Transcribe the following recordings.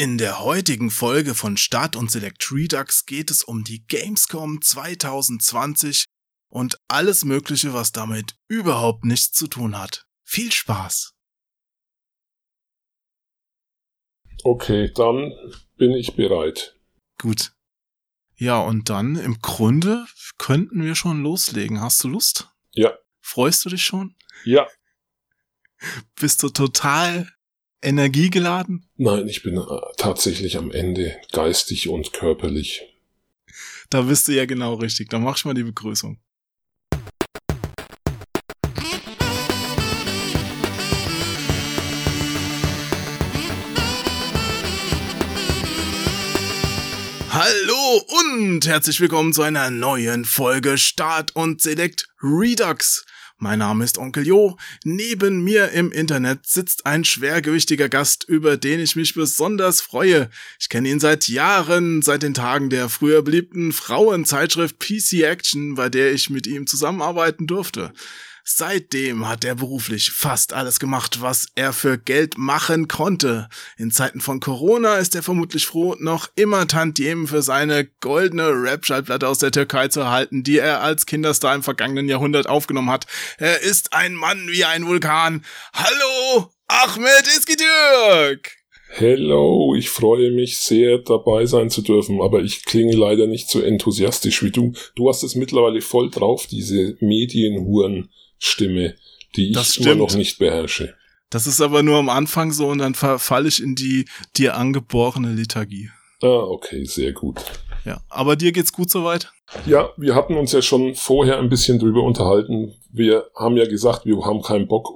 In der heutigen Folge von Start und Select Redux geht es um die Gamescom 2020 und alles Mögliche, was damit überhaupt nichts zu tun hat. Viel Spaß! Okay, dann bin ich bereit. Gut. Ja, und dann im Grunde könnten wir schon loslegen. Hast du Lust? Ja. Freust du dich schon? Ja. Bist du total energiegeladen? Nein, ich bin äh, tatsächlich am Ende, geistig und körperlich. Da bist du ja genau richtig. Dann mach ich mal die Begrüßung. Hallo und herzlich willkommen zu einer neuen Folge Start und Select Redux. Mein Name ist Onkel Jo. Neben mir im Internet sitzt ein schwergewichtiger Gast, über den ich mich besonders freue. Ich kenne ihn seit Jahren, seit den Tagen der früher beliebten Frauenzeitschrift PC Action, bei der ich mit ihm zusammenarbeiten durfte. Seitdem hat er beruflich fast alles gemacht, was er für Geld machen konnte. In Zeiten von Corona ist er vermutlich froh, noch immer Tantiemen für seine goldene Rap-Schallplatte aus der Türkei zu erhalten, die er als Kinderstar im vergangenen Jahrhundert aufgenommen hat. Er ist ein Mann wie ein Vulkan. Hallo, Ahmed Iskitürk! Hello, ich freue mich sehr, dabei sein zu dürfen, aber ich klinge leider nicht so enthusiastisch wie du. Du hast es mittlerweile voll drauf, diese Medienhuren Stimme, die ich immer noch nicht beherrsche. Das ist aber nur am Anfang so und dann verfalle ich in die dir angeborene Lethargie. Ah, okay, sehr gut. Ja, aber dir geht's gut soweit? Ja, wir hatten uns ja schon vorher ein bisschen drüber unterhalten. Wir haben ja gesagt, wir haben keinen Bock,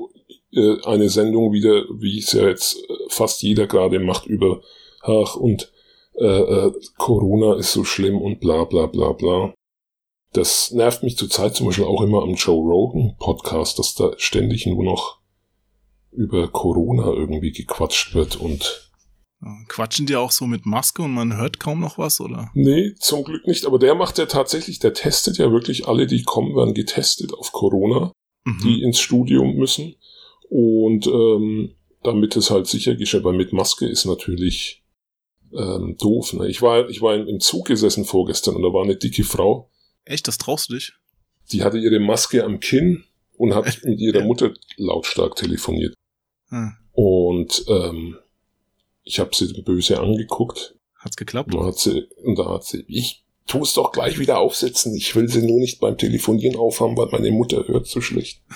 äh, eine Sendung wieder, wie es ja jetzt äh, fast jeder gerade macht, über ach und äh, äh, Corona ist so schlimm und bla bla bla bla. Das nervt mich zurzeit zum Beispiel auch immer am Joe Rogan Podcast, dass da ständig nur noch über Corona irgendwie gequatscht wird und Quatschen die auch so mit Maske und man hört kaum noch was, oder? Nee, zum Glück nicht. Aber der macht ja tatsächlich, der testet ja wirklich alle, die kommen, werden getestet auf Corona, mhm. die ins Studium müssen. Und ähm, damit es halt sicher geschieht, weil mit Maske ist natürlich ähm, doof. Ne? Ich war, ich war im Zug gesessen vorgestern und da war eine dicke Frau, Echt, das traust du dich? Die hatte ihre Maske am Kinn und hat mit ihrer Mutter lautstark telefoniert. Hm. Und ähm, ich habe sie böse angeguckt. Hat's geklappt? Und, hat sie, und da hat sie, ich tu es doch gleich wieder aufsetzen. Ich will sie nur nicht beim Telefonieren aufhaben, weil meine Mutter hört so schlecht.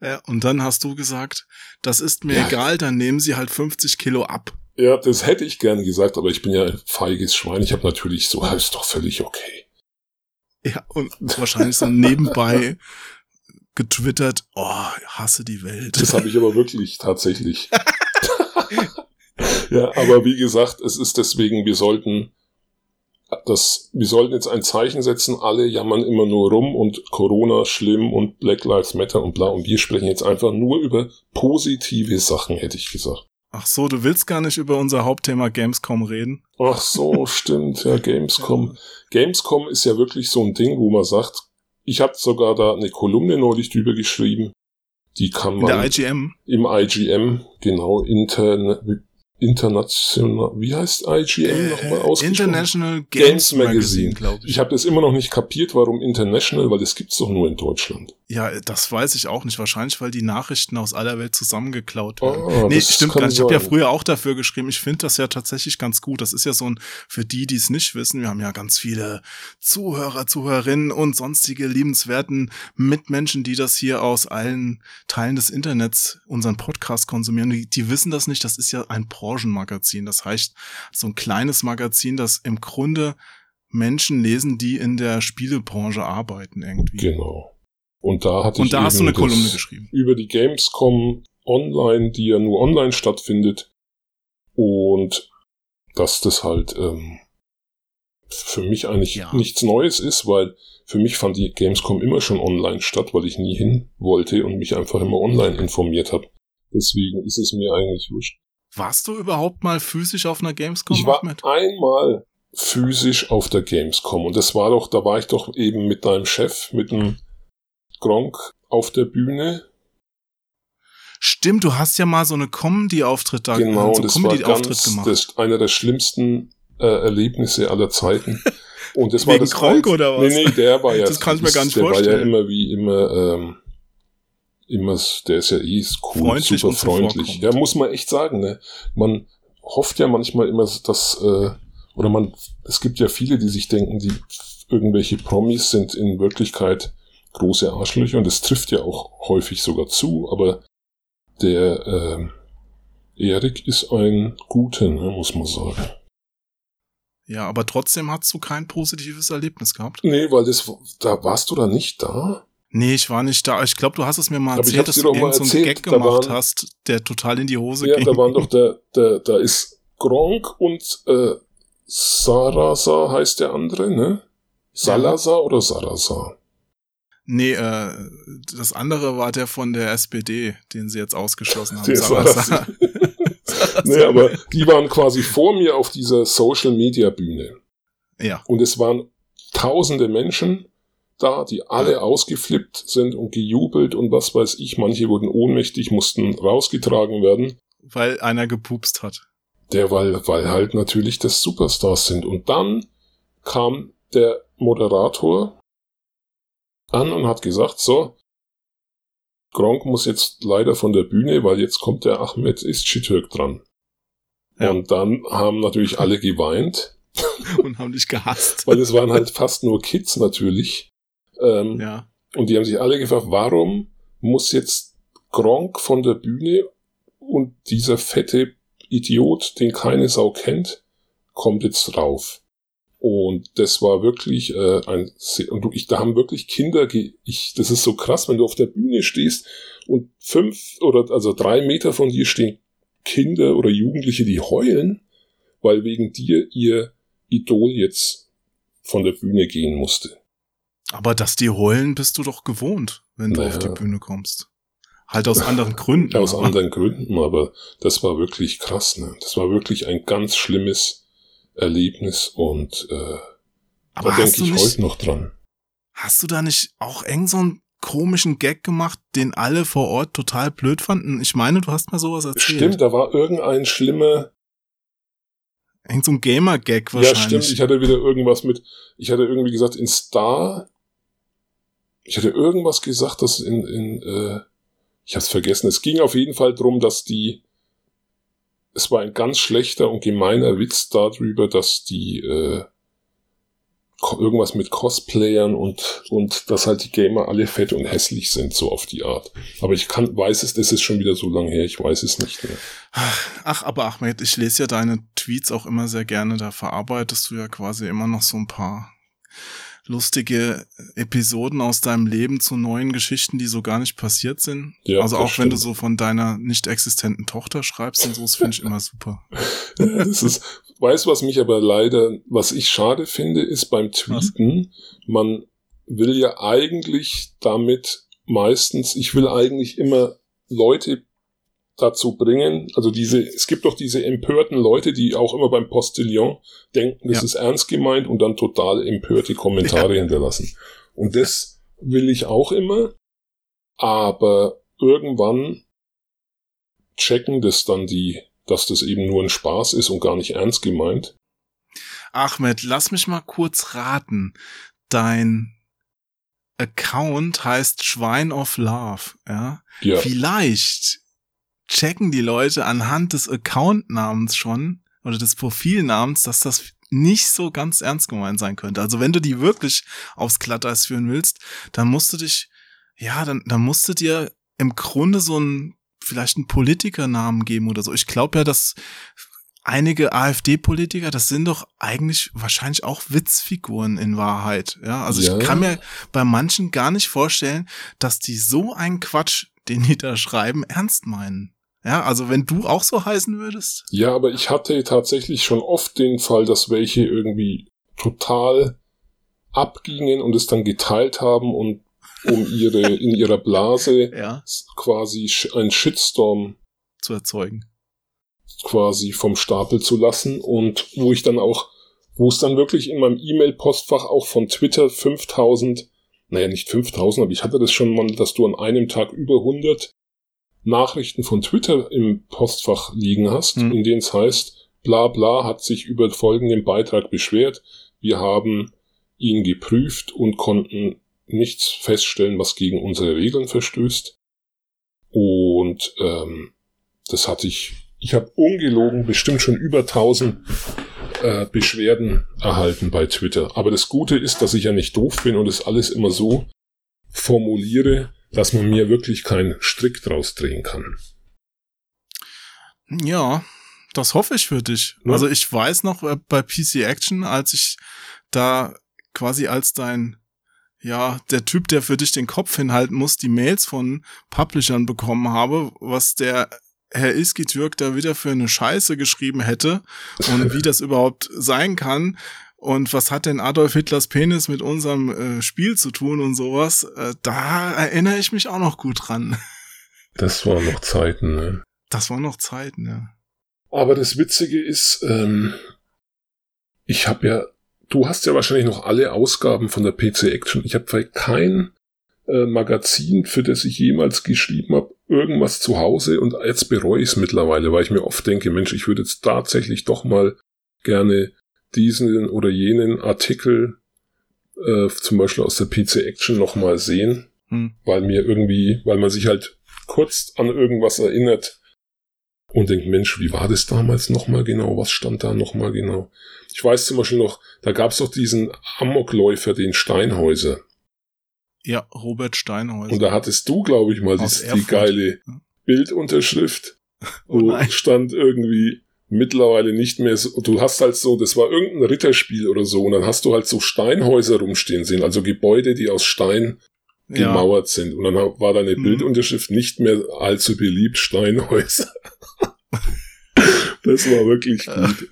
Ja, und dann hast du gesagt, das ist mir ja. egal, dann nehmen sie halt 50 Kilo ab. Ja, das hätte ich gerne gesagt, aber ich bin ja ein feiges Schwein. Ich habe natürlich so, ist doch völlig okay. Ja, und wahrscheinlich so nebenbei getwittert, oh, hasse die Welt. Das habe ich aber wirklich tatsächlich. ja, aber wie gesagt, es ist deswegen, wir sollten das, wir sollten jetzt ein Zeichen setzen, alle jammern immer nur rum und Corona schlimm und Black Lives Matter und bla und wir sprechen jetzt einfach nur über positive Sachen, hätte ich gesagt. Ach so, du willst gar nicht über unser Hauptthema Gamescom reden? Ach so, stimmt, ja, Gamescom. Gamescom ist ja wirklich so ein Ding, wo man sagt, ich habe sogar da eine Kolumne neulich drüber geschrieben. Die kann man. In der IGM? Im IGM, genau, intern, international, wie heißt IGM äh, nochmal ausgesprochen? International Games, Games Magazine, glaube ich. Ich habe das immer noch nicht kapiert, warum International, weil das gibt's doch nur in Deutschland. Ja, das weiß ich auch nicht. Wahrscheinlich, weil die Nachrichten aus aller Welt zusammengeklaut werden. Ah, nee, stimmt gar nicht. Ich habe ja früher auch dafür geschrieben. Ich finde das ja tatsächlich ganz gut. Das ist ja so ein, für die, die es nicht wissen, wir haben ja ganz viele Zuhörer, Zuhörerinnen und sonstige liebenswerten Mitmenschen, die das hier aus allen Teilen des Internets unseren Podcast konsumieren. Die, die wissen das nicht. Das ist ja ein Branchenmagazin. Das heißt, so ein kleines Magazin, das im Grunde Menschen lesen, die in der Spielebranche arbeiten irgendwie. Genau. Und da hatte Und ich da hast du eine Kolumne geschrieben. Über die Gamescom online, die ja nur online stattfindet. Und dass das halt ähm, für mich eigentlich ja. nichts Neues ist, weil für mich fand die Gamescom immer schon online statt, weil ich nie hin wollte und mich einfach immer online informiert habe. Deswegen ist es mir eigentlich wurscht. Warst du überhaupt mal physisch auf einer Gamescom? Ich war mit? einmal physisch auf der Gamescom und das war doch, da war ich doch eben mit deinem Chef, mit dem Gronk auf der Bühne. Stimmt, du hast ja mal so eine Comedy-Auftritt da Genau, so das Comedy war ganz, gemacht. das einer der schlimmsten äh, Erlebnisse aller Zeiten. Und das war Wegen das Gronk oder was? Nee, nee, der war ja. Das kann ich mir gar nicht der war ja vorstellen. immer wie immer, ähm, immer, der ist ja eh cool, Freundlich super und freundlich. Ja, muss man echt sagen, ne? Man hofft ja manchmal immer, dass, äh, oder man, es gibt ja viele, die sich denken, die irgendwelche Promis sind in Wirklichkeit große Arschlöcher und das trifft ja auch häufig sogar zu, aber der ähm, Erik ist ein guter, ne, muss man sagen. Ja, aber trotzdem hast du kein positives Erlebnis gehabt. Nee, weil das, da warst du da nicht da? Nee, ich war nicht da. Ich glaube, du hast es mir mal Aber erzählt, dass du irgend so einen Gag gemacht waren- hast, der total in die Hose Ja, ging. da waren doch der, der, da ist Gronk und äh, Sarasa heißt der andere, ne? Salazar oder Sarasa? Nee, äh, das andere war der von der SPD, den sie jetzt ausgeschlossen haben. Der. Salazar. Nee, aber die waren quasi vor mir auf dieser Social Media Bühne. ja, Und es waren tausende Menschen da, die alle ausgeflippt sind und gejubelt und was weiß ich. Manche wurden ohnmächtig, mussten rausgetragen werden. weil einer gepupst hat. Der, weil, weil halt natürlich das Superstars sind. Und dann kam der Moderator an und hat gesagt, so, Gronk muss jetzt leider von der Bühne, weil jetzt kommt der Ahmed Istschitürk dran. Ja. Und dann haben natürlich alle geweint, Und haben dich gehasst. weil es waren halt fast nur Kids natürlich. Ähm, Ja. Und die haben sich alle gefragt, warum muss jetzt Gronk von der Bühne und dieser fette Idiot, den keine Sau kennt, kommt jetzt rauf. Und das war wirklich äh, ein sehr, und du, ich, da haben wirklich Kinder, ge, ich, das ist so krass, wenn du auf der Bühne stehst und fünf oder also drei Meter von dir stehen Kinder oder Jugendliche, die heulen, weil wegen dir ihr Idol jetzt von der Bühne gehen musste. Aber dass die heulen, bist du doch gewohnt, wenn du Naja. auf die Bühne kommst. Halt aus anderen Gründen. Aus aber- anderen Gründen, aber das war wirklich krass. Ne? Das war wirklich ein ganz schlimmes Erlebnis und äh, Aber da denke ich nicht, heute noch dran. hast du da nicht auch eng so einen komischen Gag gemacht, den alle vor Ort total blöd fanden? Ich meine, du hast mir sowas erzählt. Stimmt, da war irgendein schlimmer. Irgend so ein Gamer-Gag Ja, wahrscheinlich. stimmt. Ich hatte wieder irgendwas mit. Ich hatte irgendwie gesagt in Star. Ich hatte irgendwas gesagt, dass in in. Äh, ich hab's vergessen. Es ging auf jeden Fall drum, dass die. Es war ein ganz schlechter und gemeiner Witz darüber, dass die äh, irgendwas mit Cosplayern und und dass halt die Gamer alle fett und hässlich sind so auf die Art. Aber ich kann weiß es, das ist schon wieder so lange her. Ich weiß es nicht mehr. Ach, aber Ahmed, ich lese ja deine Tweets auch immer sehr gerne. Da verarbeitest du ja quasi immer noch so ein paar lustige Episoden aus deinem Leben zu neuen Geschichten, die so gar nicht passiert sind. Ja, also auch wenn du stimmt. so von deiner nicht existenten Tochter schreibst und so, das finde ich immer super. das ist, weißt du, was mich aber leider, was ich schade finde, ist beim Tweeten, man will ja eigentlich damit meistens, ich will eigentlich immer Leute dazu bringen, also diese, es gibt doch diese empörten Leute, die auch immer beim Postillon denken, das Ja. ist ernst gemeint und dann total empörte Kommentare hinterlassen. Und das will ich auch immer, aber irgendwann checken das dann die, dass das eben nur ein Spaß ist und gar nicht ernst gemeint. Ahmed, lass mich mal kurz raten. Dein Account heißt Schwein of Love, ja? Ja, Vielleicht checken die Leute anhand des Accountnamens schon oder des Profilnamens, dass das nicht so ganz ernst gemeint sein könnte. Also wenn du die wirklich aufs Glatteis führen willst, dann musst du dich, ja, dann, dann musst du dir im Grunde so einen, vielleicht einen Politikernamen geben oder so. Ich glaube ja, dass einige AfD-Politiker, das sind doch eigentlich wahrscheinlich auch Witzfiguren in Wahrheit. Ja, also Ja. ich kann mir bei manchen gar nicht vorstellen, dass die so einen Quatsch, den die da schreiben, ernst meinen. Ja, also wenn du auch so heißen würdest. ja, aber ich hatte tatsächlich schon oft den Fall, dass welche irgendwie total abgingen und es dann geteilt haben und um ihre, in ihrer Blase Ja. quasi sch- ein Shitstorm Zu erzeugen. quasi vom Stapel zu lassen und wo ich dann auch, wo es dann wirklich in meinem E-Mail-Postfach auch von Twitter 5000, naja, nicht 5000, aber ich hatte das schon mal, dass du an einem Tag über 100 Nachrichten von Twitter im Postfach liegen hast, hm. in denen es heißt, bla bla hat sich über folgenden Beitrag beschwert, wir haben ihn geprüft und konnten nichts feststellen, was gegen unsere Regeln verstößt. Und ähm, das hatte ich, ich habe ungelogen bestimmt schon über 1000 äh, Beschwerden erhalten bei Twitter. Aber das Gute ist, dass ich ja nicht doof bin und es alles immer so formuliere, dass man mir wirklich keinen Strick draus drehen kann. Ja, das hoffe ich für dich. Ja. Also ich weiß noch äh, bei PC Action, als ich da quasi als dein ja, der Typ, der für dich den Kopf hinhalten muss, die Mails von Publishern bekommen habe, was der Herr Iski-Türk da wieder für eine Scheiße geschrieben hätte und wie das überhaupt sein kann. Und was hat denn Adolf Hitlers Penis mit unserem äh, Spiel zu tun und sowas? Äh, da erinnere ich mich auch noch gut dran. Das waren noch Zeiten, ne? Das waren noch Zeiten, ja. Aber das Witzige ist, ähm, ich habe ja, du hast ja wahrscheinlich noch alle Ausgaben von der PC Action. Ich habe vielleicht kein äh, Magazin, für das ich jemals geschrieben habe, irgendwas zu Hause und jetzt bereue ich es mittlerweile, weil ich mir oft denke, Mensch, ich würde jetzt tatsächlich doch mal gerne diesen oder jenen Artikel äh, zum Beispiel aus der PC Action nochmal sehen, hm. weil mir irgendwie, weil man sich halt kurz an irgendwas erinnert, und denkt, Mensch, wie war das damals nochmal genau? Was stand da nochmal genau? Ich weiß zum Beispiel noch, da gab es doch diesen Amokläufer, den Steinhäuser. Ja, Robert Steinhäuser. Und da hattest du, glaube ich, mal die, die, geile Bildunterschrift, oh wo stand irgendwie mittlerweile nicht mehr so, du hast halt so, das war irgendein Ritterspiel oder so, und dann hast du halt so Steinhäuser rumstehen sehen, also Gebäude, die aus Stein gemauert ja. sind. Und dann war deine mhm. Bildunterschrift nicht mehr allzu beliebt, Steinhäuser. das war wirklich gut.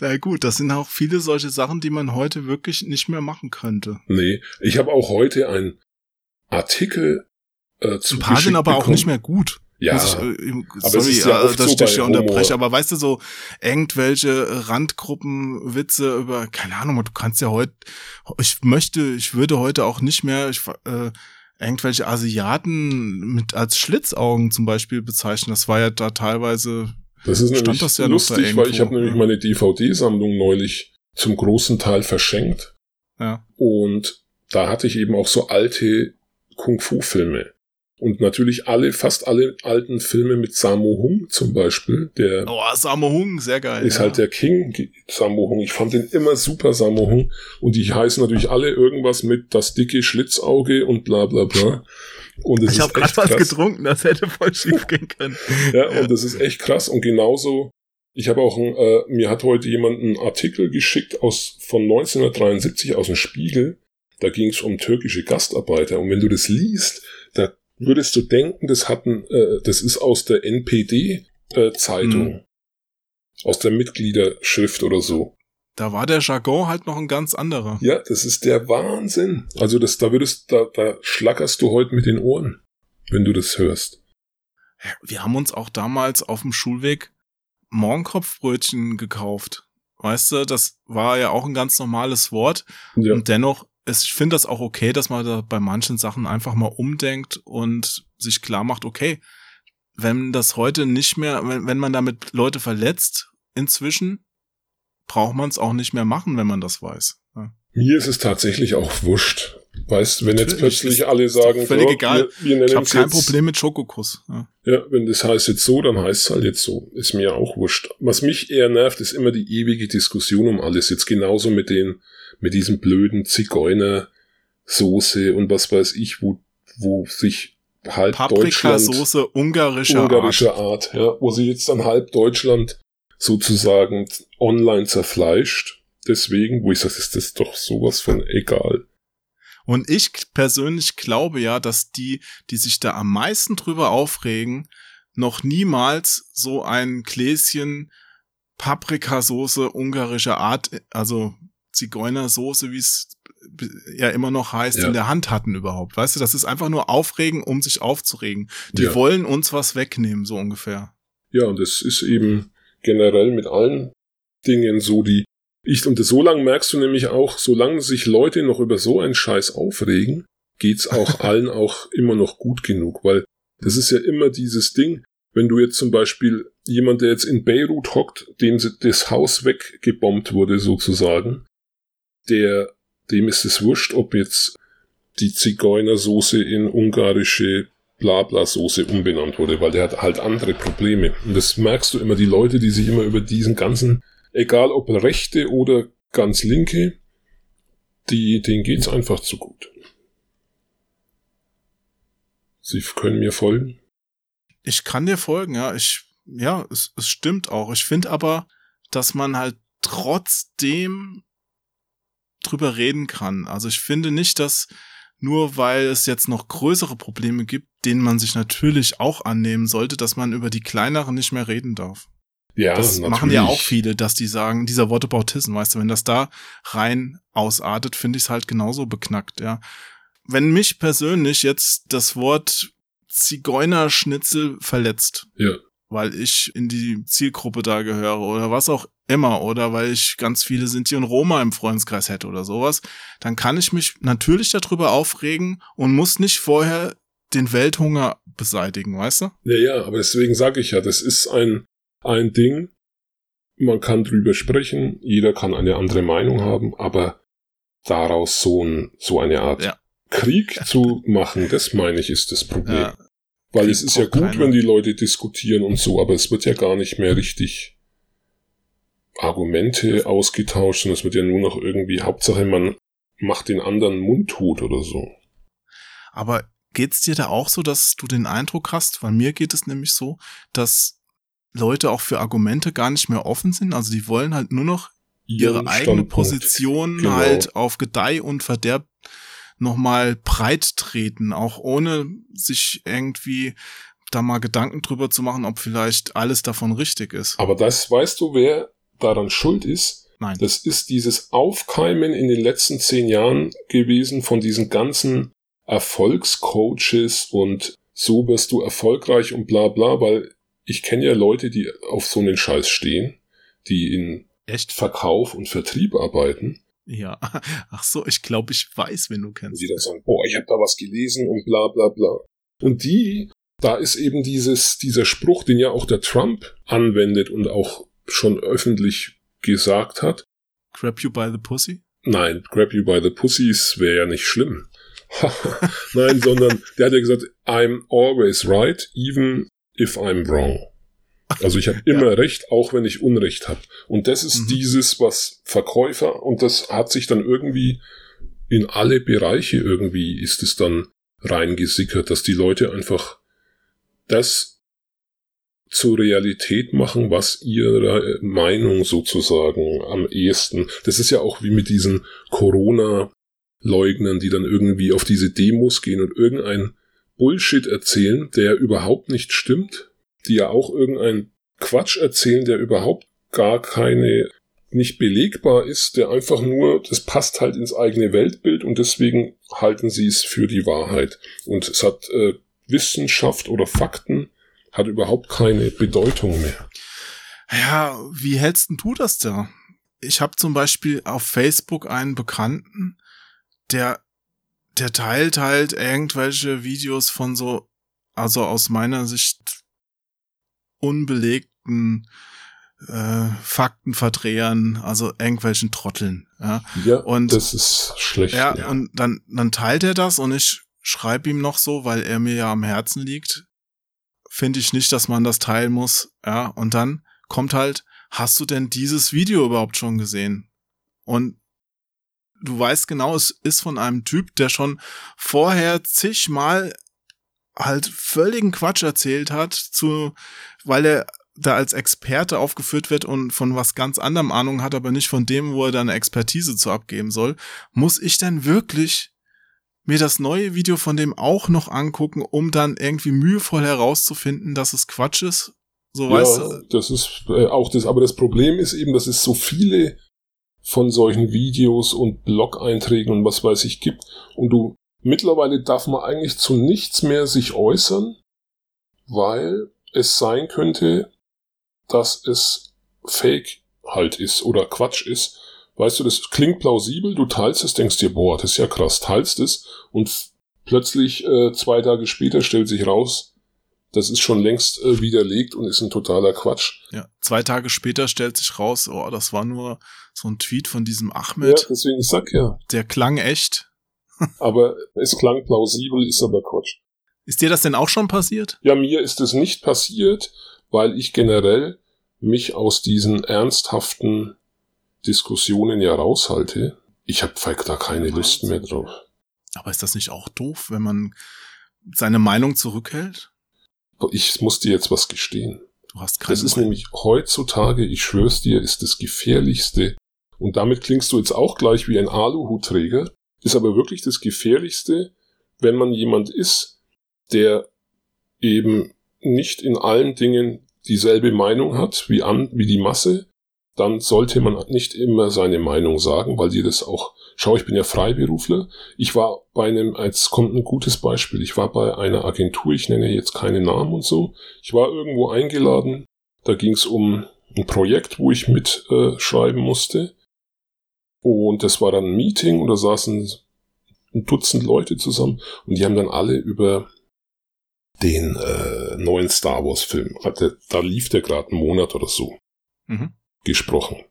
Na gut, das sind auch viele solche Sachen, die man heute wirklich nicht mehr machen könnte. Nee, ich habe auch heute einen Artikel äh, zu Ein paar sind aber bekommen. auch nicht mehr gut. Ja, ich, sorry, ja dass ich dich hier unterbreche, aber weißt du, so irgendwelche Randgruppenwitze über, keine Ahnung, du kannst ja heute, ich möchte, ich würde heute auch nicht mehr, ich, äh, irgendwelche Asiaten mit als Schlitzaugen zum Beispiel bezeichnen. Das war ja da teilweise. Das ist stand das ja lustig, da weil ich habe nämlich meine DVD-Sammlung neulich zum großen Teil verschenkt. Ja. Und da hatte ich eben auch so alte Kung-Fu-Filme. Und natürlich alle, fast alle alten Filme mit Sammo Hung zum Beispiel. Der oh, Sammo Hung, sehr geil. Ist ja. halt der King Sammo Hung. Ich fand den immer super, Sammo Hung. Und die heißen natürlich alle irgendwas mit das dicke Schlitzauge und bla bla bla. Und es ich habe gerade was getrunken, das hätte voll schief gehen können. ja, und das ist echt krass. Und genauso, ich habe auch, ein, äh, mir hat heute jemand einen Artikel geschickt aus von 1973 aus dem Spiegel. Da ging es um türkische Gastarbeiter. Und wenn du das liest, da würdest du denken, das hatten, äh, das ist aus der NPD-Zeitung. Äh, mhm. Aus der Mitgliederschrift oder so. Da war der Jargon halt noch ein ganz anderer. Ja, das ist der Wahnsinn. Also das, da würdest, da, da schlackerst du heute mit den Ohren, wenn du das hörst. Wir haben uns auch damals auf dem Schulweg Morgenkopfbrötchen gekauft. Weißt du, das war ja auch ein ganz normales Wort. Ja. Und dennoch ich finde das auch okay, dass man da bei manchen Sachen einfach mal umdenkt und sich klar macht, okay, wenn das heute nicht mehr, wenn, wenn man damit Leute verletzt, inzwischen, braucht man es auch nicht mehr machen, wenn man das weiß. Ja. Mir ist es tatsächlich auch wurscht. Weißt, wenn jetzt plötzlich alle sagen, völlig egal. Wir, wir ich habe kein Problem mit Schokokuss. Ja. ja, wenn das heißt jetzt so, dann heißt es halt jetzt so. Ist mir auch wurscht. Was mich eher nervt, ist immer die ewige Diskussion um alles. Jetzt genauso mit den mit diesem blöden Zigeuner-Soße und was weiß ich, wo, wo sich halb Deutschland... Soße ungarischer, ungarischer Art. Art. ja, wo sie jetzt dann halb Deutschland sozusagen online zerfleischt. Deswegen, wo ich sage, ist das doch sowas von egal. Und ich persönlich glaube ja, dass die, die sich da am meisten drüber aufregen, noch niemals so ein Gläschen Paprikasoße ungarischer Art, also Zigeunersoße, wie es ja immer noch heißt, ja. in der Hand hatten überhaupt. Weißt du, das ist einfach nur aufregen, um sich aufzuregen. Die ja. wollen uns was wegnehmen, so ungefähr. Ja, und das ist eben generell mit allen Dingen so, die ich, und so lange merkst du nämlich auch, solange sich Leute noch über so einen Scheiß aufregen, geht's auch allen auch immer noch gut genug, weil Das ist ja immer dieses Ding, wenn du jetzt zum Beispiel jemand, der jetzt in Beirut hockt, dem das Haus weggebombt wurde sozusagen, der, dem ist es wurscht, ob jetzt die Zigeunersoße in ungarische Blabla-Soße umbenannt wurde, weil der hat halt andere Probleme. Und das merkst du immer, die Leute, die sich immer über diesen ganzen, egal ob Rechte oder ganz Linke, die, denen geht's einfach zu gut. Sie können mir folgen? Ich kann dir folgen, ja. Ich, ja, es, es stimmt auch. Ich finde aber, dass man halt trotzdem drüber reden kann. Also ich finde nicht, dass nur weil es jetzt noch größere Probleme gibt, denen man sich natürlich auch annehmen sollte, dass man über die kleineren nicht mehr reden darf. Ja, das natürlich. machen ja auch viele, dass die sagen, dieser Wortebautism, weißt du, wenn das da rein ausartet, finde ich es halt genauso beknackt, ja. Wenn mich persönlich jetzt das Wort Zigeunerschnitzel verletzt, ja. Weil ich in die Zielgruppe da gehöre oder was auch immer oder weil ich ganz viele Sinti und Roma im Freundeskreis hätte oder sowas, dann kann ich mich natürlich darüber aufregen und muss nicht vorher den Welthunger beseitigen, weißt du? Ja, ja, aber deswegen sage ich ja, das ist ein, ein Ding, man kann drüber sprechen, jeder kann eine andere Meinung haben, aber daraus so, ein, so eine Art ja. Krieg zu machen, das meine ich, ist das Problem. Ja. Weil es ist ja gut, keine. wenn die Leute diskutieren und so, aber es wird ja gar nicht mehr richtig Argumente ausgetauscht, sondern es wird ja nur noch irgendwie, Hauptsache man macht den anderen mundtot oder so. Aber geht's dir da auch so, dass du den Eindruck hast, weil mir geht es nämlich so, dass Leute auch für Argumente gar nicht mehr offen sind, also die wollen halt nur noch ihre eigene Position genau. halt auf Gedeih und Verderb nochmal breit treten, auch ohne sich irgendwie da mal Gedanken drüber zu machen, ob vielleicht alles davon richtig ist. Aber das weißt du, wer daran schuld ist, Nein. das ist dieses Aufkeimen in den letzten zehn Jahren gewesen von diesen ganzen Erfolgscoaches und so wirst du erfolgreich und bla bla, weil ich kenne ja Leute, die auf so einen Scheiß stehen, die in Echt? Verkauf und Vertrieb arbeiten. Ja, ach so, ich glaube, ich weiß, wenn du kennst. Die dann sagen, boah, ich habe da was gelesen und bla bla bla. Und die, da ist eben dieses, dieser Spruch, den ja auch der Trump anwendet und auch schon öffentlich gesagt hat. Grab you by the pussy? Nein, grab you by the pussies wäre ja nicht schlimm. Nein, sondern der hat ja gesagt, I'm always right, even if I'm wrong. Also ich habe immer ja. recht, auch wenn ich Unrecht habe. Und das ist mhm. dieses, was Verkäufer, und das hat sich dann irgendwie in alle Bereiche irgendwie ist es dann reingesickert, dass die Leute einfach das zur Realität machen, was ihre Meinung sozusagen am ehesten. Das ist ja auch wie mit diesen Corona-Leugnern, die dann irgendwie auf diese Demos gehen und irgendein Bullshit erzählen, der überhaupt nicht stimmt, die ja auch irgendein Quatsch erzählen, der überhaupt gar keine nicht belegbar ist, der einfach nur, das passt halt ins eigene Weltbild und deswegen halten sie es für die Wahrheit. Und es hat äh, Wissenschaft oder Fakten hat überhaupt keine Bedeutung mehr. Ja, wie hältst du das da? Ich habe zum Beispiel auf Facebook einen Bekannten, der, der teilt halt irgendwelche Videos von so, also aus meiner Sicht unbelegten äh, Faktenverdrehern, also irgendwelchen Trotteln. Ja, ja und das ist schlecht. Ja, ja, und dann, dann teilt er das und ich schreibe ihm noch so, weil er mir ja am Herzen liegt finde ich nicht, dass man das teilen muss. Ja, und dann kommt halt, hast du denn dieses Video überhaupt schon gesehen? Und du weißt genau, es ist von einem Typ, der schon vorher zigmal halt völligen Quatsch erzählt hat, zu, weil er da als Experte aufgeführt wird und von was ganz anderem Ahnung hat, aber nicht von dem, wo er dann Expertise zu abgeben soll, muss ich denn wirklich mir das neue Video von dem auch noch angucken, um dann irgendwie mühevoll herauszufinden, dass es Quatsch ist. So ja, weißt du. Das ist äh, auch das, aber das Problem ist eben, dass es so viele von solchen Videos und Blog-Einträgen und was weiß ich gibt. Und du, mittlerweile darf man eigentlich zu nichts mehr sich äußern, weil es sein könnte, dass es Fake halt ist oder Quatsch ist weißt du, das klingt plausibel, du teilst es, denkst dir, boah, das ist ja krass, teilst es und plötzlich äh, zwei Tage später stellt sich raus, das ist schon längst äh, widerlegt und ist ein totaler Quatsch. Ja, zwei Tage später stellt sich raus, oh, das war nur so ein Tweet von diesem Ahmed. Ja, deswegen, ich sag ja. Der klang echt. Aber es klang plausibel, ist aber Quatsch. Ist dir das denn auch schon passiert? Ja, mir ist es nicht passiert, weil ich generell mich aus diesen ernsthaften Diskussionen ja raushalte. Ich habe da keine Lust mehr drauf. Aber ist das nicht auch doof, wenn man seine Meinung zurückhält? Ich muss dir jetzt was gestehen. Du hast keine Das ist Meinung. nämlich heutzutage, ich schwör's dir, ist das gefährlichste. Und damit klingst du jetzt auch gleich wie ein Aluhutträger. Ist aber wirklich das gefährlichste, wenn man jemand ist, der eben nicht in allen Dingen dieselbe Meinung hat wie an, wie die Masse, dann sollte man nicht immer seine Meinung sagen, weil dir das auch, schau, ich bin ja Freiberufler. Ich war bei einem, jetzt kommt ein gutes Beispiel, ich war bei einer Agentur, ich nenne jetzt keine Namen und so. Ich war irgendwo eingeladen, da ging es um ein Projekt, wo ich mitschreiben äh, musste. Und das war dann ein Meeting und da saßen ein Dutzend Leute zusammen und die haben dann alle über den äh, neuen Star Wars Film, da lief der gerade einen Monat oder so. Mhm gesprochen.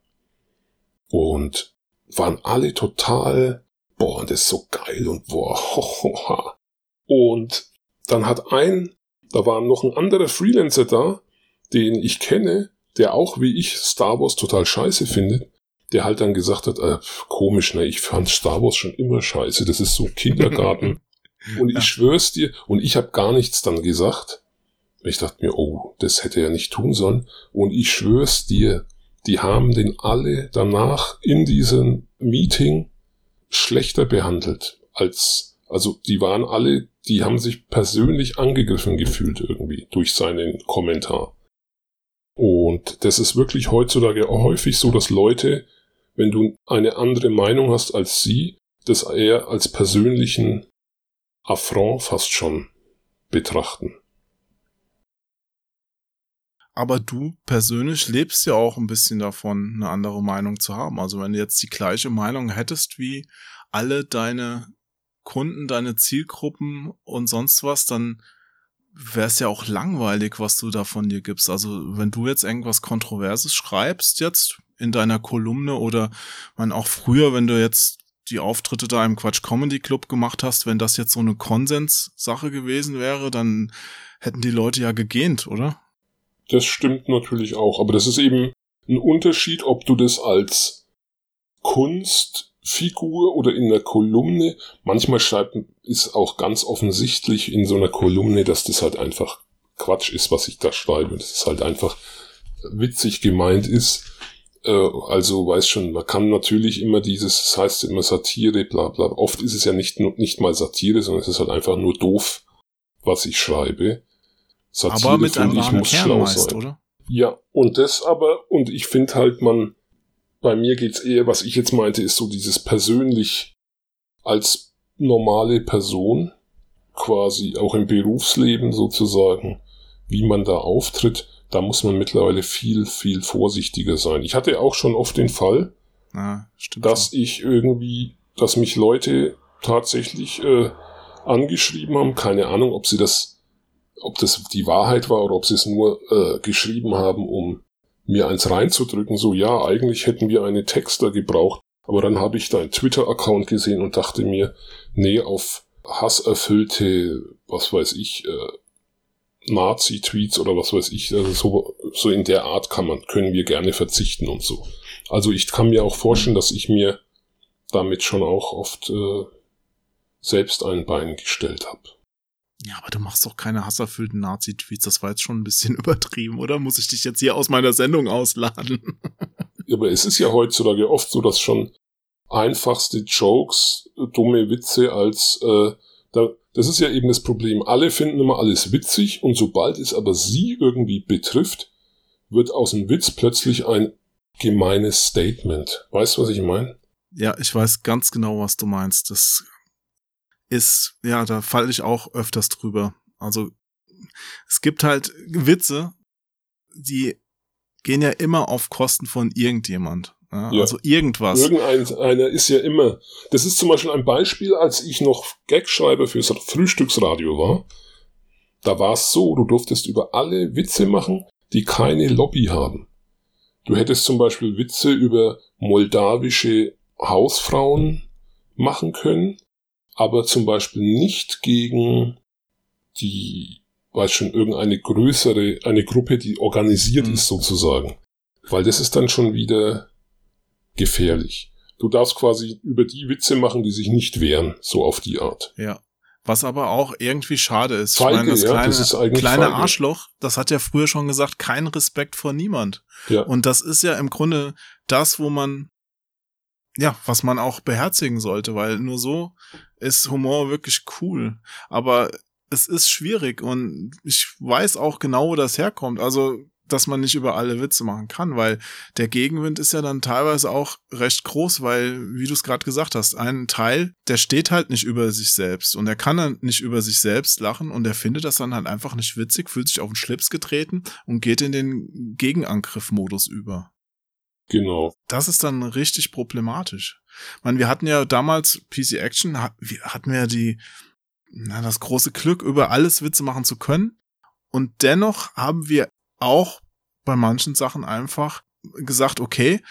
Und waren alle total, boah, das ist so geil und boah, ho, ho, ha. Und dann hat ein, da war noch ein anderer Freelancer da, den ich kenne, der auch wie ich Star Wars total scheiße findet, der halt dann gesagt hat, äh, komisch, ne, ich fand Star Wars schon immer scheiße, das ist so Kindergarten. und ich ja. schwör's dir, und ich habe gar nichts dann gesagt. Ich dachte mir, oh, das hätte er nicht tun sollen. Und ich schwör's dir, die haben den alle danach in diesem Meeting schlechter behandelt als, also die waren alle, die haben sich persönlich angegriffen gefühlt irgendwie durch seinen Kommentar. Und das ist wirklich heutzutage häufig so, dass Leute, wenn du eine andere Meinung hast als sie, das eher als persönlichen Affront fast schon betrachten. Aber du persönlich lebst ja auch ein bisschen davon, eine andere Meinung zu haben. Also wenn du jetzt die gleiche Meinung hättest wie alle deine Kunden, deine Zielgruppen und sonst was, dann wäre es ja auch langweilig, was du da von dir gibst. Also wenn du jetzt irgendwas Kontroverses schreibst jetzt in deiner Kolumne oder man auch früher, wenn du jetzt die Auftritte da im Quatsch Comedy Club gemacht hast, wenn das jetzt so eine Konsenssache gewesen wäre, dann hätten die Leute ja gegähnt, oder? Das stimmt natürlich auch, aber das ist eben ein Unterschied, ob du das als Kunstfigur oder in der Kolumne, manchmal schreibt, ist auch ganz offensichtlich in so einer Kolumne, dass das halt einfach Quatsch ist, was ich da schreibe. Das ist halt einfach witzig gemeint ist. Äh, also weiß schon, man kann natürlich immer dieses, das heißt immer Satire, bla bla. Oft ist es ja nicht, nicht mal Satire, sondern es ist halt einfach nur doof, was ich schreibe. Satire, aber mit einem wahren Kern meist, sein. oder? Ja, und das aber, und ich finde halt, man, bei mir geht's eher, was ich jetzt meinte, ist so dieses persönlich als normale Person, quasi auch im Berufsleben sozusagen, wie man da auftritt, da muss man mittlerweile viel, viel vorsichtiger sein. Ich hatte auch schon oft den Fall, ah, dass schon. ich irgendwie, dass mich Leute tatsächlich äh, angeschrieben haben, keine Ahnung, ob sie das ob das die Wahrheit war oder ob sie es nur äh, geschrieben haben, um mir eins reinzudrücken, so ja, eigentlich hätten wir eine Texter gebraucht, aber dann habe ich deinen Twitter-Account gesehen und dachte mir, nee, auf hasserfüllte, was weiß ich, äh, Nazi-Tweets oder was weiß ich, also so, so in der Art kann man, können wir gerne verzichten und so. Also ich kann mir auch vorstellen, dass ich mir damit schon auch oft äh, selbst ein Bein gestellt habe. Ja, aber du machst doch keine hasserfüllten Nazi-Tweets. Das war jetzt schon ein bisschen übertrieben, oder? Muss ich dich jetzt hier aus meiner Sendung ausladen? aber es ist ja heutzutage oft so, dass schon einfachste Jokes, dumme Witze als äh, da, das ist ja eben das Problem. Alle finden immer alles witzig und sobald es aber sie irgendwie betrifft, wird aus dem Witz plötzlich ein gemeines Statement. Weißt du, was ich meine? Ja, ich weiß ganz genau, was du meinst. Das ist, ja, da falle ich auch öfters drüber. Also es gibt halt Witze, die gehen ja immer auf Kosten von irgendjemand. Ja, ja. Also irgendwas. Irgendeiner ist ja immer. Das ist zum Beispiel ein Beispiel, als ich noch Gagschreiber fürs Frühstücksradio war. Da war es so, du durftest über alle Witze machen, die keine Lobby haben. Du hättest zum Beispiel Witze über moldawische Hausfrauen machen können, aber zum Beispiel nicht gegen die, weiß schon, irgendeine größere, eine Gruppe, die organisiert mhm. ist sozusagen. Weil das ist dann schon wieder gefährlich. Du darfst quasi über die Witze machen, die sich nicht wehren, so auf die Art. Ja. Was aber auch irgendwie schade ist. Feige, ich meine, das ja, kleine, das ist eigentlich kleine feige. Arschloch, das hat ja früher schon gesagt, kein Respekt vor niemand. Ja. Und das ist ja im Grunde das, wo man, ja, was man auch beherzigen sollte, weil nur so ist Humor wirklich cool. Aber es ist schwierig und ich weiß auch genau, wo das herkommt. Also dass man nicht über alle Witze machen kann, weil der Gegenwind ist ja dann teilweise auch recht groß, weil, wie du es gerade gesagt hast, ein Teil, der steht halt nicht über sich selbst und er kann dann nicht über sich selbst lachen und er findet das dann halt einfach nicht witzig, fühlt sich auf den Schlips getreten und geht in den Gegenangriff-Modus über. Genau. Das ist dann richtig problematisch. Ich meine, wir hatten ja damals PC Action, wir hatten wir ja die, na, das große Glück, über alles Witze machen zu können. Und dennoch haben wir auch bei manchen Sachen einfach gesagt, okay,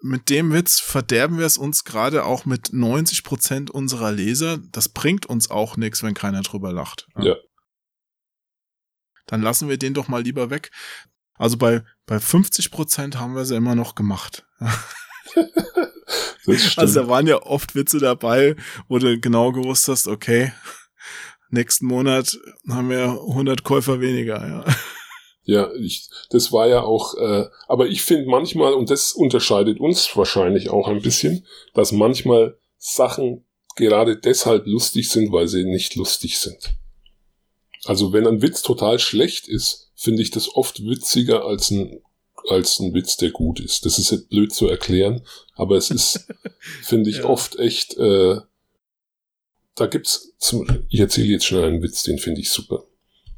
mit dem Witz verderben wir es uns gerade auch mit 90 Prozent unserer Leser. Das bringt uns auch nichts, wenn keiner drüber lacht. Ja. Dann lassen wir den doch mal lieber weg. Also bei, bei 50 Prozent haben wir sie immer noch gemacht. also da waren ja oft Witze dabei, wo du genau gewusst hast, okay, nächsten Monat haben wir 100 Käufer weniger, ja. Ja, ich, das war ja auch, äh, aber ich finde manchmal, und das unterscheidet uns wahrscheinlich auch ein bisschen, dass manchmal Sachen gerade deshalb lustig sind, weil sie nicht lustig sind. Also wenn ein Witz total schlecht ist, finde ich das oft witziger als ein, als ein Witz, der gut ist. Das ist jetzt blöd zu erklären, aber es ist, finde ich, Ja. oft echt, äh, da gibt's, zum, ich erzähle jetzt schnell einen Witz, den finde ich super.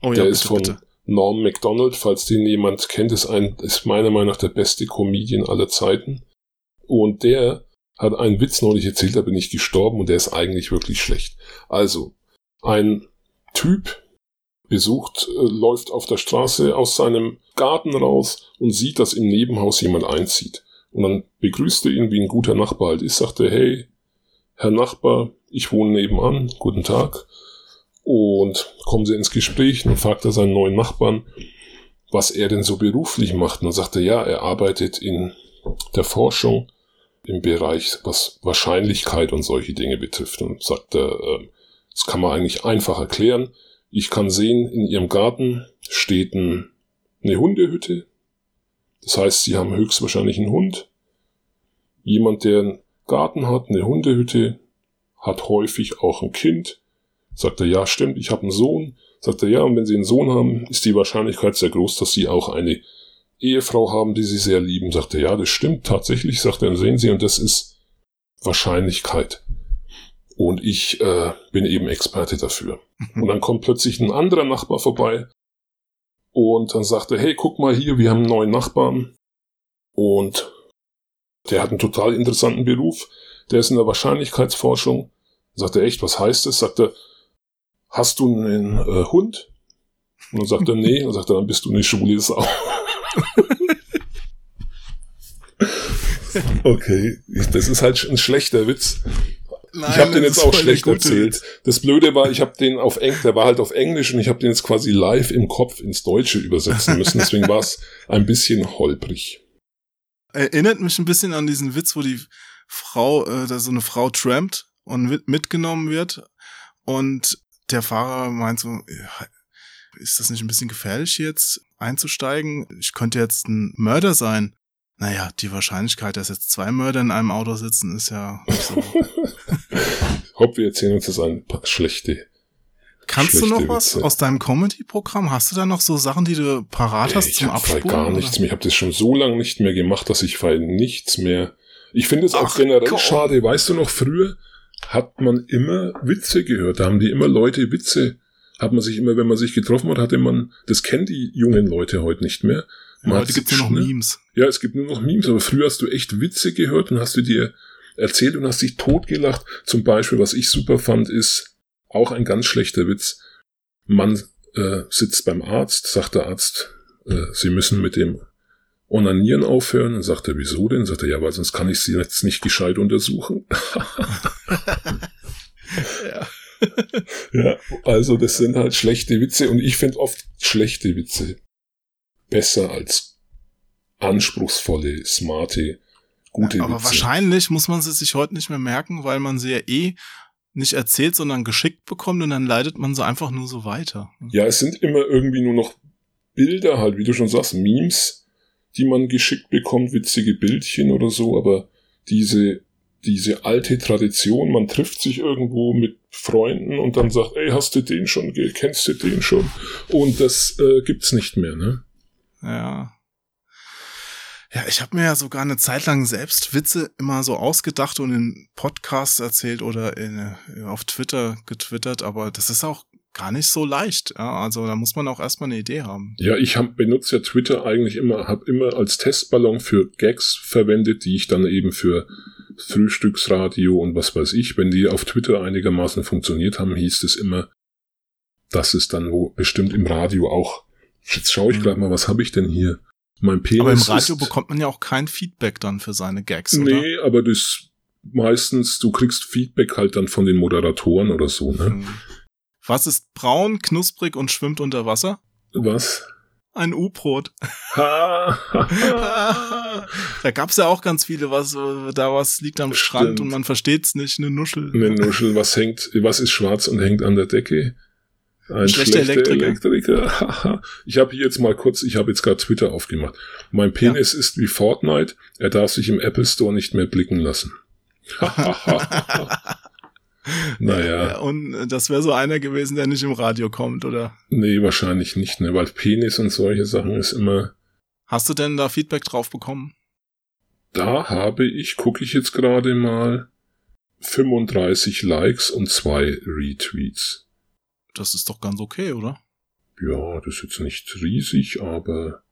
Oh der ist von Norm MacDonald, falls den jemand kennt, ist ein, ist meiner Meinung nach der beste Comedian aller Zeiten. Und der hat einen Witz neulich erzählt, da bin ich gestorben und der ist eigentlich wirklich schlecht. Also, ein Typ besucht, äh, läuft auf der Straße aus seinem Garten raus und sieht, dass im Nebenhaus jemand einzieht. Und dann begrüßt er ihn, wie ein guter Nachbar halt ist, sagt er, hey, Herr Nachbar, ich wohne nebenan, guten Tag. Und kommen sie ins Gespräch und fragt er seinen neuen Nachbarn, was er denn so beruflich macht. Und dann sagt er, ja, er arbeitet in der Forschung im Bereich, was Wahrscheinlichkeit und solche Dinge betrifft. Und sagt er, äh, das kann man eigentlich einfach erklären. Ich kann sehen, in ihrem Garten steht ein, eine Hundehütte. Das heißt, sie haben höchstwahrscheinlich einen Hund. Jemand, der einen Garten hat, eine Hundehütte, hat häufig auch ein Kind. Sagt er, ja, stimmt, ich habe einen Sohn. Sagt er, ja, und wenn Sie einen Sohn haben, ist die Wahrscheinlichkeit sehr groß, dass Sie auch eine Ehefrau haben, die Sie sehr lieben. Sagt er, ja, das stimmt tatsächlich. Sagt er, dann sehen Sie, und das ist Wahrscheinlichkeit. Und ich äh, bin eben Experte dafür. Und dann kommt plötzlich ein anderer Nachbar vorbei und dann sagt er, hey, guck mal hier, wir haben einen neuen Nachbarn und der hat einen total interessanten Beruf. Der ist in der Wahrscheinlichkeitsforschung. Sagt er, echt, was heißt das? Sagt er, hast du einen äh, Hund? Und dann sagt er, nee. Und dann sagt er, dann bist du eine schwule Sau. okay, das ist halt ein schlechter Witz. Nein, ich habe den jetzt auch schlecht erzählt. Das Blöde war, ich habe den auf Eng, der war halt auf Englisch und ich habe den jetzt quasi live im Kopf ins Deutsche übersetzen müssen. Deswegen war es ein bisschen holprig. Erinnert mich ein bisschen an diesen Witz, wo die Frau, äh, da so eine Frau trampt und mit, mitgenommen wird und der Fahrer meint so, ist das nicht ein bisschen gefährlich jetzt einzusteigen? Ich könnte jetzt ein Mörder sein. Naja, die Wahrscheinlichkeit, dass jetzt zwei Mörder in einem Auto sitzen, ist ja nicht so. Hopp, wir erzählen uns jetzt ein paar schlechte. Kannst du Schlechte noch was Witze. aus deinem Comedy-Programm? Hast du da noch so Sachen, die du parat hast ich zum Abspulen? gar oder? nichts mehr. Ich habe das schon so lange nicht mehr gemacht, dass ich nichts mehr. Ich finde es auch generell komm. schade. Weißt du noch, früher hat man immer Witze gehört. Da haben die immer Leute Witze. Hat man sich immer, wenn man sich getroffen hat, hatte man, das kennen die jungen Leute heute nicht mehr. Man Ja, heute gibt's nur noch Memes. Ja, es gibt nur noch Memes, aber früher hast du echt Witze gehört und hast du dir erzählt und hast dich totgelacht. Zum Beispiel, was ich super fand, ist auch ein ganz schlechter Witz. Man äh, sitzt beim Arzt, sagt der Arzt, äh, Sie müssen mit dem Onanieren aufhören. Dann sagt er, wieso denn? Sagt er, ja, weil sonst kann ich Sie jetzt nicht gescheit untersuchen. ja. ja, also das sind halt schlechte Witze und ich finde oft schlechte Witze besser als anspruchsvolle, smarte, gute ja, aber Witze. Aber wahrscheinlich muss man sie sich heute nicht mehr merken, weil man sie ja eh nicht erzählt, sondern geschickt bekommt und dann leitet man sie einfach nur so weiter. Ja, es sind immer irgendwie nur noch Bilder halt, wie du schon sagst, Memes, die man geschickt bekommt, witzige Bildchen oder so, aber diese diese alte Tradition, man trifft sich irgendwo mit Freunden und dann sagt, ey, hast du den schon, kennst du den schon? Und das äh, gibt's nicht mehr, ne? Ja. Ja, ich habe mir ja sogar eine Zeit lang selbst Witze immer so ausgedacht und in Podcasts erzählt oder in, auf Twitter getwittert, aber das ist auch gar nicht so leicht. Ja, also da muss man auch erstmal eine Idee haben. Ja, ich hab, benutze ja Twitter eigentlich immer, habe immer als Testballon für Gags verwendet, die ich dann eben für Frühstücksradio und was weiß ich, wenn die auf Twitter einigermaßen funktioniert haben, hieß es immer, dass es dann wo bestimmt im Radio auch. Jetzt schaue ich mhm. gerade mal, was habe ich denn hier? Mein Penis aber im Radio bekommt man ja auch kein Feedback dann für seine Gags, oder? Nee, aber das meistens, du kriegst Feedback halt dann von den Moderatoren oder so, ne? Mhm. Was ist braun, knusprig und schwimmt unter Wasser? Was? Ein U-Brot. da gab's ja auch ganz viele, was da was liegt am Stimmt. Strand und man versteht's nicht, eine Nuschel. Eine Nuschel, was hängt, was ist schwarz und hängt an der Decke? Ein schlechter, schlechter Elektriker. Elektriker. ich habe hier jetzt mal kurz, ich habe jetzt gerade Twitter aufgemacht. Mein Penis ja. ist wie Fortnite, er darf sich im Apple Store nicht mehr blicken lassen. naja. Und das wäre so einer gewesen, der nicht im Radio kommt, oder? Nee, wahrscheinlich nicht, ne? Weil Penis und solche Sachen ist immer. Hast du denn da Feedback drauf bekommen? Da habe ich, gucke ich jetzt gerade mal, 35 Likes und zwei Retweets. Das ist doch ganz okay, oder? Ja, das ist jetzt nicht riesig, aber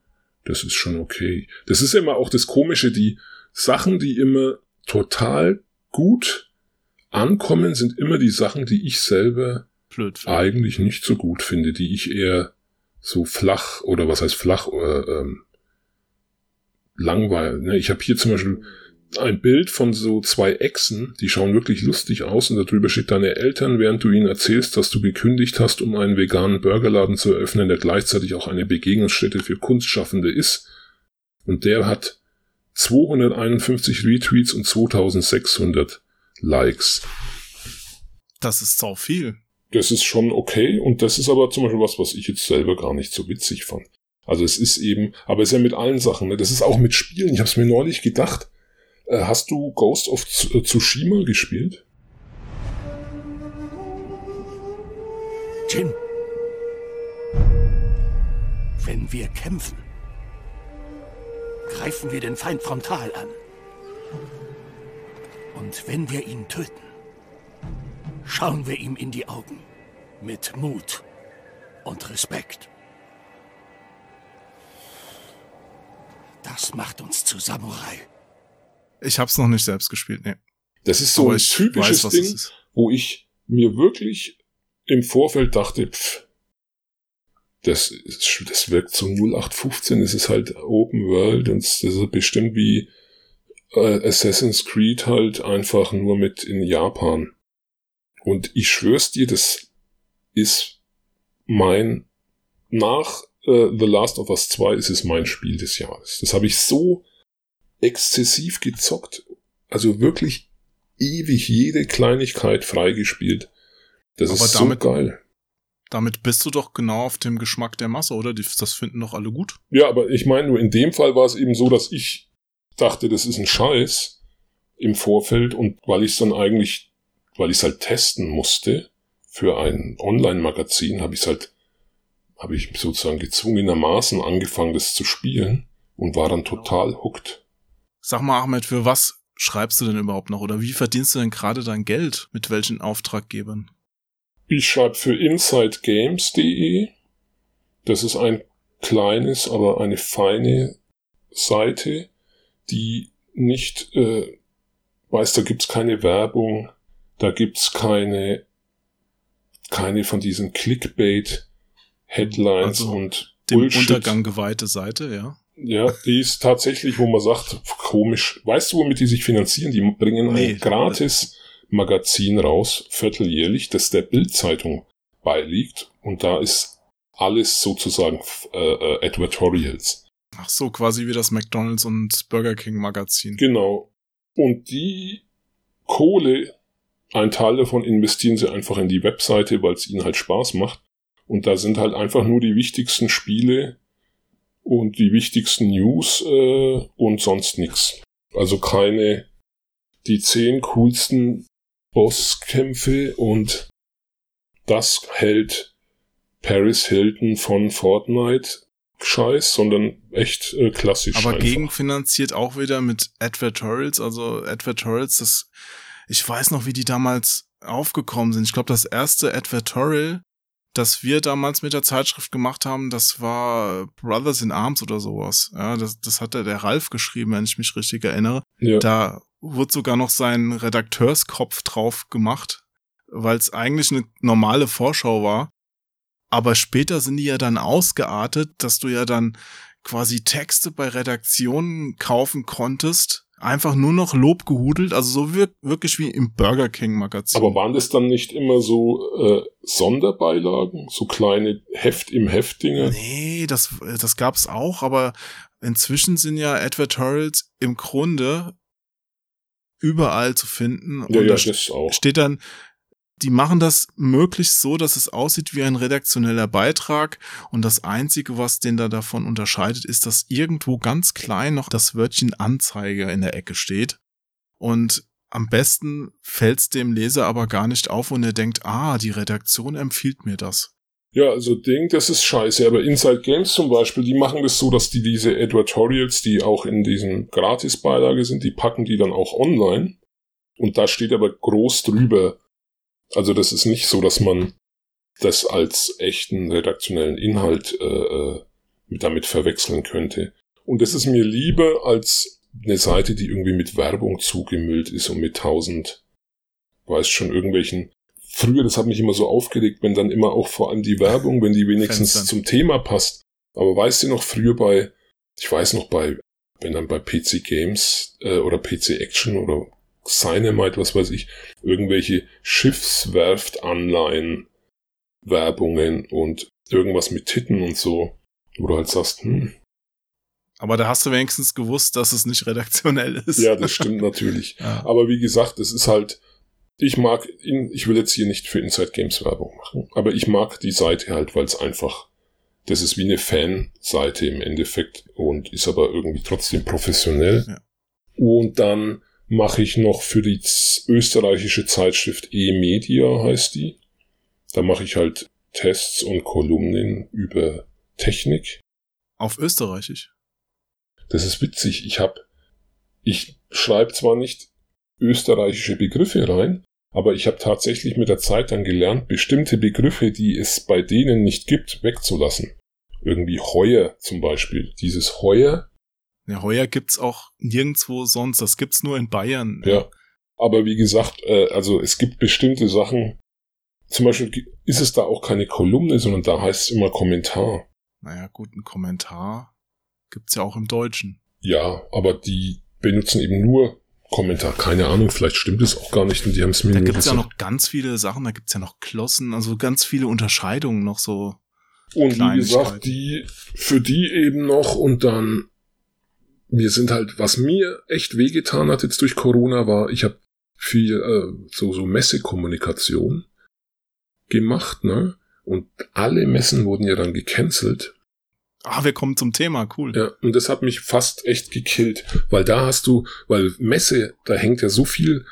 das ist schon okay. Das ist immer auch das Komische, die Sachen, die immer total gut ankommen, sind immer die Sachen, die ich selber eigentlich nicht so gut finde, die ich eher so flach oder was heißt flach oder ähm, langweilig. Ne? Ich habe hier zum Beispiel ein Bild von so zwei Echsen, die schauen wirklich lustig aus und darüber steht deine Eltern, während du ihnen erzählst, dass du gekündigt hast, um einen veganen Burgerladen zu eröffnen, der gleichzeitig auch eine Begegnungsstätte für Kunstschaffende ist. Und der hat 251 Retweets und 2600 Likes. Das ist sau viel. Das ist schon okay und das ist aber zum Beispiel was, was ich jetzt selber gar nicht so witzig fand. Also es ist eben, aber es ist ja mit allen Sachen, ne? das ist auch mit Spielen. Ich habe es mir neulich gedacht, äh, hast du Ghost of äh, Tsushima gespielt? Jin, wenn wir kämpfen, greifen wir den Feind frontal an. Und wenn wir ihn töten, schauen wir ihm in die Augen mit Mut und Respekt. Das macht uns zu Samurai. Ich hab's noch nicht selbst gespielt, nee. Das ist so Aber ein typisches weiß, Ding, wo ich mir wirklich im Vorfeld dachte, pff, das, ist, das wirkt so 0815, es ist halt Open World und das ist bestimmt wie äh, Assassin's Creed halt einfach nur mit in Japan. Und ich schwör's dir, das ist mein, nach äh, The Last of Us 2 ist es mein Spiel des Jahres. Das habe ich so exzessiv gezockt. Also wirklich ewig jede Kleinigkeit freigespielt. Das Aber ist damit, so geil. Damit bist du doch genau auf dem Geschmack der Masse, oder? Das finden doch alle gut. Ja, aber ich meine, nur in dem Fall war es eben so, dass ich dachte, das ist ein Scheiß im Vorfeld und weil ich es dann eigentlich, weil ich es halt testen musste für ein Online-Magazin, habe ich es halt, habe ich sozusagen gezwungenermaßen angefangen, das zu spielen und war dann total hooked. Sag mal, Ahmed, für was schreibst du denn überhaupt noch? Oder wie verdienst du denn gerade dein Geld? Mit welchen Auftraggebern? Ich schreibe für InsideGames.de. Das ist ein kleines, aber eine feine Seite, die nicht, äh, weiß, da gibt's keine Werbung, da gibt's keine, keine von diesen Clickbait Headlines Also und Dem Bullshit. Untergang geweihte Seite, ja. Ja, die ist tatsächlich, wo man sagt, komisch. Weißt du, womit die sich finanzieren? Die bringen Nee. ein gratis Magazin raus, vierteljährlich, das der Bild-Zeitung beiliegt. Und da ist alles sozusagen äh, äh, Advertorials. Ach so, quasi wie das McDonalds und Burger King Magazin. Genau. Und die Kohle, ein Teil davon investieren sie einfach in die Webseite, weil es ihnen halt Spaß macht. Und da sind halt einfach nur die wichtigsten Spiele und die wichtigsten News äh, und sonst nix. Also keine die zehn coolsten Bosskämpfe und das hält Paris Hilton von Fortnite Scheiß, sondern echt äh, klassisch. Aber einfach. gegenfinanziert auch wieder mit Advertorials. Also Advertorials, das, ich weiß noch, wie die damals aufgekommen sind. Ich glaube, das erste Advertorial, das wir damals mit der Zeitschrift gemacht haben, das war Brothers in Arms oder sowas. Ja, das, das hat der, der Ralf geschrieben, wenn ich mich richtig erinnere. ja. Da wurde sogar noch sein Redakteurskopf drauf gemacht, weil es eigentlich eine normale Vorschau war. Aber später sind die ja dann ausgeartet, dass du ja dann quasi Texte bei Redaktionen kaufen konntest. Einfach nur noch Lob gehudelt, also so wir wirklich wie im Burger King Magazin. Aber waren das dann nicht immer so äh, Sonderbeilagen, so kleine Heft im Heft-Dinge? Nee, das, das gab's auch, aber inzwischen sind ja Advertorials im Grunde überall zu finden. Ja, und ja, da steht dann, die machen das möglichst so, dass es aussieht wie ein redaktioneller Beitrag und das Einzige, was den da davon unterscheidet, ist, dass irgendwo ganz klein noch das Wörtchen Anzeige in der Ecke steht und am besten fällt's dem Leser aber gar nicht auf und er denkt, ah, die Redaktion empfiehlt mir das. Ja, also Ding, das ist scheiße. Aber Inside Games zum Beispiel, die machen das so, dass die diese Advertorials, die auch in diesen Gratisbeilage sind, die packen die dann auch online. Und da steht aber groß drüber. Also das ist nicht so, dass man das als echten redaktionellen Inhalt äh, äh, mit damit verwechseln könnte. Und das ist mir lieber als eine Seite, die irgendwie mit Werbung zugemüllt ist und mit tausend, weiß schon, irgendwelchen Früher, das hat mich immer so aufgeregt, wenn dann immer auch vor allem die Werbung, wenn die wenigstens Fenstern. zum Thema passt. Aber weißt du noch, früher bei, ich weiß noch bei, wenn dann bei PC Games äh, oder PC Action oder Cynamite, was weiß ich, irgendwelche Schiffswerftanleihen, Werbungen und irgendwas mit Titten und so, wo du halt sagst, hm, Aber da hast du wenigstens gewusst, dass es nicht redaktionell ist. ja, das stimmt natürlich. Ja. Aber wie gesagt, es ist halt, ich mag, ihn, ich will jetzt hier nicht für Inside Games Werbung machen, aber ich mag die Seite halt, weil es einfach, das ist wie eine Fanseite im Endeffekt und ist aber irgendwie trotzdem professionell. Ja. Und dann mache ich noch für die österreichische Zeitschrift E-Media heißt die. Da mache ich halt Tests und Kolumnen über Technik. Auf Österreichisch. Das ist witzig. Ich habe, ich schreibe zwar nicht österreichische Begriffe rein, aber ich habe tatsächlich mit der Zeit dann gelernt, bestimmte Begriffe, die es bei denen nicht gibt, wegzulassen. Irgendwie Heuer zum Beispiel. Dieses Heuer, Ja, heuer gibt's auch nirgendwo sonst. Das gibt's nur in Bayern. ja. Aber wie gesagt, äh, also es gibt bestimmte Sachen. Zum Beispiel ist es da auch keine Kolumne, sondern da heißt es immer Kommentar. Naja, gut, ein Kommentar gibt's ja auch im Deutschen. Ja, aber die benutzen eben nur Kommentar. Keine Ahnung, vielleicht stimmt es auch gar nicht und die haben es mir Da gibt's ja gesagt. noch ganz viele Sachen, da gibt's ja noch Klossen, also ganz viele Unterscheidungen noch so. Und wie gesagt, die, für die eben noch und dann, wir sind halt, was mir echt wehgetan hat jetzt durch Corona war, ich habe viel, äh, so, so Messekommunikation gemacht, ne? Und alle Messen wurden ja dann gecancelt. Ah, wir kommen zum Thema, cool. Ja, und das hat mich fast echt gekillt, weil da hast du, weil Messe, da hängt ja so viel,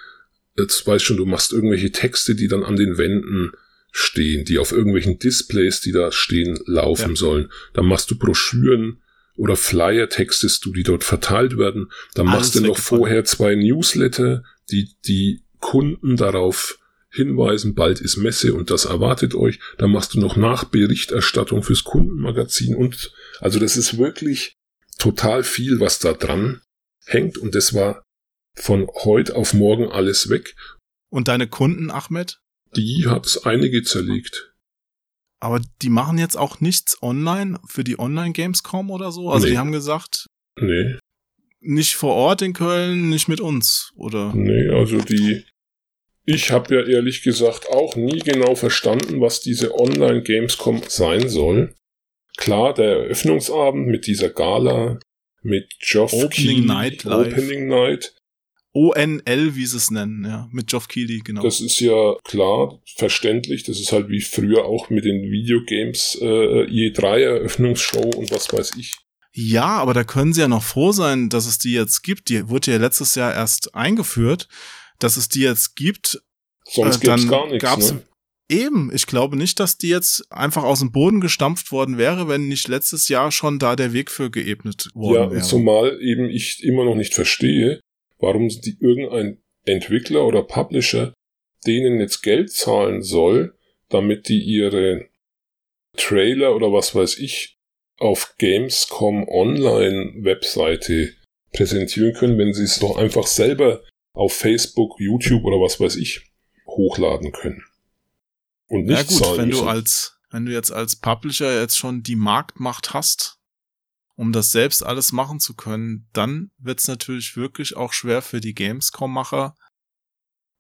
jetzt weißt schon, du machst irgendwelche Texte, die dann an den Wänden stehen, die auf irgendwelchen Displays, die da stehen, laufen Ja. sollen. Dann machst du Broschüren oder Flyer textest du, die dort verteilt werden. Dann Alles machst du noch vorher zwei Newsletter, die die Kunden darauf hinweisen, bald ist Messe und das erwartet euch. Dann machst du noch Nachberichterstattung fürs Kundenmagazin und also das ist wirklich total viel, was da dran hängt und das war von heute auf morgen alles weg. Und deine Kunden, Ahmed? Die hat's einige zerlegt. Aber die machen jetzt auch nichts online für die Online-Gamescom oder so? Also Nee. die haben gesagt, Nee, nicht vor Ort in Köln, nicht mit uns, oder? nee, also die. Ich habe ja ehrlich gesagt auch nie genau verstanden, was diese Online-Gamescom sein soll. Klar, der Eröffnungsabend mit dieser Gala, mit Geoff Opening Keighley, Night live. Opening Night. ONL, wie sie es nennen, ja, mit Geoff Keighley, genau. Das ist ja klar, verständlich. Das ist halt wie früher auch mit den Videogames äh, E3-Eröffnungsshow und was weiß ich. Ja, aber da können sie ja noch froh sein, dass es die jetzt gibt. Die wurde ja letztes Jahr erst eingeführt, dass es die jetzt gibt. Sonst Äh, gibt's gar nichts. gab's- Ne? Eben, ich glaube nicht, dass die jetzt einfach aus dem Boden gestampft worden wäre, wenn nicht letztes Jahr schon da der Weg für geebnet worden Ja, wäre. zumal eben ich immer noch nicht verstehe, warum die irgendein Entwickler oder Publisher denen jetzt Geld zahlen soll, damit die ihre Trailer oder was weiß ich auf Gamescom Online Webseite präsentieren können, wenn sie es doch einfach selber auf Facebook, YouTube oder was weiß ich hochladen können. Und nicht ja gut, zahlen wenn du müssen. als, wenn du jetzt als Publisher jetzt schon die Marktmacht hast, um das selbst alles machen zu können, dann wird's natürlich wirklich auch schwer für die Gamescom-Macher,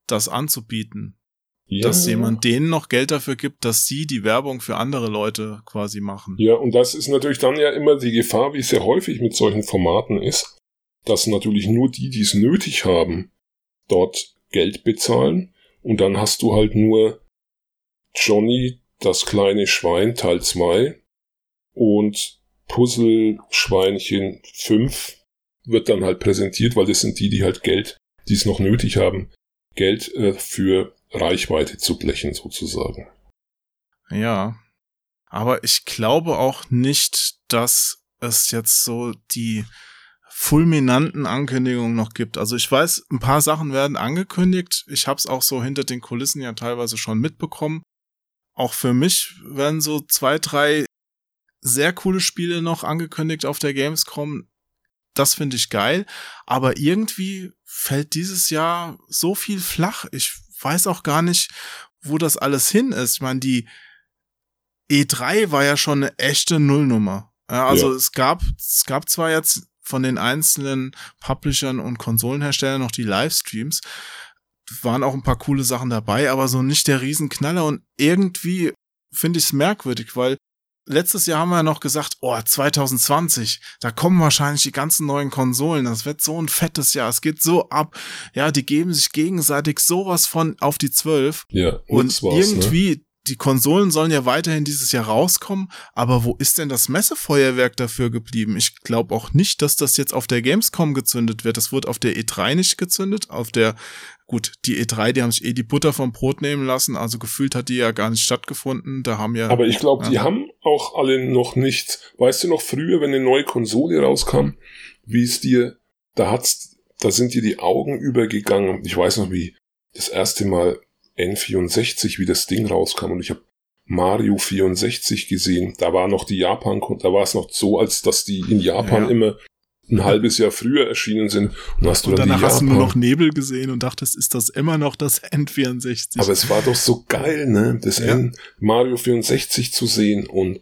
das anzubieten. ja, Dass jemand denen noch Geld dafür gibt, dass sie die Werbung für andere Leute quasi machen. Ja, und das ist natürlich dann ja immer die Gefahr, wie es ja häufig mit solchen Formaten ist, dass natürlich nur die, die es nötig haben, dort Geld bezahlen und dann hast du halt nur Johnny, das kleine Schwein, Teil 2 und Puzzle-Schweinchen 5 wird dann halt präsentiert, weil das sind die, die halt Geld, die es noch nötig haben, Geld äh, für Reichweite zu blechen sozusagen. Ja. Aber ich glaube auch nicht, dass es jetzt so die fulminanten Ankündigungen noch gibt. Also ich weiß, ein paar Sachen werden angekündigt. Ich habe es auch so hinter den Kulissen ja teilweise schon mitbekommen. Auch für mich werden so zwei, drei sehr coole Spiele noch angekündigt auf der Gamescom. Das finde ich geil. Aber irgendwie fällt dieses Jahr so viel flach. Ich weiß auch gar nicht, wo das alles hin ist. Ich meine, die E3 war ja schon eine echte Nullnummer. Ja, also Ja. es gab, es gab zwar jetzt von den einzelnen Publishern und Konsolenherstellern noch die Livestreams, waren auch ein paar coole Sachen dabei, aber so nicht der Riesenknaller und irgendwie finde ich es merkwürdig, weil letztes Jahr haben wir ja noch gesagt, oh, 2020, da kommen wahrscheinlich die ganzen neuen Konsolen, das wird so ein fettes Jahr, es geht so ab, ja, die geben sich gegenseitig sowas von auf die Zwölf Ja, und ne? irgendwie, die Konsolen sollen ja weiterhin dieses Jahr rauskommen, aber wo ist denn das Messefeuerwerk dafür geblieben? Ich glaube auch nicht, dass das jetzt auf der Gamescom gezündet wird. Das wurde auf der E3 nicht gezündet. Auf der, gut, die E3, die haben sich eh die Butter vom Brot nehmen lassen, also gefühlt hat die ja gar nicht stattgefunden. Da haben ja. Aber ich glaube, die Ja. haben auch alle noch nicht. Weißt du noch früher, wenn eine neue Konsole rauskam, wie es dir, da hat's, da sind dir die Augen übergegangen. Ich weiß noch, wie das erste Mal N64, wie das Ding rauskam und ich habe Mario 64 gesehen. Da war noch die Japan, da war es noch so, als dass die in Japan Ja. immer ein halbes Jahr früher erschienen sind. Und hast du und dann danach hast du nur noch Nebel gesehen und dachtest, ist das immer noch das N64? Aber es war doch so geil, ne? Das Ja. N Mario 64 zu sehen und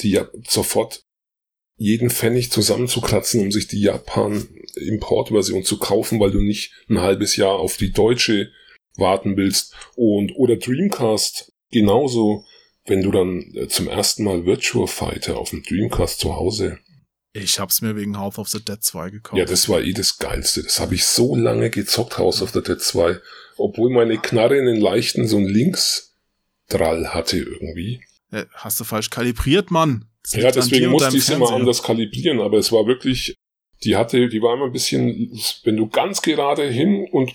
die ja sofort jeden Pfennig zusammenzukratzen, um sich die Japan-Importversion zu kaufen, weil du nicht ein halbes Jahr auf die deutsche warten willst. Und oder Dreamcast genauso, wenn du dann äh, zum ersten Mal Virtua Fighter auf dem Dreamcast zu Hause. Ich hab's mir wegen House of the Dead 2 gekauft. Ja, das war eh das Geilste. Das habe ich so lange gezockt, House of the Dead 2. Obwohl meine Knarre einen leichten, so einen Linksdrall hatte irgendwie. Äh, Hast du falsch kalibriert, Mann. Das Ja, deswegen musste ich es immer anders kalibrieren, aber es war wirklich, die hatte, die war immer ein bisschen, wenn du ganz gerade hin und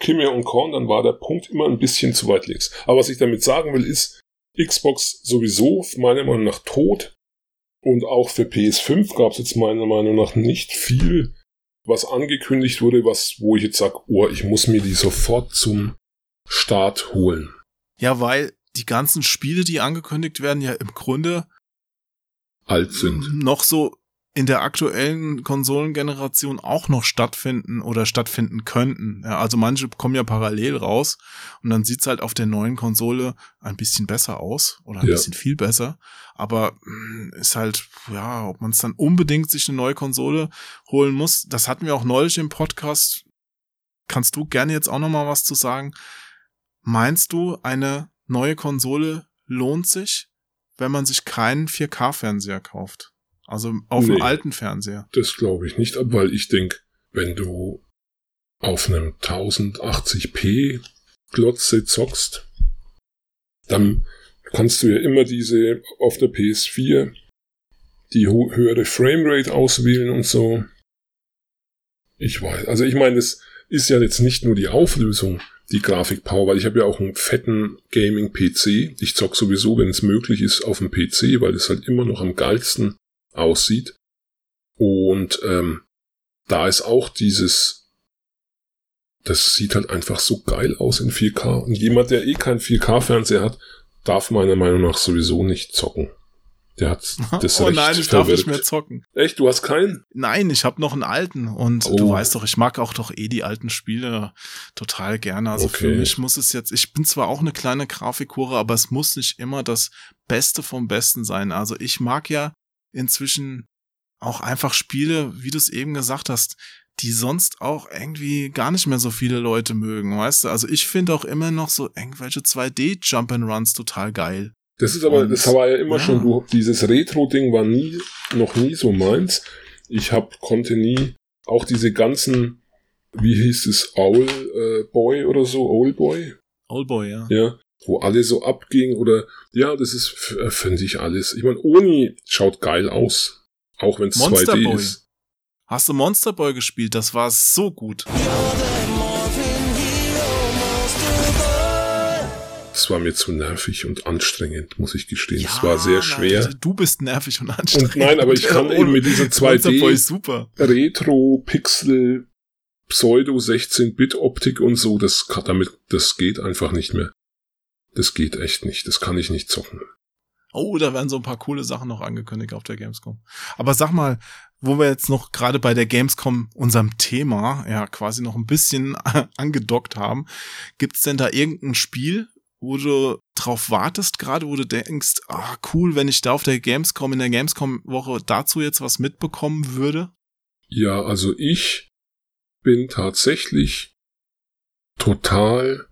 Kimme und Korn, dann war der Punkt immer ein bisschen zu weit links. Aber was ich damit sagen will, ist, Xbox sowieso meiner Meinung nach tot und auch für PS5 gab es jetzt meiner Meinung nach nicht viel, was angekündigt wurde, was, wo ich jetzt sage, oh, ich muss mir die sofort zum Start holen. Ja, weil die ganzen Spiele, die angekündigt werden, ja im Grunde Alt sind. noch so in der aktuellen Konsolengeneration auch noch stattfinden oder stattfinden könnten. Ja, also manche kommen ja parallel raus und dann sieht's halt auf der neuen Konsole ein bisschen besser aus oder ein Ja. bisschen viel besser. Aber mh, ist halt, ja, ob man es dann unbedingt sich eine neue Konsole holen muss, das hatten wir auch neulich im Podcast. Kannst du gerne jetzt auch noch mal was zu sagen? Meinst du, eine neue Konsole lohnt sich, wenn man sich keinen 4K-Fernseher kauft? Also auf dem Nee. alten Fernseher. Das glaube ich nicht, weil ich denke, wenn du auf einem 1080p Glotze zockst, dann kannst du ja immer diese auf der PS4 die höhere Framerate auswählen und so. Ich weiß, also ich meine, es ist ja jetzt nicht nur die Auflösung, die Grafikpower, weil ich habe ja auch einen fetten Gaming-PC. Ich zock sowieso, wenn es möglich ist, auf dem PC, weil es halt immer noch am geilsten aussieht. Und ähm, da ist auch dieses, das sieht halt einfach so geil aus in 4K. Und jemand, der eh keinen 4K-Fernseher hat, darf meiner Meinung nach sowieso nicht zocken. Der hat das oh Recht nein, ich darf nicht verwirkt. mehr zocken. Echt, du hast keinen? Nein, ich habe noch einen alten und Oh. du weißt doch, ich mag auch doch eh die alten Spiele total gerne. Also für Okay. mich muss es jetzt, ich bin zwar auch eine kleine Grafikhure, aber es muss nicht immer das Beste vom Besten sein. Also ich mag ja inzwischen auch einfach Spiele, wie du es eben gesagt hast, die sonst auch irgendwie gar nicht mehr so viele Leute mögen, weißt du? Also ich finde auch immer noch so irgendwelche 2D Jump and Runs total geil. Das ist aber, Und- das war ja immer ja. schon, du, dieses Retro-Ding war nie, noch nie so meins. Ich hab, konnte nie, auch diese ganzen, wie hieß es, Owl äh, Boy oder so, Owl Boy, Oldboy, ja. ja, wo alle so abging oder, ja, das ist, äh, finde ich alles. Ich meine, Oni schaut geil aus. Auch wenn es Monster 2D Boy. ist. Hast du Monster Boy gespielt? Das war so gut. Das war mir zu nervig und anstrengend, muss ich gestehen. Es war sehr nein, schwer. Du bist nervig und anstrengend. Und nein, aber ich kann eben mit dieser Monster Boy 2D ist super. Retro-Pixel, Pseudo-16-Bit-Optik und so, das kann damit, das geht einfach nicht mehr. Das geht echt nicht. Das kann ich nicht zocken. Oh, da werden so ein paar coole Sachen noch angekündigt auf der Gamescom. Aber sag mal, wo wir jetzt noch gerade bei der Gamescom unserem Thema ja quasi noch ein bisschen angedockt haben, gibt's denn da irgendein Spiel, wo du drauf wartest gerade, wo du denkst, ah cool, wenn ich da auf der Gamescom in der Gamescom Woche dazu jetzt was mitbekommen würde? Ja, also ich bin tatsächlich total,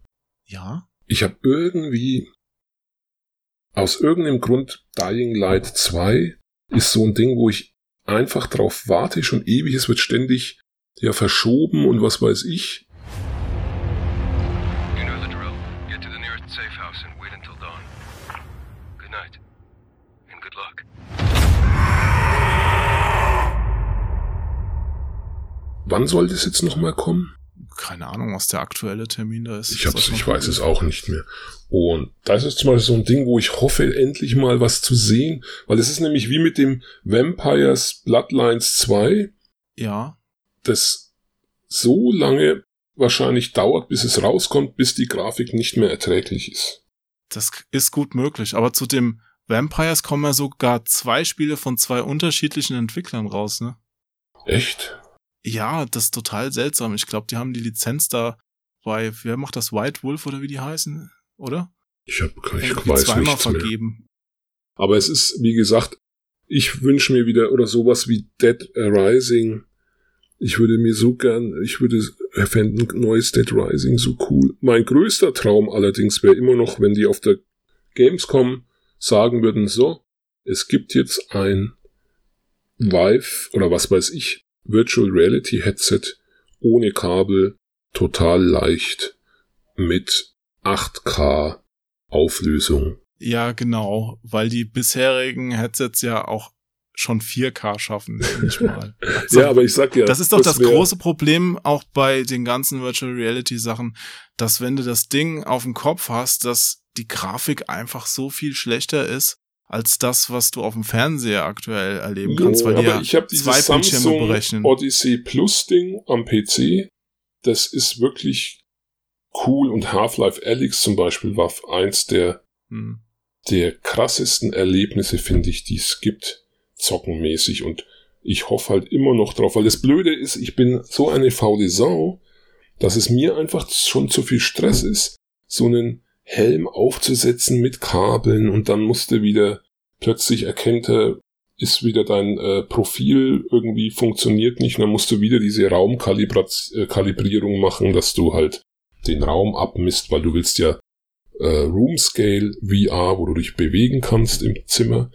Ja. Ich habe irgendwie aus irgendeinem Grund Dying Light 2 ist so ein Ding, wo ich einfach drauf warte, schon ewig, es wird ständig ja verschoben und was weiß ich. You know the drill. Get to the nearest safe house and wait until dawn. Good night. And good luck. Wann soll das jetzt nochmal kommen? Keine Ahnung, was der aktuelle Termin da ist. Ich, hab's, ich weiß es auch nicht mehr. Und das ist zum Beispiel so ein Ding, wo ich hoffe, endlich mal was zu sehen. Weil es ist nämlich wie mit dem Vampires Bloodlines 2, Ja. das so lange wahrscheinlich dauert, bis es rauskommt, bis die Grafik nicht mehr erträglich ist. Das ist gut möglich. Aber zu dem Vampires kommen ja sogar zwei Spiele von zwei unterschiedlichen Entwicklern raus, ne? Echt? Ja, das ist total seltsam. Ich glaube, die haben die Lizenz da bei, wer macht das, White Wolf oder wie die heißen, oder? Ich, hab, ich Irgendwie weiß zweimal nichts mehr. vergeben. Aber es ist, wie gesagt, ich wünsche mir wieder oder sowas wie Dead Rising. Ich würde mir so gern, ich würde fänden ein neues Dead Rising so cool. Mein größter Traum allerdings wäre immer noch, wenn die auf der Gamescom sagen würden, so, es gibt jetzt ein Vive oder was weiß ich, Virtual Reality Headset ohne Kabel, total leicht, mit 8K Auflösung. Ja, genau, weil die bisherigen Headsets ja auch schon 4K schaffen, nicht mal. Also, ja, aber ich sag ja, das ist doch das, wär- große Problem auch bei den ganzen Virtual Reality Sachen, dass wenn du das Ding auf dem Kopf hast, dass die Grafik einfach so viel schlechter ist als das, was du auf dem Fernseher aktuell erleben kannst, Jo, weil die aber ja ich habe dieses zwei Bildschirme Samsung berechnen. Odyssey Plus Ding am PC. Das ist wirklich cool und Half-Life Alyx zum Beispiel war eins der, Hm. der krassesten Erlebnisse, finde ich, die es gibt, zockenmäßig und ich hoffe halt immer noch drauf, weil das Blöde ist, ich bin so eine faule Sau, dass es mir einfach schon zu viel Stress ist, so einen Helm aufzusetzen mit Kabeln und dann musste wieder plötzlich erkennt er, ist wieder dein äh, Profil irgendwie funktioniert nicht, und dann musst du wieder diese Raumkalibrierung äh, machen, dass du halt den Raum abmisst, weil du willst ja äh, Room Scale VR, wo du dich bewegen kannst im Zimmer.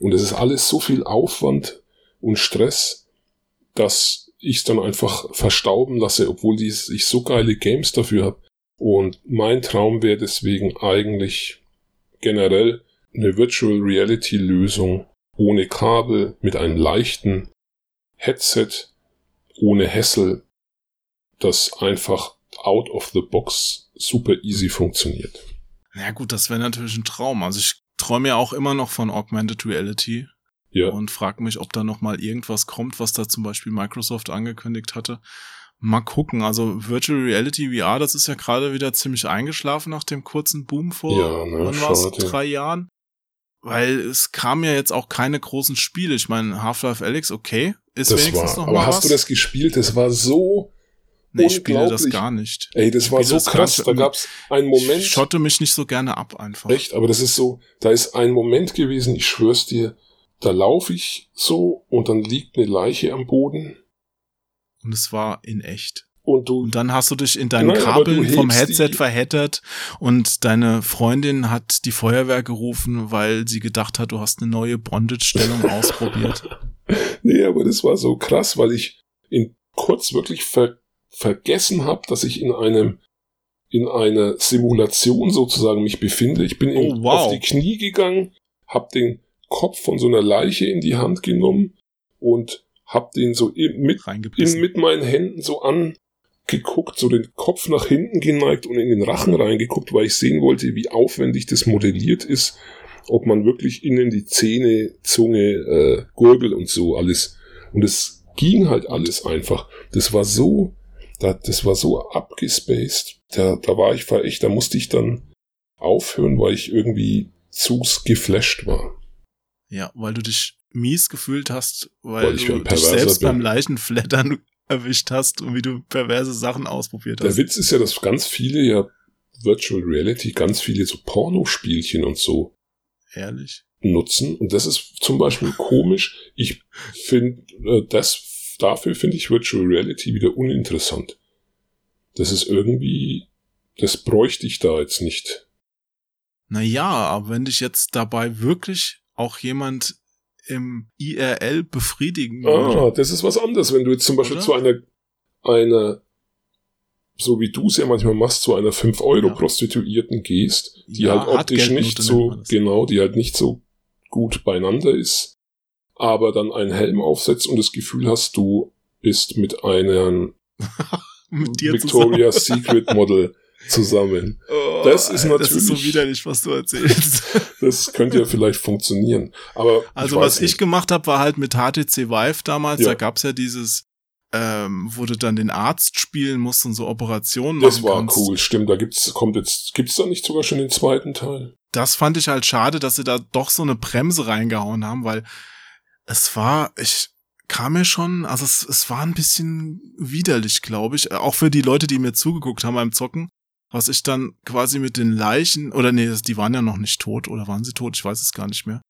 Und es ist alles so viel Aufwand und Stress, dass ich es dann einfach verstauben lasse, obwohl ich so geile Games dafür habe. Und mein Traum wäre deswegen eigentlich generell eine Virtual Reality Lösung ohne Kabel mit einem leichten Headset ohne Hessel, das einfach out of the box super easy funktioniert. Ja gut, das wäre natürlich ein Traum. Also ich träume ja auch immer noch von Augmented Reality. Ja. Und frage mich, ob da noch mal irgendwas kommt, was da zum Beispiel Microsoft angekündigt hatte. Mal gucken. Also Virtual Reality VR, das ist ja gerade wieder ziemlich eingeschlafen nach dem kurzen Boom vor ja, ne, wann war's, drei Jahren. Weil es kam ja jetzt auch keine großen Spiele. Ich meine, Half-Life Alex, okay, ist das wenigstens war, noch Aber mal hast was. du das gespielt? Das war so Nee, ich spiele das gar nicht. Ey, das war so krass. Da gab's einen Moment. Ich schotte mich nicht so gerne ab einfach. Echt, aber das ist so, da ist ein Moment gewesen, ich schwör's dir, da laufe ich so und dann liegt eine Leiche am Boden Und es war in echt. und du, Und dann hast du dich in deinen Nein, du Kabeln vom Headset die- verheddert und deine Freundin hat die Feuerwehr gerufen, weil sie gedacht hat, du hast eine neue Bondage-Stellung ausprobiert. nee, aber das war so krass, weil ich in kurz wirklich ver vergessen habe, dass ich in einem in einer Simulation sozusagen mich befinde. Ich bin in, Oh, wow. auf die Knie gegangen, habe den Kopf von so einer Leiche in die Hand genommen und habe den so mit in, mit meinen Händen so angeguckt, so den Kopf nach hinten geneigt und in den Rachen reingeguckt, weil ich sehen wollte, wie aufwendig das modelliert ist, ob man wirklich innen die Zähne, Zunge, äh, Gurgel und so alles. Und es ging halt alles einfach. Das war so, da, das war so abgespaced. Da, da war ich war echt, da musste ich dann aufhören, weil ich irgendwie zu geflasht war. Ja, weil du dich mies gefühlt hast, weil, du dich selbst bin. beim Leichenflattern erwischt hast und wie du perverse Sachen ausprobiert Der hast. Witz ist ja, dass ganz viele ja Virtual Reality, ganz viele so Pornospielchen und so Ehrlich. nutzen. Und das ist zum Beispiel komisch. Ich finde, äh, das, dafür finde ich Virtual Reality wieder uninteressant. Das ist irgendwie, das bräuchte ich da jetzt nicht. Naja, aber wenn dich jetzt dabei wirklich auch jemand im IRL befriedigen würde, Ah, das ist was anderes. Wenn du jetzt zum Beispiel Oder? zu einer, einer, so wie du es ja manchmal machst, zu einer 5-Euro-Prostituierten gehst, die Ja, halt optisch nicht so, genau, die halt nicht so gut beieinander ist, aber dann einen Helm aufsetzt und das Gefühl hast, du bist mit einem mit dir Victoria's. Secret Model zusammen. Oh, Das ist Das ist so natürlich- widerlich, was du erzählst. Das könnte ja vielleicht funktionieren. Aber Also ich was weiß ich nicht. gemacht habe, war halt mit HTC Vive damals, Ja. da gab's ja dieses, ähm, wo du dann den Arzt spielen musst und so Operationen das war kannst. cool, stimmt. Da gibt's, kommt jetzt, gibt's da nicht sogar schon den zweiten Teil? Das fand ich halt schade, dass sie da doch so eine Bremse reingehauen haben, weil es war, ich kam mir schon, also es, es war ein bisschen widerlich, glaube ich, auch für die Leute, die mir zugeguckt haben beim Zocken, was ich dann quasi mit den Leichen, oder nee, die waren ja noch nicht tot, oder waren sie tot, ich weiß es gar nicht mehr,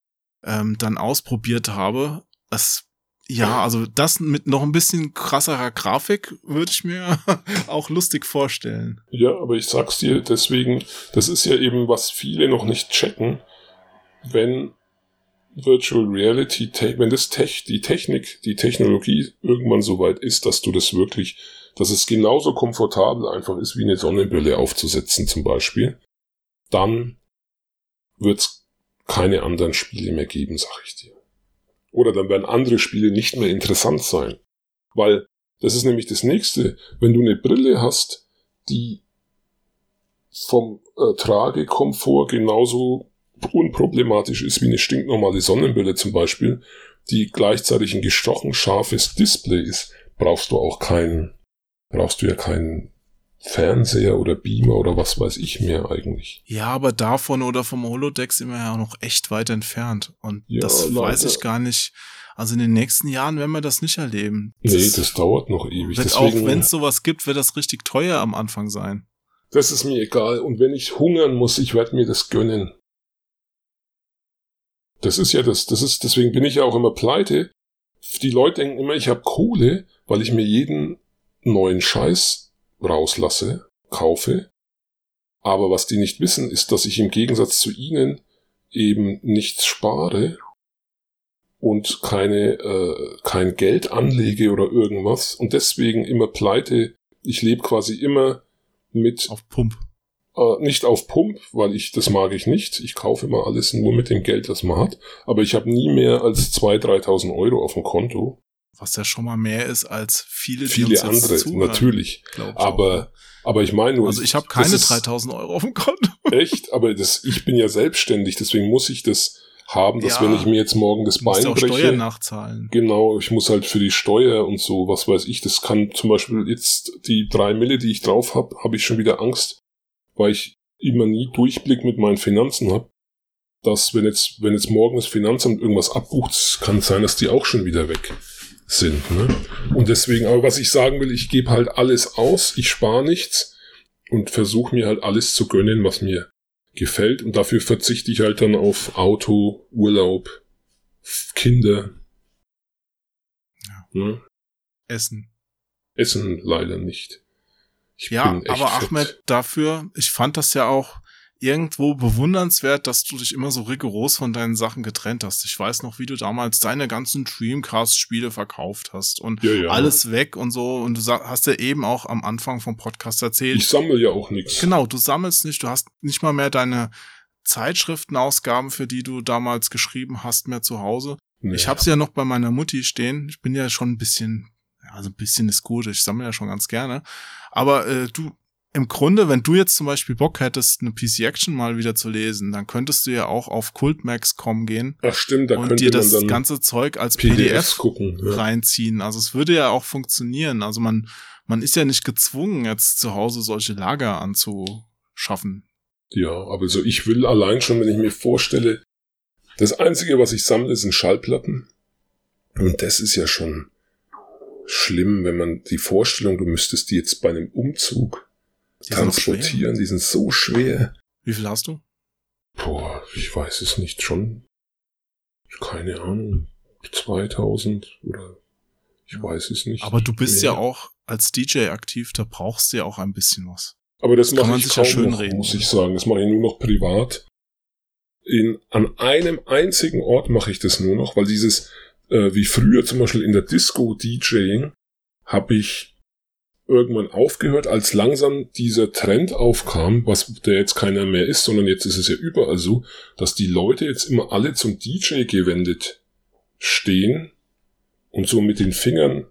ähm, dann ausprobiert habe. Es, ja, also das mit noch ein bisschen krasserer Grafik würde ich mir auch lustig vorstellen. Ja, aber ich sag's dir, deswegen, das ist ja eben, was viele noch nicht checken, wenn Virtual Reality, wenn das Tech, die Technik, die Technologie irgendwann so weit ist, dass du das wirklich, dass es genauso komfortabel einfach ist, wie eine Sonnenbrille aufzusetzen zum Beispiel, dann wird's keine anderen Spiele mehr geben, sag ich dir. Oder dann werden andere Spiele nicht mehr interessant sein. Weil das ist nämlich das nächste. Wenn du eine Brille hast, die vom äh, Tragekomfort genauso unproblematisch ist wie eine stinknormale Sonnenbrille zum Beispiel, die gleichzeitig ein gestochen scharfes Display ist, brauchst du auch keinen, brauchst du ja keinen Fernseher oder Beamer oder was weiß ich mehr eigentlich. Ja, aber davon oder vom Holodeck sind wir ja auch noch echt weit entfernt. Und Ja, das Leute. weiß ich gar nicht. Also in den nächsten Jahren werden wir das nicht erleben. Das nee, das dauert noch ewig. Wird Deswegen, auch wenn es sowas gibt, wird das richtig teuer am Anfang sein. Das ist mir egal. Und wenn ich hungern muss, ich werde mir das gönnen. Das ist ja das, das ist, deswegen bin ich ja auch immer pleite. Die Leute denken immer, ich habe Kohle, weil ich mir jeden neuen Scheiß rauslasse, kaufe. Aber was die nicht wissen, ist, dass ich im Gegensatz zu ihnen eben nichts spare und keine äh, kein Geld anlege oder irgendwas und deswegen immer pleite. Ich lebe quasi immer mit auf Pump. Äh, nicht auf Pump, weil ich das mag ich nicht. Ich kaufe immer alles nur mit dem Geld, das man hat. Aber ich habe nie mehr als 2.000, 3.000 Euro auf dem Konto. Was ja schon mal mehr ist als viele, viele andere, zuhören, natürlich. Aber aber ich meine nur. Also ich habe keine 3.000 Euro auf dem Konto. Echt? Aber das, ich bin ja selbstständig, deswegen muss ich das haben, dass ja, wenn ich mir jetzt morgen das Bein auch breche. Steuern nachzahlen. Genau, ich muss halt für die Steuer und so, was weiß ich, das kann zum Beispiel jetzt die drei Mille, die ich drauf habe, habe ich schon wieder Angst, weil ich immer nie Durchblick mit meinen Finanzen habe, dass wenn jetzt, wenn jetzt morgen das Finanzamt irgendwas abbucht, kann es sein, dass die auch schon wieder weg sind. Ne? Und deswegen, aber was ich sagen will, ich gebe halt alles aus, ich spare nichts und versuche mir halt alles zu gönnen, was mir gefällt. Und dafür verzichte ich halt dann auf Auto, Urlaub, Kinder. Ja. Ne? Essen. Essen leider nicht. Ich ja, aber. Ahmed, dafür, ich fand das ja auch irgendwo bewundernswert, dass du dich immer so rigoros von deinen Sachen getrennt hast. Ich weiß noch, wie du damals deine ganzen Dreamcast-Spiele verkauft hast und ja, ja. alles weg und so. Und du hast ja eben auch am Anfang vom Podcast erzählt. Ich sammle ja auch nichts. Genau, du sammelst nicht, du hast nicht mal mehr deine Zeitschriftenausgaben, für die du damals geschrieben hast, mehr zu Hause. Nee. Ich habe sie ja noch bei meiner Mutti stehen. Ich bin ja schon ein bisschen, ja, also ein bisschen ist gut. Ich sammle ja schon ganz gerne. Aber äh, du im Grunde, wenn du jetzt zum Beispiel Bock hättest, eine PC Action mal wieder zu lesen, dann könntest du ja auch auf cultmax.com gehen. Ach stimmt, da und dir das ganze Zeug als PDF gucken, ja. reinziehen. Also es würde ja auch funktionieren. Also man, man ist ja nicht gezwungen, jetzt zu Hause solche Lager anzuschaffen. Ja, aber so ich will allein schon, wenn ich mir vorstelle, das einzige, was ich sammle, sind Schallplatten. Und das ist ja schon schlimm, wenn man die Vorstellung, du müsstest die jetzt bei einem Umzug die transportieren. Die sind so schwer. Wie viel hast du? Boah, ich weiß es nicht. Schon, keine Ahnung, 2000 oder ich weiß es nicht. Aber du bist mehr. ja auch als DJ aktiv, da brauchst du ja auch ein bisschen was. Aber das, das mache ich kaum ja schön noch, reden, muss ich sagen. Das mache ich nur noch privat. In, an einem einzigen Ort mache ich das nur noch, weil dieses, äh, wie früher zum Beispiel in der Disco DJing, habe ich irgendwann aufgehört, als langsam dieser Trend aufkam, was der jetzt keiner mehr ist, sondern jetzt ist es ja überall so, dass die Leute jetzt immer alle zum DJ gewendet stehen und so mit den Fingern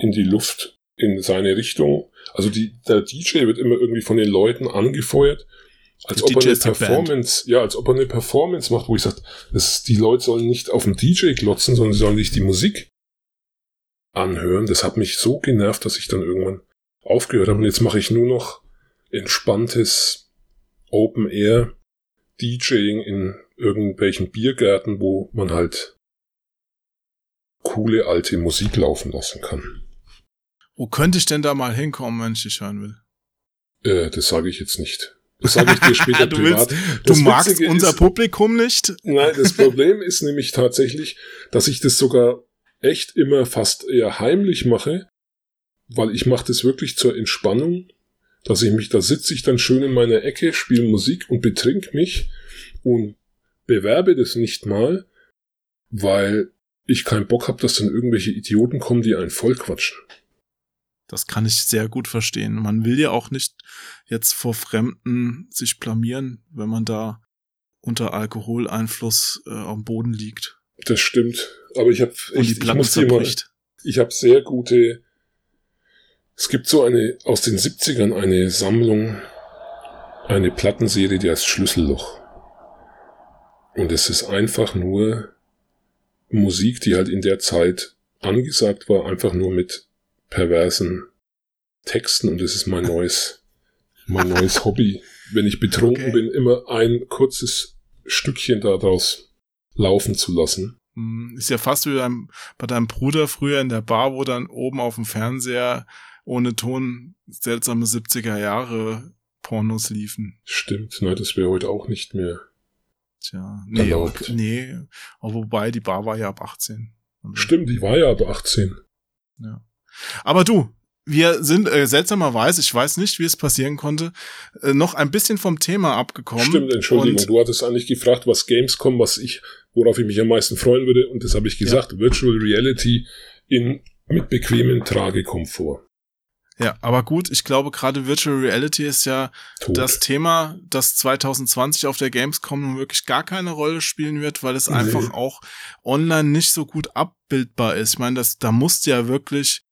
in die Luft in seine Richtung. Also die, der DJ wird immer irgendwie von den Leuten angefeuert, als ob er eine Performance, ja, als ob er eine Performance macht, wo ich sage, die Leute sollen nicht auf den DJ glotzen, sondern sie sollen sich die Musik anhören. Das hat mich so genervt, dass ich dann irgendwann aufgehört habe. Und jetzt mache ich nur noch entspanntes Open Air DJing in irgendwelchen Biergärten, wo man halt coole alte Musik laufen lassen kann. Wo könnte ich denn da mal hinkommen, wenn ich dich hören will? Äh, das sage ich jetzt nicht. Das sage ich dir später du privat. Willst, du magst Witzige unser ist, Publikum nicht? Nein, das Problem ist nämlich tatsächlich, dass ich das sogar echt immer fast eher heimlich mache, weil ich mache das wirklich zur Entspannung, dass ich mich, da sitze ich dann schön in meiner Ecke, spiele Musik und betrink mich und bewerbe das nicht mal, weil ich keinen Bock habe, dass dann irgendwelche Idioten kommen, die einen vollquatschen. Das kann ich sehr gut verstehen. Man will ja auch nicht jetzt vor Fremden sich blamieren, wenn man da unter Alkoholeinfluss äh, am Boden liegt. Das stimmt. Aber ich habe ich, ich muss dir mal, ich habe sehr gute. Es gibt so eine aus den 70ern eine Sammlung, eine Plattenserie, die heißt Schlüsselloch. Und es ist einfach nur Musik, die halt in der Zeit angesagt war, einfach nur mit perversen Texten und das ist mein neues, mein neues Hobby. Wenn ich betrunken okay. bin, immer ein kurzes Stückchen daraus laufen zu lassen. Hm, Ist ja fast wie beim, bei deinem Bruder früher in der Bar, wo dann oben auf dem Fernseher ohne Ton seltsame 70er Jahre Pornos liefen. Stimmt, ne, das wäre heute auch nicht mehr. Tja, nee, Erlaubt. aber- nee, aber wobei die Bar war ja ab 18. Also, Stimmt, die war ja aber 18. Ja. Aber du, wir sind äh, seltsamerweise, ich weiß nicht, wie es passieren konnte, äh, noch ein bisschen vom Thema abgekommen. Stimmt, Entschuldigung, du hattest eigentlich gefragt, was Gamescom, was ich, worauf ich mich am meisten freuen würde, und das habe ich gesagt, Virtual Reality in, mit bequemem Tragekomfort. ja, aber gut, ich glaube, gerade Virtual Reality ist ja Tot. das Thema, das 2020 auf der Gamescom nun wirklich gar keine Rolle spielen wird, weil es Nee. einfach auch online nicht so gut abbildbar ist. Ich meine, das, da musst du ja wirklich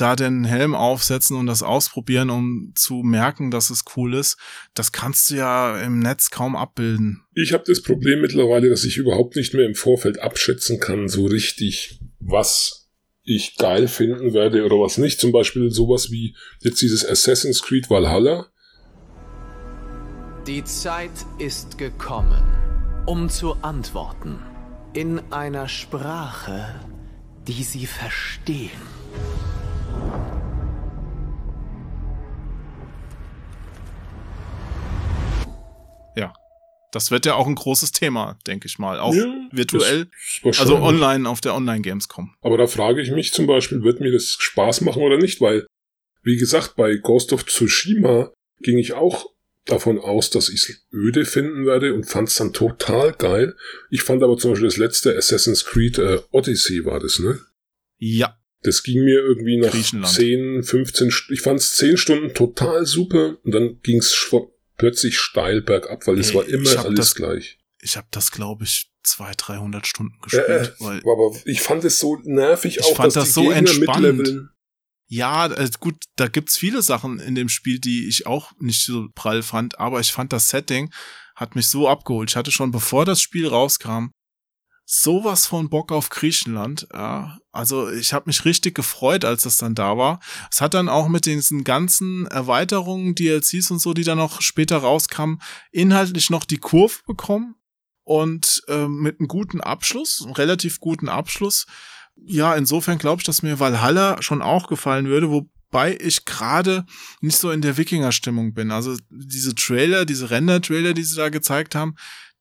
da den Helm aufsetzen und das ausprobieren, um zu merken, dass es cool ist. Das kannst du ja im Netz kaum abbilden. Ich habe das Problem mittlerweile, dass ich überhaupt nicht mehr im Vorfeld abschätzen kann, so richtig, was ich geil finden werde oder was nicht. Zum Beispiel sowas wie jetzt dieses Assassin's Creed Valhalla. Die Zeit ist gekommen, um zu antworten. In einer Sprache, die sie verstehen. Ja. Das wird ja auch ein großes Thema, denke ich mal. Auch Ja, virtuell, also online auf der Online-Gamescom. Aber da frage ich mich zum Beispiel, wird mir das Spaß machen oder nicht? Weil, wie gesagt, bei Ghost of Tsushima ging ich auch davon aus, dass ich es öde finden werde und fand es dann total geil. Ich fand aber zum Beispiel das letzte Assassin's Creed äh, Odyssey war das, ne? Ja, Das ging mir irgendwie nach Griechenland. 10, 15, St- ich fand es 10 Stunden total super und dann ging es plötzlich steil bergab, weil es war immer alles das- gleich. ich habe das, glaube ich, 200, 300 Stunden Äh, gespielt. äh, weil aber ich fand es so nervig Ich auch, fand dass das die so Gegner entspannt. mitleveln. Ja, äh, gut, da gibt's viele Sachen in dem Spiel, die ich auch nicht so prall fand, aber ich fand das Setting hat mich so abgeholt. Ich hatte schon bevor das Spiel rauskam sowas von Bock auf Griechenland. Ja, also ich habe mich richtig gefreut, als das dann da war. Es hat dann auch mit diesen ganzen Erweiterungen, DLCs und so, die dann noch später rauskamen, inhaltlich noch die Kurve bekommen und ähm, mit einem guten Abschluss, einem relativ guten Abschluss. Ja, insofern glaube ich, dass mir Valhalla schon auch gefallen würde, wobei ich gerade nicht so in der Wikinger-Stimmung bin. Also diese Trailer, diese Render-Trailer, die sie da gezeigt haben,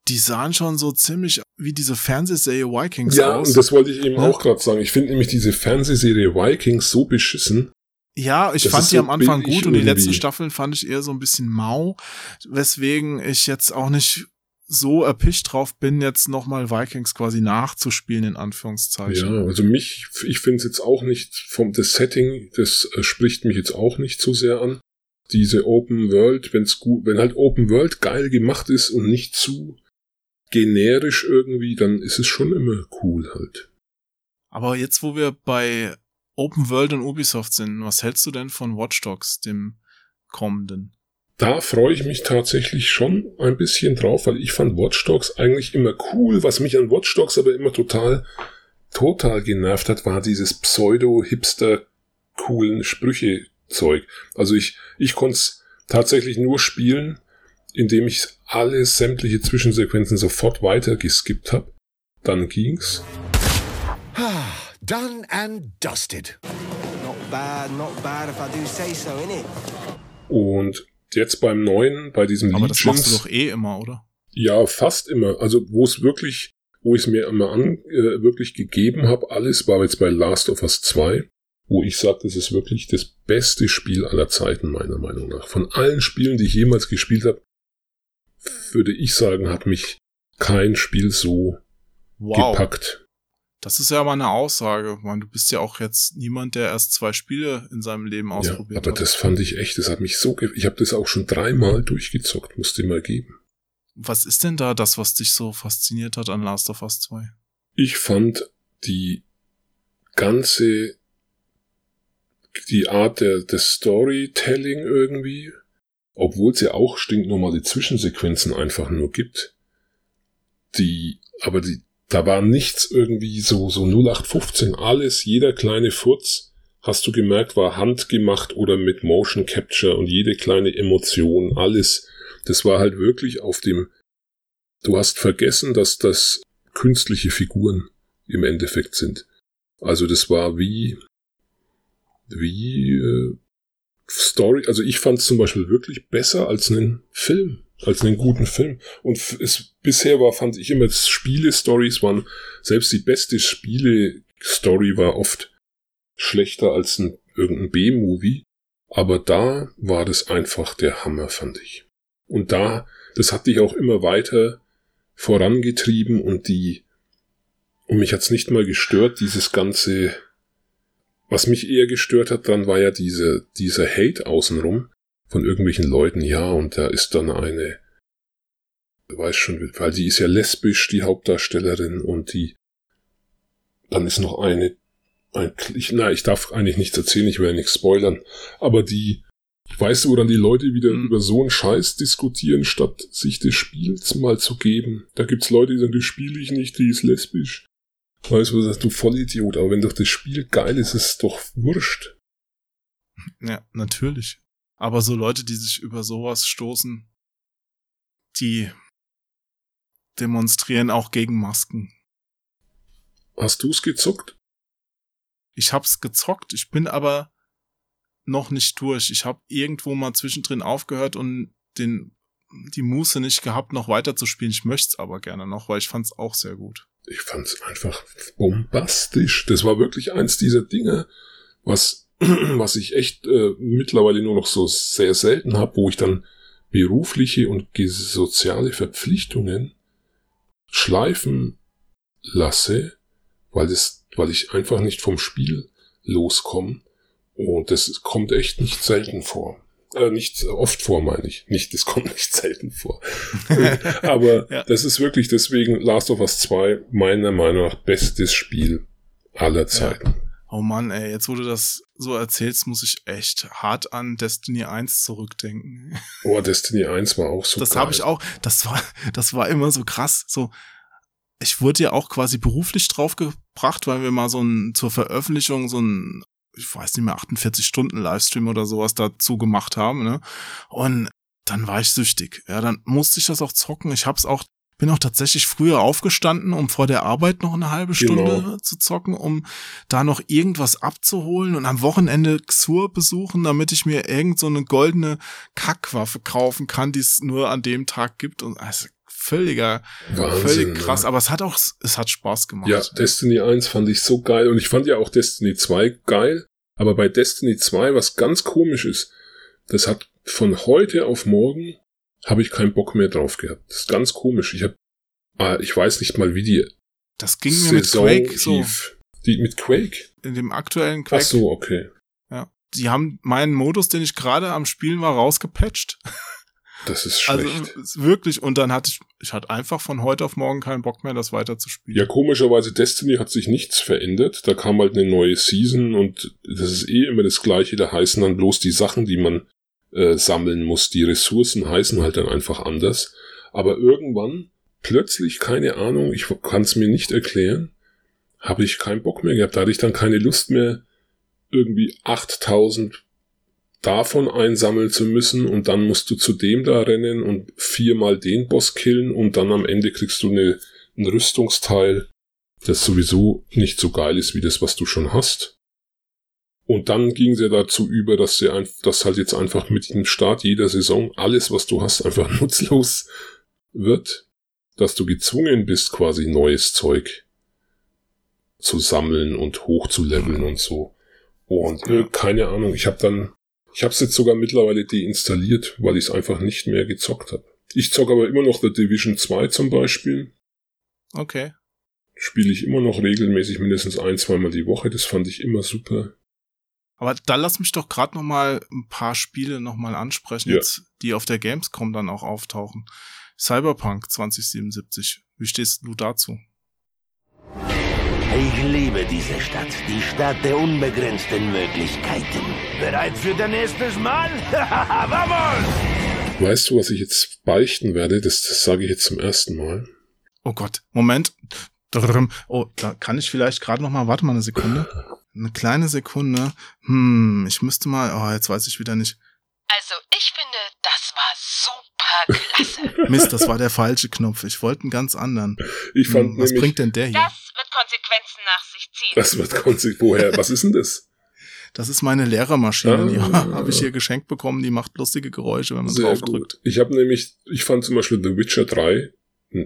die sahen schon so ziemlich wie diese Fernsehserie Vikings Ja, aus. und das wollte ich eben Ja. auch gerade sagen. Ich finde nämlich diese Fernsehserie Vikings so beschissen. Ja, ich Das fand die so am Anfang gut und die letzten Staffeln fand ich eher so ein bisschen mau, weswegen ich jetzt auch nicht so erpicht drauf bin, jetzt nochmal Vikings quasi nachzuspielen, in Anführungszeichen. Ja, also mich, ich finde es jetzt auch nicht vom das Setting, das äh, spricht mich jetzt auch nicht so sehr an. Diese Open World, wenn's gut, wenn halt Open World geil gemacht ist und nicht zu generisch irgendwie, dann ist es schon immer cool halt. Aber jetzt, wo wir bei Open World und Ubisoft sind, was hältst du denn von Watch Dogs, dem kommenden? Da freue ich mich tatsächlich schon ein bisschen drauf, weil ich fand Watch Dogs eigentlich immer cool. Was mich an Watch Dogs aber immer total, total genervt hat, war dieses Pseudo-Hipster coolen Sprüche-Zeug. Also ich, ich konnte es tatsächlich nur spielen, indem ich alle sämtliche Zwischensequenzen sofort weitergeskippt habe. Dann ging's. Done and dusted. Not bad, not bad if I do say so, innit? Und jetzt beim neuen, bei diesem Aber das machst du Legions- doch eh immer, oder? Ja, fast immer. Also wo es wirklich, wo ich es mir immer an äh, wirklich gegeben habe, alles war jetzt bei Last of Us 2, wo ich sage, das ist wirklich das beste Spiel aller Zeiten meiner Meinung nach. Von allen Spielen, die ich jemals gespielt habe, würde ich sagen, hat mich kein Spiel so Wow. gepackt. Das ist ja mal eine Aussage. Meine, du bist ja auch jetzt niemand, der erst zwei Spiele in seinem Leben Ja, ausprobiert aber hat. das fand ich echt, das hat mich so, ich habe das auch schon dreimal durchgezockt, musste mal geben. Was ist denn da das, was dich so fasziniert hat an Last of Us 2? Ich fand die ganze, die Art der, des Storytelling irgendwie, obwohl es ja auch stinknormale Zwischensequenzen einfach nur gibt, die, aber die, da war nichts irgendwie so, so 0815, alles, jeder kleine Furz, hast du gemerkt, war handgemacht oder mit Motion Capture und jede kleine Emotion, alles, das war halt wirklich auf dem, du hast vergessen, dass das künstliche Figuren im Endeffekt sind. Also das war wie, wie äh, Story, also ich fand es zum Beispiel wirklich besser als einen Film, als einen guten Film. Und es bisher war, fand ich immer, Spiele-Stories waren, selbst die beste Spiele-Story war oft schlechter als ein irgendein B-Movie. Aber da war das einfach der Hammer, fand ich. Und da, das hat dich auch immer weiter vorangetrieben und die, und mich hat's nicht mal gestört, dieses ganze, was mich eher gestört hat, dann war ja diese, dieser Hate außenrum von irgendwelchen Leuten, ja, und da ist dann eine, weiß schon, weil die ist ja lesbisch, die Hauptdarstellerin, und die, dann ist noch eine, ein, ich, na, ich darf eigentlich nichts erzählen, ich will ja nichts spoilern, aber die, weißt du, wo dann die Leute wieder mhm. über so einen Scheiß diskutieren, statt sich des Spiels mal zu geben. Da gibt's Leute, die sagen, das spiele ich nicht, die ist lesbisch. Weißt du, du Vollidiot, aber wenn doch das Spiel geil ist, ist es doch wurscht. Ja, natürlich. Aber so Leute, die sich über sowas stoßen, die demonstrieren auch gegen Masken. Hast du's gezockt? Ich hab's gezockt, ich bin aber noch nicht durch. Ich habe irgendwo mal zwischendrin aufgehört und den die Muße nicht gehabt, noch weiter zu spielen. Ich möchte es aber gerne noch, weil ich fand es auch sehr gut. Ich fand es einfach bombastisch. Das war wirklich eins dieser Dinge, was, was ich echt äh, mittlerweile nur noch so sehr selten habe, wo ich dann berufliche und soziale Verpflichtungen schleifen lasse, weil es, weil ich einfach nicht vom Spiel loskomme. Und das kommt echt nicht selten vor. Äh, nicht oft vor, meine ich. Nicht, das kommt nicht selten vor. Aber ja. das ist wirklich deswegen Last of Us 2 meiner Meinung nach bestes Spiel aller Zeiten. Ja. Oh Mann, ey, jetzt wo du das so erzählst, muss ich echt hart an Destiny 1 zurückdenken. Oh, Destiny 1 war auch so Das habe ich auch, das war, das war immer so krass, so, ich wurde ja auch quasi beruflich draufgebracht, weil wir mal so ein, zur Veröffentlichung so ein ich weiß nicht mehr, 48 Stunden Livestream oder sowas dazu gemacht haben, ne? Und dann war ich süchtig. Ja, dann musste ich das auch zocken. Ich hab's auch, bin auch tatsächlich früher aufgestanden, um vor der Arbeit noch eine halbe Stunde genau. zu zocken, um da noch irgendwas abzuholen und am Wochenende Xur besuchen, damit ich mir irgend so eine goldene Kackwaffe kaufen kann, die es nur an dem Tag gibt. Und also völliger, Wahnsinn, völlig krass. Ja. Aber es hat auch, es hat Spaß gemacht. Ja, Destiny 1 fand ich so geil und ich fand ja auch Destiny 2 geil. Aber bei Destiny 2, was ganz komisch ist, das hat von heute auf morgen habe ich keinen Bock mehr drauf gehabt. Das ist ganz komisch. Ich habe, ah, ich weiß nicht mal, wie die. Das ging mir Saison mit Quake so. Die mit Quake? In dem aktuellen Quake. Ach so, okay. Ja. Die haben meinen Modus, den ich gerade am Spielen war, rausgepatcht. Das ist also, schlecht. Also wirklich, und dann hatte ich, ich hatte einfach von heute auf morgen keinen Bock mehr, das weiter zu spielen. Ja, komischerweise Destiny hat sich nichts verändert. Da kam halt eine neue Season und das ist eh immer das Gleiche. Da heißen dann bloß die Sachen, die man äh, sammeln muss. Die Ressourcen heißen halt dann einfach anders. Aber irgendwann, plötzlich, keine Ahnung, ich kann es mir nicht erklären, habe ich keinen Bock mehr gehabt. Da hatte ich dann keine Lust mehr, irgendwie 8000 davon einsammeln zu müssen und dann musst du zu dem da rennen und viermal den Boss killen und dann am Ende kriegst du eine, ein Rüstungsteil, das sowieso nicht so geil ist wie das, was du schon hast. Und dann ging sie dazu über, dass sie ein, dass halt jetzt einfach mit dem Start jeder Saison alles, was du hast, einfach nutzlos wird, dass du gezwungen bist, quasi neues Zeug zu sammeln und hochzuleveln und so. Und äh, keine Ahnung, ich habe dann ich habe es jetzt sogar mittlerweile deinstalliert, weil ich es einfach nicht mehr gezockt habe. Ich zocke aber immer noch The Division 2 zum Beispiel. Okay. Spiele ich immer noch regelmäßig mindestens ein, zweimal die Woche. Das fand ich immer super. Aber da lass mich doch gerade noch mal ein paar Spiele noch mal ansprechen, ja. jetzt, die auf der Gamescom dann auch auftauchen. Cyberpunk 2077. Wie stehst du dazu? Ich liebe diese Stadt, die Stadt der unbegrenzten Möglichkeiten. Bereit für dein erstes Mal? Vamos! Weißt du, was ich jetzt beichten werde? Das, das sage ich jetzt zum ersten Mal. Oh Gott, Moment. Oh, da kann ich vielleicht gerade noch mal, warte mal eine Sekunde. Eine kleine Sekunde. Hm, ich müsste mal, oh, jetzt weiß ich wieder nicht. Also, ich finde, Das war super klasse. Mist, das war der falsche Knopf. Ich wollte einen ganz anderen. Ich fand Hm, Was nämlich, bringt denn der hier? Das wird Konsequenzen nach sich ziehen. das wird konsequent. Woher? Was ist denn das? Das ist meine Lehrermaschine. Die Ah. habe ich hier geschenkt bekommen. Die macht lustige Geräusche, wenn man Sehr drauf gut. drückt. Ich habe nämlich, ich fand zum Beispiel The Witcher 3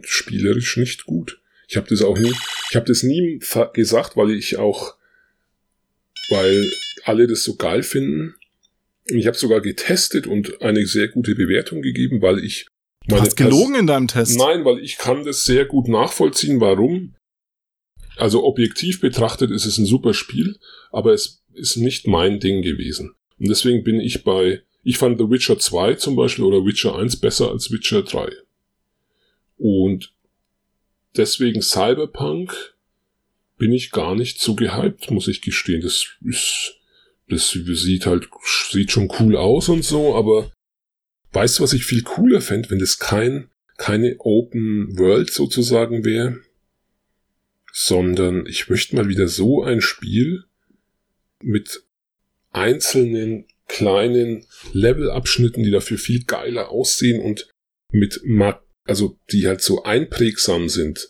spielerisch nicht gut. Ich habe das auch nie, ich habe das nie gesagt, weil ich auch, weil alle das so geil finden. Und ich habe sogar getestet und eine sehr gute Bewertung gegeben, weil ich Du hast Pers- gelogen in deinem Test. Nein, weil ich kann das sehr gut nachvollziehen, warum. Also objektiv betrachtet ist es ein super Spiel, aber es ist nicht mein Ding gewesen. Und deswegen bin ich bei, ich fand The Witcher 2 zum Beispiel oder Witcher 1 besser als Witcher 3. Und deswegen Cyberpunk bin ich gar nicht so gehypt, muss ich gestehen. Das ist, das sieht halt, sieht schon cool aus und so, aber weißt du, was ich viel cooler fände, wenn das kein, keine Open World sozusagen wäre, sondern ich möchte mal wieder so ein Spiel mit einzelnen kleinen Levelabschnitten, die dafür viel geiler aussehen und mit, Ma also die halt so einprägsam sind.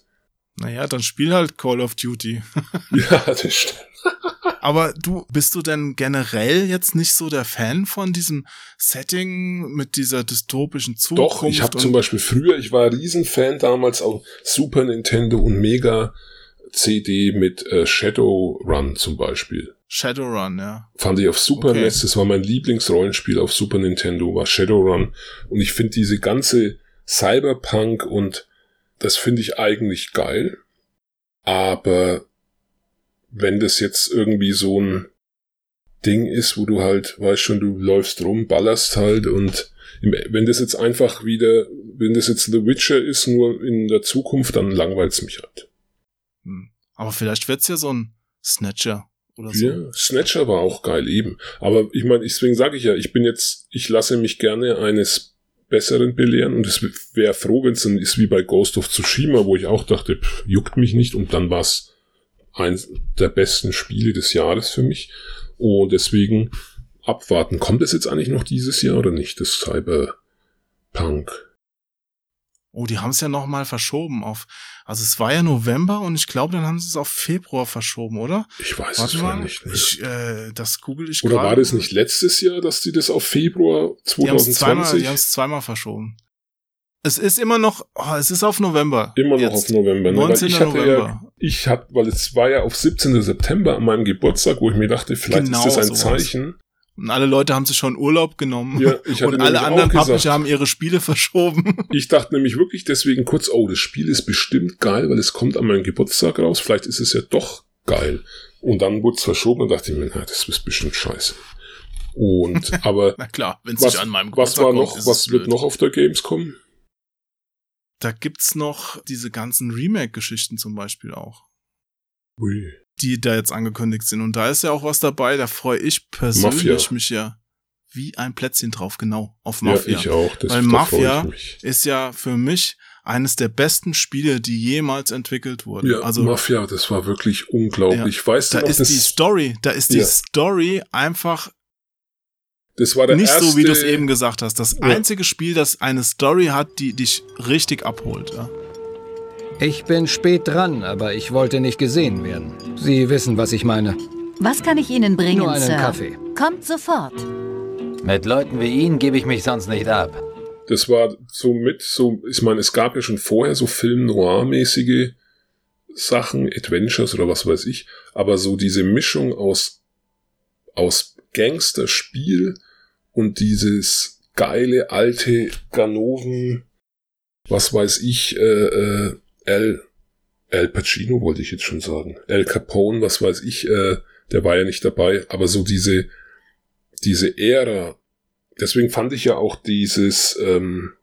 Naja, dann spiel halt Call of Duty. Ja, das stimmt. Aber du, bist du denn generell jetzt nicht so der Fan von diesem Setting mit dieser dystopischen Zukunft? Doch, ich habe zum Beispiel früher, ich war Riesenfan damals auf Super Nintendo und Mega CD mit äh, Shadowrun zum Beispiel. Shadowrun, ja. Fand ich auf Super Okay. NES, das war mein Lieblingsrollenspiel auf Super Nintendo, war Shadowrun. Und ich finde diese ganze Cyberpunk und das finde ich eigentlich geil. Aber wenn das jetzt irgendwie so ein Ding ist, wo du halt, weißt schon, du läufst rum, ballerst halt und wenn das jetzt einfach wieder, wenn das jetzt The Witcher ist, nur in der Zukunft, dann langweilt's mich halt. Aber vielleicht wird's ja so ein Snatcher oder so. Ja, Snatcher war auch geil eben. Aber ich meine, deswegen sage ich ja, ich bin jetzt, ich lasse mich gerne eines Besseren belehren und es wäre froh, wenn es dann ist wie bei Ghost of Tsushima, wo ich auch dachte, pff, juckt mich nicht und dann war es eins der besten Spiele des Jahres für mich. Und deswegen abwarten. Kommt es jetzt eigentlich noch dieses Jahr oder nicht, das Cyberpunk? Oh, die haben es ja noch mal verschoben auf. Also es war ja November und ich glaube, dann haben sie es auf Februar verschoben, oder? Ich weiß Warte es mal, nicht. mehr. ich, äh, das google ich Oder gerade. war das nicht letztes Jahr, dass die das auf Februar Die haben es zweimal, 2020? die haben es zweimal verschoben. Es ist immer noch, oh, es ist auf November. Immer noch Jetzt. auf November. Ne? 19. Weil ich November. ja, ich hatte, weil es war ja auf 17. September an meinem Geburtstag, wo ich mir dachte, vielleicht Genau ist das ein sowas. Zeichen. Und alle Leute haben sich schon Urlaub genommen. Ja, ich hatte und alle anderen Publisher haben ihre Spiele verschoben. Ich dachte nämlich wirklich deswegen kurz, oh, das Spiel ist bestimmt geil, weil es kommt an meinem Geburtstag raus. Vielleicht ist es ja doch geil. Und dann wurde es verschoben und dachte ich mir, na, das ist bestimmt scheiße. Und, aber Na klar, wenn es was, nicht an meinem was Geburtstag war kommt, noch, ist was wird blöd. noch auf der Gamescom? Da gibt's noch diese ganzen Remake-Geschichten zum Beispiel auch, Ui. Die da jetzt angekündigt sind. Und da ist ja auch was dabei, da freue ich persönlich Mafia. mich ja wie ein Plätzchen drauf, genau, auf Ja, Mafia. ich auch. Das, Weil Mafia ist ja für mich eines der besten Spiele, die jemals entwickelt wurden. Ja, also Mafia, das war wirklich unglaublich. Weißt du da noch, ist die Story, da ist die Ja. Story einfach das war der nicht erste, so, wie du es eben gesagt hast. Das Ja. einzige Spiel, das eine Story hat, die dich richtig abholt. Ja. Ich bin spät dran, aber ich wollte nicht gesehen werden. Sie wissen, was ich meine. Was kann ich Ihnen bringen, Nur einen Sir? Kaffee. Kommt sofort. Mit Leuten wie Ihnen gebe ich mich sonst nicht ab. Das war so mit, so, ich meine, es gab ja schon vorher so Film-Noir-mäßige Sachen, Adventures oder was weiß ich, aber so diese Mischung aus, aus Gangsterspiel und dieses geile alte Ganoven, was weiß ich, äh, äh, El, El Pacino wollte ich jetzt schon sagen, El Capone, was weiß ich, äh, der war ja nicht dabei, aber so diese, diese Ära, deswegen fand ich ja auch dieses ähm,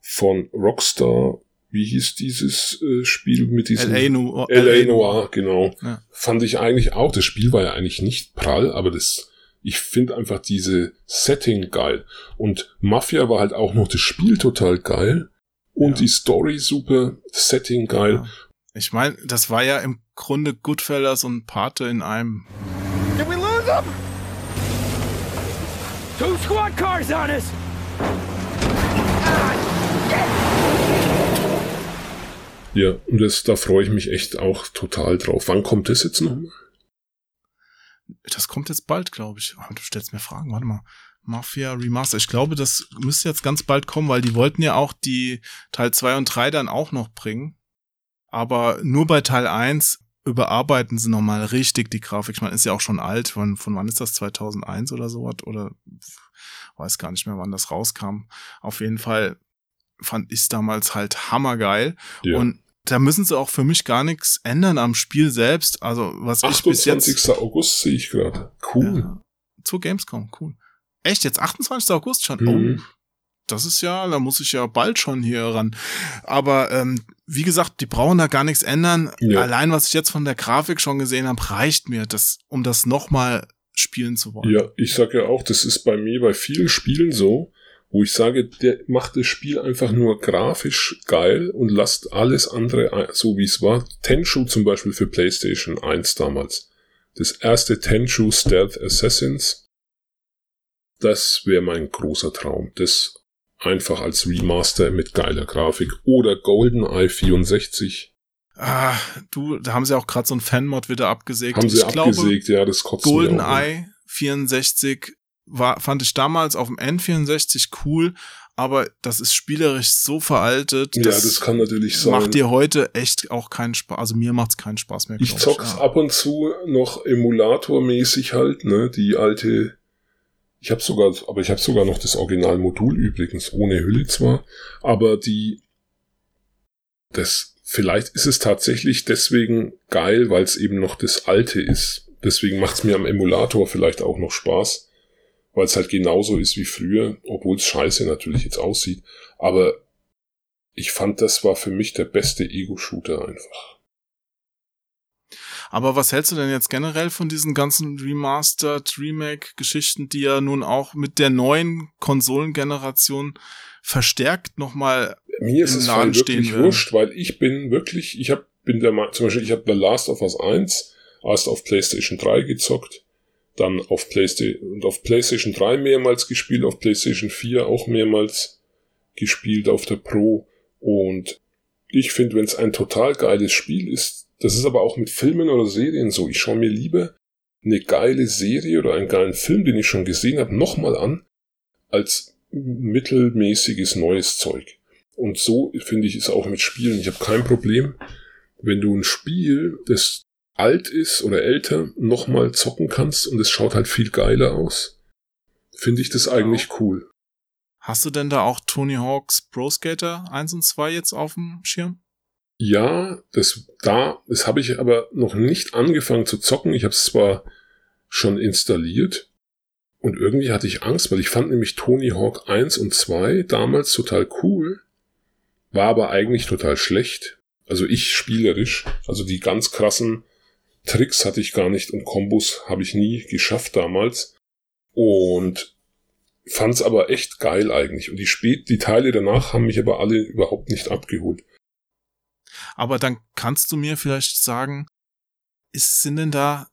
von Rockstar, wie hieß dieses äh, Spiel mit diesem L.A. Noir. L.A. Noir, genau. Ja. Fand ich eigentlich auch. Das Spiel war ja eigentlich nicht prall, aber das, ich finde einfach diese Setting geil. Und Mafia war halt auch noch das Spiel total geil. Und ja. die Story super, Setting geil. Ja. Ich meine, das war ja im Grunde Goodfellas und Pate in einem. Did we lose them? Two squad cars on us! Ja, und das, da freue ich mich echt auch total drauf. Wann kommt das jetzt noch? Das kommt jetzt bald, glaube ich. Oh, du stellst mir Fragen, warte mal. Mafia Remaster. Ich glaube, das müsste jetzt ganz bald kommen, weil die wollten ja auch die Teil 2 und 3 dann auch noch bringen. Aber nur bei Teil 1 überarbeiten sie nochmal richtig die Grafik. Ich meine, ist ja auch schon alt. Von, von wann ist das? 2001 oder sowas? Oder weiß gar nicht mehr, wann das rauskam. Auf jeden Fall fand ich es damals halt hammergeil. Ja. Und da müssen sie auch für mich gar nichts ändern am Spiel selbst. Also was 28. ich bis jetzt August sehe ich gerade. Cool. Ja, zur Gamescom, cool. Echt, jetzt 28. August schon? Mhm. Oh, das ist ja, da muss ich ja bald schon hier ran. Aber ähm, wie gesagt, die brauchen da gar nichts ändern. Ja. Allein, was ich jetzt von der Grafik schon gesehen habe, reicht mir, das, um das nochmal spielen zu wollen. Ja, ich sage ja auch, das ist bei mir bei vielen Spielen so, wo ich sage, der macht das Spiel einfach nur grafisch geil und lasst alles andere so wie es war. Tenshu zum Beispiel für PlayStation 1 damals. Das erste Tenshu Stealth Assassins. Das wäre mein großer Traum. Das einfach als Remaster mit geiler Grafik. Oder GoldenEye 64. Ah, du, da haben sie auch gerade so ein Fanmod wieder abgesägt. Haben sie ich abgesägt, glaube, ja, das kotzt GoldenEye 64 war, fand ich damals auf dem N64 cool, aber das ist spielerisch so veraltet. Ja, das, kann natürlich sein. Macht dir heute echt auch keinen Spaß. Also mir macht's keinen Spaß mehr. Ich zock's ja. ab und zu noch emulatormäßig halt, ne, die alte ich habe sogar, aber ich habe sogar noch das Originalmodul übrigens, ohne Hülle zwar, aber die, das, vielleicht ist es tatsächlich deswegen geil, weil es eben noch das alte ist. Deswegen macht es mir am Emulator vielleicht auch noch Spaß, weil es halt genauso ist wie früher, obwohl es scheiße natürlich jetzt aussieht. Aber ich fand, das war für mich der beste Ego-Shooter einfach. Aber was hältst du denn jetzt generell von diesen ganzen Remastered, Remake-Geschichten, die ja nun auch mit der neuen Konsolengeneration verstärkt nochmal Mir ist es Laden wirklich wurscht, weil ich bin wirklich, ich hab, bin der zum Beispiel, ich habe The Last of Us 1 erst auf PlayStation 3 gezockt, dann auf PlayStation und auf PlayStation 3 mehrmals gespielt, auf PlayStation 4 auch mehrmals gespielt auf der Pro. Und ich finde, wenn es ein total geiles Spiel ist, das ist aber auch mit Filmen oder Serien so. Ich schaue mir lieber eine geile Serie oder einen geilen Film, den ich schon gesehen habe, nochmal an, als mittelmäßiges neues Zeug. Und so finde ich es auch mit Spielen. Ich habe kein Problem, wenn du ein Spiel, das alt ist oder älter, nochmal zocken kannst und es schaut halt viel geiler aus. Finde ich das eigentlich cool. Hast du denn da auch Tony Hawks Pro Skater 1 und 2 jetzt auf dem Schirm? Ja, das da, das habe ich aber noch nicht angefangen zu zocken. Ich habe es zwar schon installiert und irgendwie hatte ich Angst, weil ich fand nämlich Tony Hawk 1 und 2 damals total cool, war aber eigentlich total schlecht. Also ich spielerisch, also die ganz krassen Tricks hatte ich gar nicht und Kombos habe ich nie geschafft damals und fand's aber echt geil eigentlich und die spät die Teile danach haben mich aber alle überhaupt nicht abgeholt. Aber dann kannst du mir vielleicht sagen, ist, sind denn da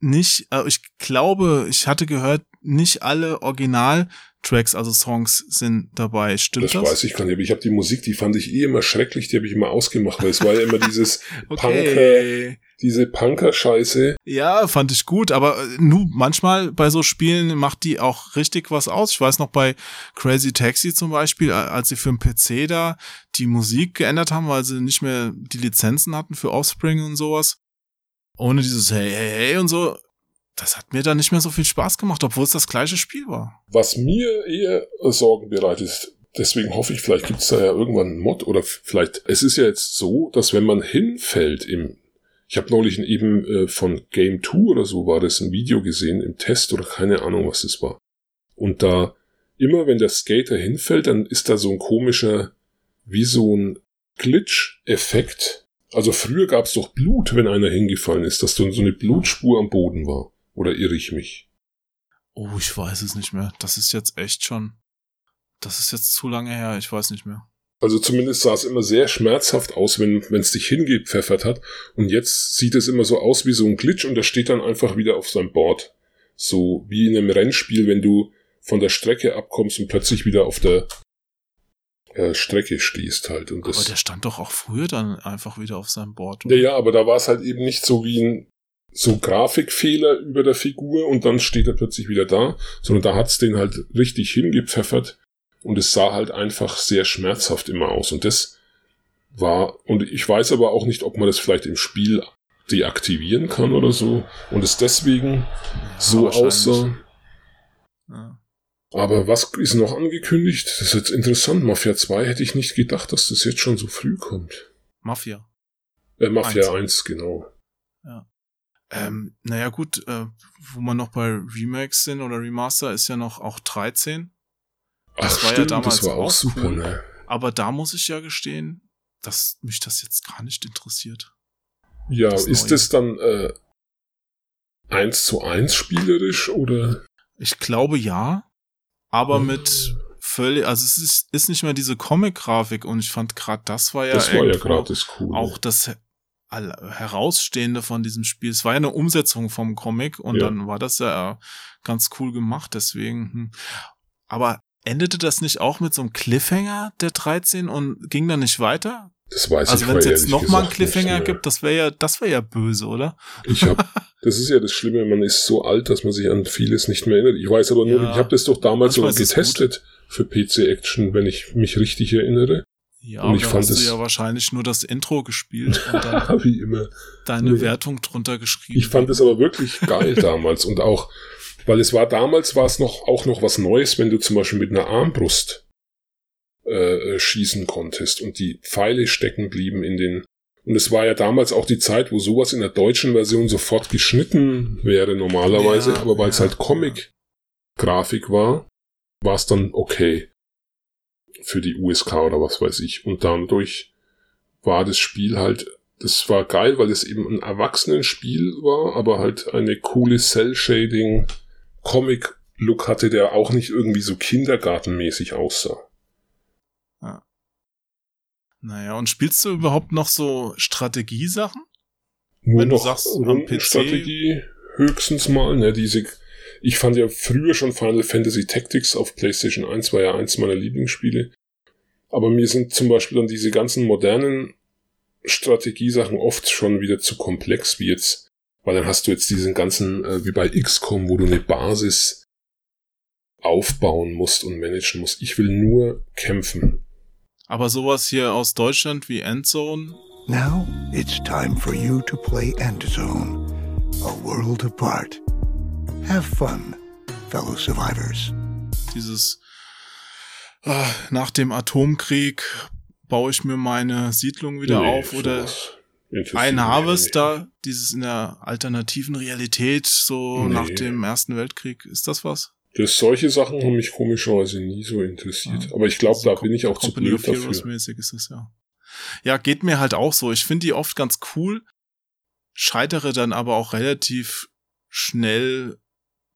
nicht, äh, ich glaube, ich hatte gehört, nicht alle Original-Tracks, also Songs sind dabei. Stimmt das? Das weiß ich gar nicht. Aber ich habe die Musik, die fand ich eh immer schrecklich, die habe ich immer ausgemacht, weil es war ja immer dieses okay. Punker, diese Punker-Scheiße. Ja, fand ich gut, aber äh, nu, manchmal bei so Spielen macht die auch richtig was aus. Ich weiß noch bei Crazy Taxi zum Beispiel, als sie für den PC da die Musik geändert haben, weil sie nicht mehr die Lizenzen hatten für Offspring und sowas. Ohne dieses Hey, hey, hey und so. Das hat mir da nicht mehr so viel Spaß gemacht, obwohl es das gleiche Spiel war. Was mir eher Sorgen bereitet, deswegen hoffe ich, vielleicht gibt es da ja irgendwann einen Mod oder vielleicht, es ist ja jetzt so, dass wenn man hinfällt im ich habe neulich eben äh, von Game 2 oder so war das ein Video gesehen im Test oder keine Ahnung, was das war. Und da immer wenn der Skater hinfällt, dann ist da so ein komischer, wie so ein Glitch-Effekt. Also früher gab es doch Blut, wenn einer hingefallen ist, dass so eine Blutspur am Boden war. Oder irre ich mich? Oh, ich weiß es nicht mehr. Das ist jetzt echt schon. Das ist jetzt zu lange her, ich weiß nicht mehr. Also zumindest sah es immer sehr schmerzhaft aus, wenn es dich hingepfeffert hat. Und jetzt sieht es immer so aus wie so ein Glitch und er steht dann einfach wieder auf seinem Board. So wie in einem Rennspiel, wenn du von der Strecke abkommst und plötzlich wieder auf der äh, Strecke stehst halt. Und Aber das, der stand doch auch früher dann einfach wieder auf seinem Board. ja, ja, aber da war es halt eben nicht so wie ein so Grafikfehler über der Figur und dann steht er plötzlich wieder da, sondern da hat's den halt richtig hingepfeffert und es sah halt einfach sehr schmerzhaft immer aus und das war und ich weiß aber auch nicht, ob man das vielleicht im Spiel deaktivieren kann oder so und es deswegen so wahrscheinlich. aussah. Ja. Aber was ist noch angekündigt? Das ist jetzt interessant. Mafia 2 hätte ich nicht gedacht, dass das jetzt schon so früh kommt. Mafia. Äh, Mafia Eins. 1, genau. Ähm, naja, gut, äh, wo man noch bei Remakes sind oder Remaster, ist ja noch auch 13. Das Ach, war ja stimmt, damals das war auch auch super, cool. ne? Aber da muss ich ja gestehen, dass mich das jetzt gar nicht interessiert. Ja, Das ist Neue. das dann äh, 1 zu 1 spielerisch oder? Ich glaube ja, aber Mhm. mit völlig, also es ist, ist nicht mehr diese Comic-Grafik und ich fand gerade das war ja das war ja gerade das Coole. auch das Herausstehende von diesem Spiel. Es war ja eine Umsetzung vom Comic und Ja. dann war das ja ganz cool gemacht, deswegen. Hm. Aber endete das nicht auch mit so einem Cliffhanger der 13 und ging dann nicht weiter? das weiß also ich wenn mal es jetzt nochmal einen gesagt nicht Cliffhanger mehr. gibt, das wäre ja, das wäre ja böse, oder? Ich hab, das ist ja das Schlimme, man ist so alt, dass man sich an vieles nicht mehr erinnert. Ich weiß aber nur, Ja. ich habe das doch damals sogar getestet für PC Action, wenn ich mich richtig erinnere. Ja, Und ich fand hast du es- ja wahrscheinlich nur das Intro gespielt und dann Wie immer. deine Nee. Wertung drunter geschrieben. Ich fand es aber wirklich geil damals und auch, weil es war damals war es noch auch noch was Neues, wenn du zum Beispiel mit einer Armbrust äh, äh, schießen konntest und die Pfeile stecken blieben in den und es war ja damals auch die Zeit, wo sowas in der deutschen Version sofort geschnitten wäre normalerweise, Ja, aber weil es ja, halt Comic-Grafik war, war es dann okay für die USK oder was weiß ich. Und dadurch war das Spiel halt, das war geil, weil es eben ein Erwachsenenspiel war, aber halt eine coole Cell-Shading Comic-Look hatte, der auch nicht irgendwie so kindergartenmäßig aussah. Naja, und spielst du überhaupt noch so Strategiesachen? Nur Wenn du noch sagst, am Rundenstrategie höchstens mal, ne, diese, ich fand ja früher schon Final Fantasy Tactics auf PlayStation 1 war ja eins meiner Lieblingsspiele. Aber mir sind zum Beispiel dann diese ganzen modernen Strategiesachen oft schon wieder zu komplex, wie jetzt, weil dann hast du jetzt diesen ganzen, äh, wie bei XCOM, wo du eine Basis aufbauen musst und managen musst. Ich will nur kämpfen. Aber sowas hier aus Deutschland wie Endzone, Now it's time for you to play Endzone, a world apart. Have fun, fellow survivors. dieses ah, nach dem Atomkrieg baue ich mir meine Siedlung wieder Nee, auf oder sowas ein Harvester, dieses in der alternativen Realität, so Nee. nach dem Ersten Weltkrieg. Ist das was? Das, solche Sachen haben mich komischerweise nie so interessiert. Aber ich glaube, da bin ich auch zu Company blöd of Heroes dafür. mäßig ist das ja. Ja, geht mir halt auch so. Ich finde die oft ganz cool, scheitere dann aber auch relativ schnell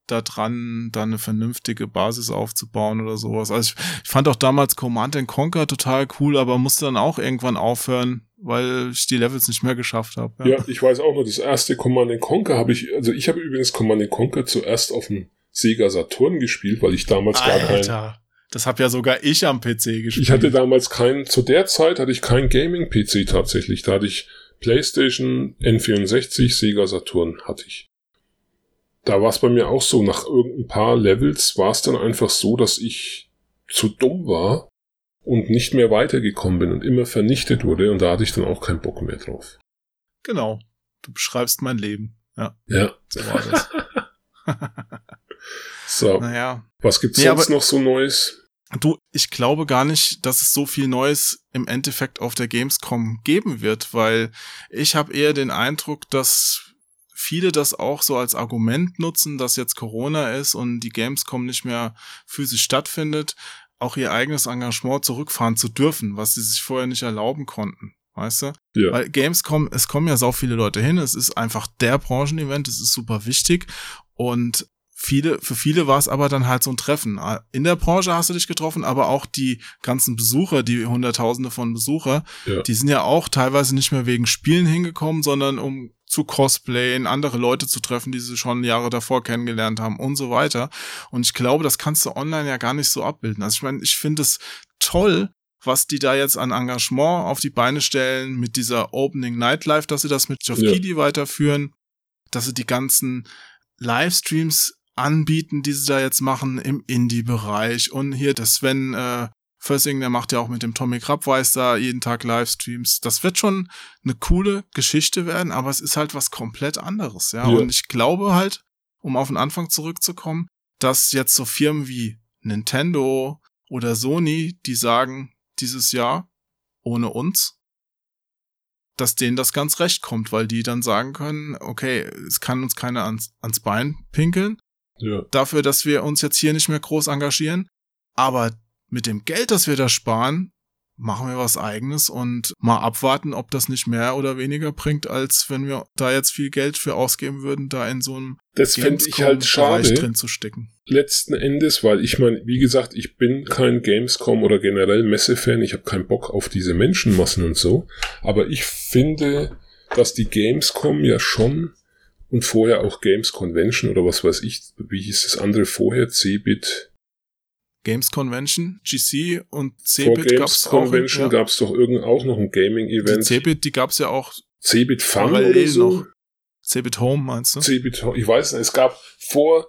daran, da eine vernünftige Basis aufzubauen oder sowas. Also ich, ich fand auch damals Command and Conquer total cool, aber musste dann auch irgendwann aufhören, weil ich die Levels nicht mehr geschafft habe. Ja, ich weiß auch noch, das erste Command Conquer habe ich, also ich habe übrigens Command Conquer zuerst auf dem Sega Saturn gespielt, weil ich damals gar kein, Alter, das hab ja sogar ich am PC gespielt. ich hatte damals kein, zu der Zeit hatte ich kein Gaming-PC tatsächlich. Da hatte ich PlayStation, N64, Sega Saturn hatte ich. Da war es bei mir auch so, nach irgendein paar Levels war es dann einfach so, dass ich zu dumm war und nicht mehr weitergekommen bin und immer vernichtet wurde und da hatte ich dann auch keinen Bock mehr drauf. Genau. Du beschreibst mein Leben. Ja. Ja. So war das. So. Naja. Was gibt's Nee, sonst noch so Neues? Du, ich glaube gar nicht, dass es so viel Neues im Endeffekt auf der Gamescom geben wird, weil ich habe eher den Eindruck, dass viele das auch so als Argument nutzen, dass jetzt Corona ist und die Gamescom nicht mehr physisch stattfindet, auch ihr eigenes Engagement zurückfahren zu dürfen, was sie sich vorher nicht erlauben konnten. Weißt du? Ja. Weil Gamescom, es kommen ja sau viele Leute hin, es ist einfach der Branchenevent, es ist super wichtig und viele, für viele war es aber dann halt so ein Treffen. In der Branche hast du dich getroffen, aber auch die ganzen Besucher, die Hunderttausende von Besucher, Ja. die sind ja auch teilweise nicht mehr wegen Spielen hingekommen, sondern um zu cosplayen, andere Leute zu treffen, die sie schon Jahre davor kennengelernt haben und so weiter. Und ich glaube, das kannst du online ja gar nicht so abbilden. Also ich meine, ich finde es toll, was die da jetzt an Engagement auf die Beine stellen mit dieser Opening Nightlife, dass sie das mit Geoff Ja. Keighley weiterführen, dass sie die ganzen Livestreams anbieten, die sie da jetzt machen im Indie-Bereich und hier der Sven äh, Fössing, der macht ja auch mit dem Tommy Krabweis da jeden Tag Livestreams. Das wird schon eine coole Geschichte werden, aber es ist halt was komplett anderes, ja. Ja. Und ich glaube halt, um auf den Anfang zurückzukommen, dass jetzt so Firmen wie Nintendo oder Sony, die sagen, dieses Jahr ohne uns, dass denen das ganz recht kommt, weil die dann sagen können, okay, es kann uns keiner ans, ans Bein pinkeln, Ja. dafür, dass wir uns jetzt hier nicht mehr groß engagieren, aber mit dem Geld, das wir da sparen, machen wir was eigenes und mal abwarten, ob das nicht mehr oder weniger bringt, als wenn wir da jetzt viel Geld für ausgeben würden, da in so einem Das fände ich halt schade. drin zu stecken. letzten Endes, weil ich meine, wie gesagt, ich bin kein Gamescom oder generell Messe-Fan, ich habe keinen Bock auf diese Menschenmassen und so, aber ich finde, dass die Gamescom ja schon und vorher auch Games Convention oder was weiß ich, wie hieß das andere vorher, Cebit, Games Convention, GC und vor Cebit Games gab's Convention auch. Ja. gab's doch irgend auch noch ein Die Gaming-Event. Cebit, die gab's ja auch Cebit Fun oder so. noch. Cebit Home, meinst du? Cebit, ich weiß nicht, es gab vor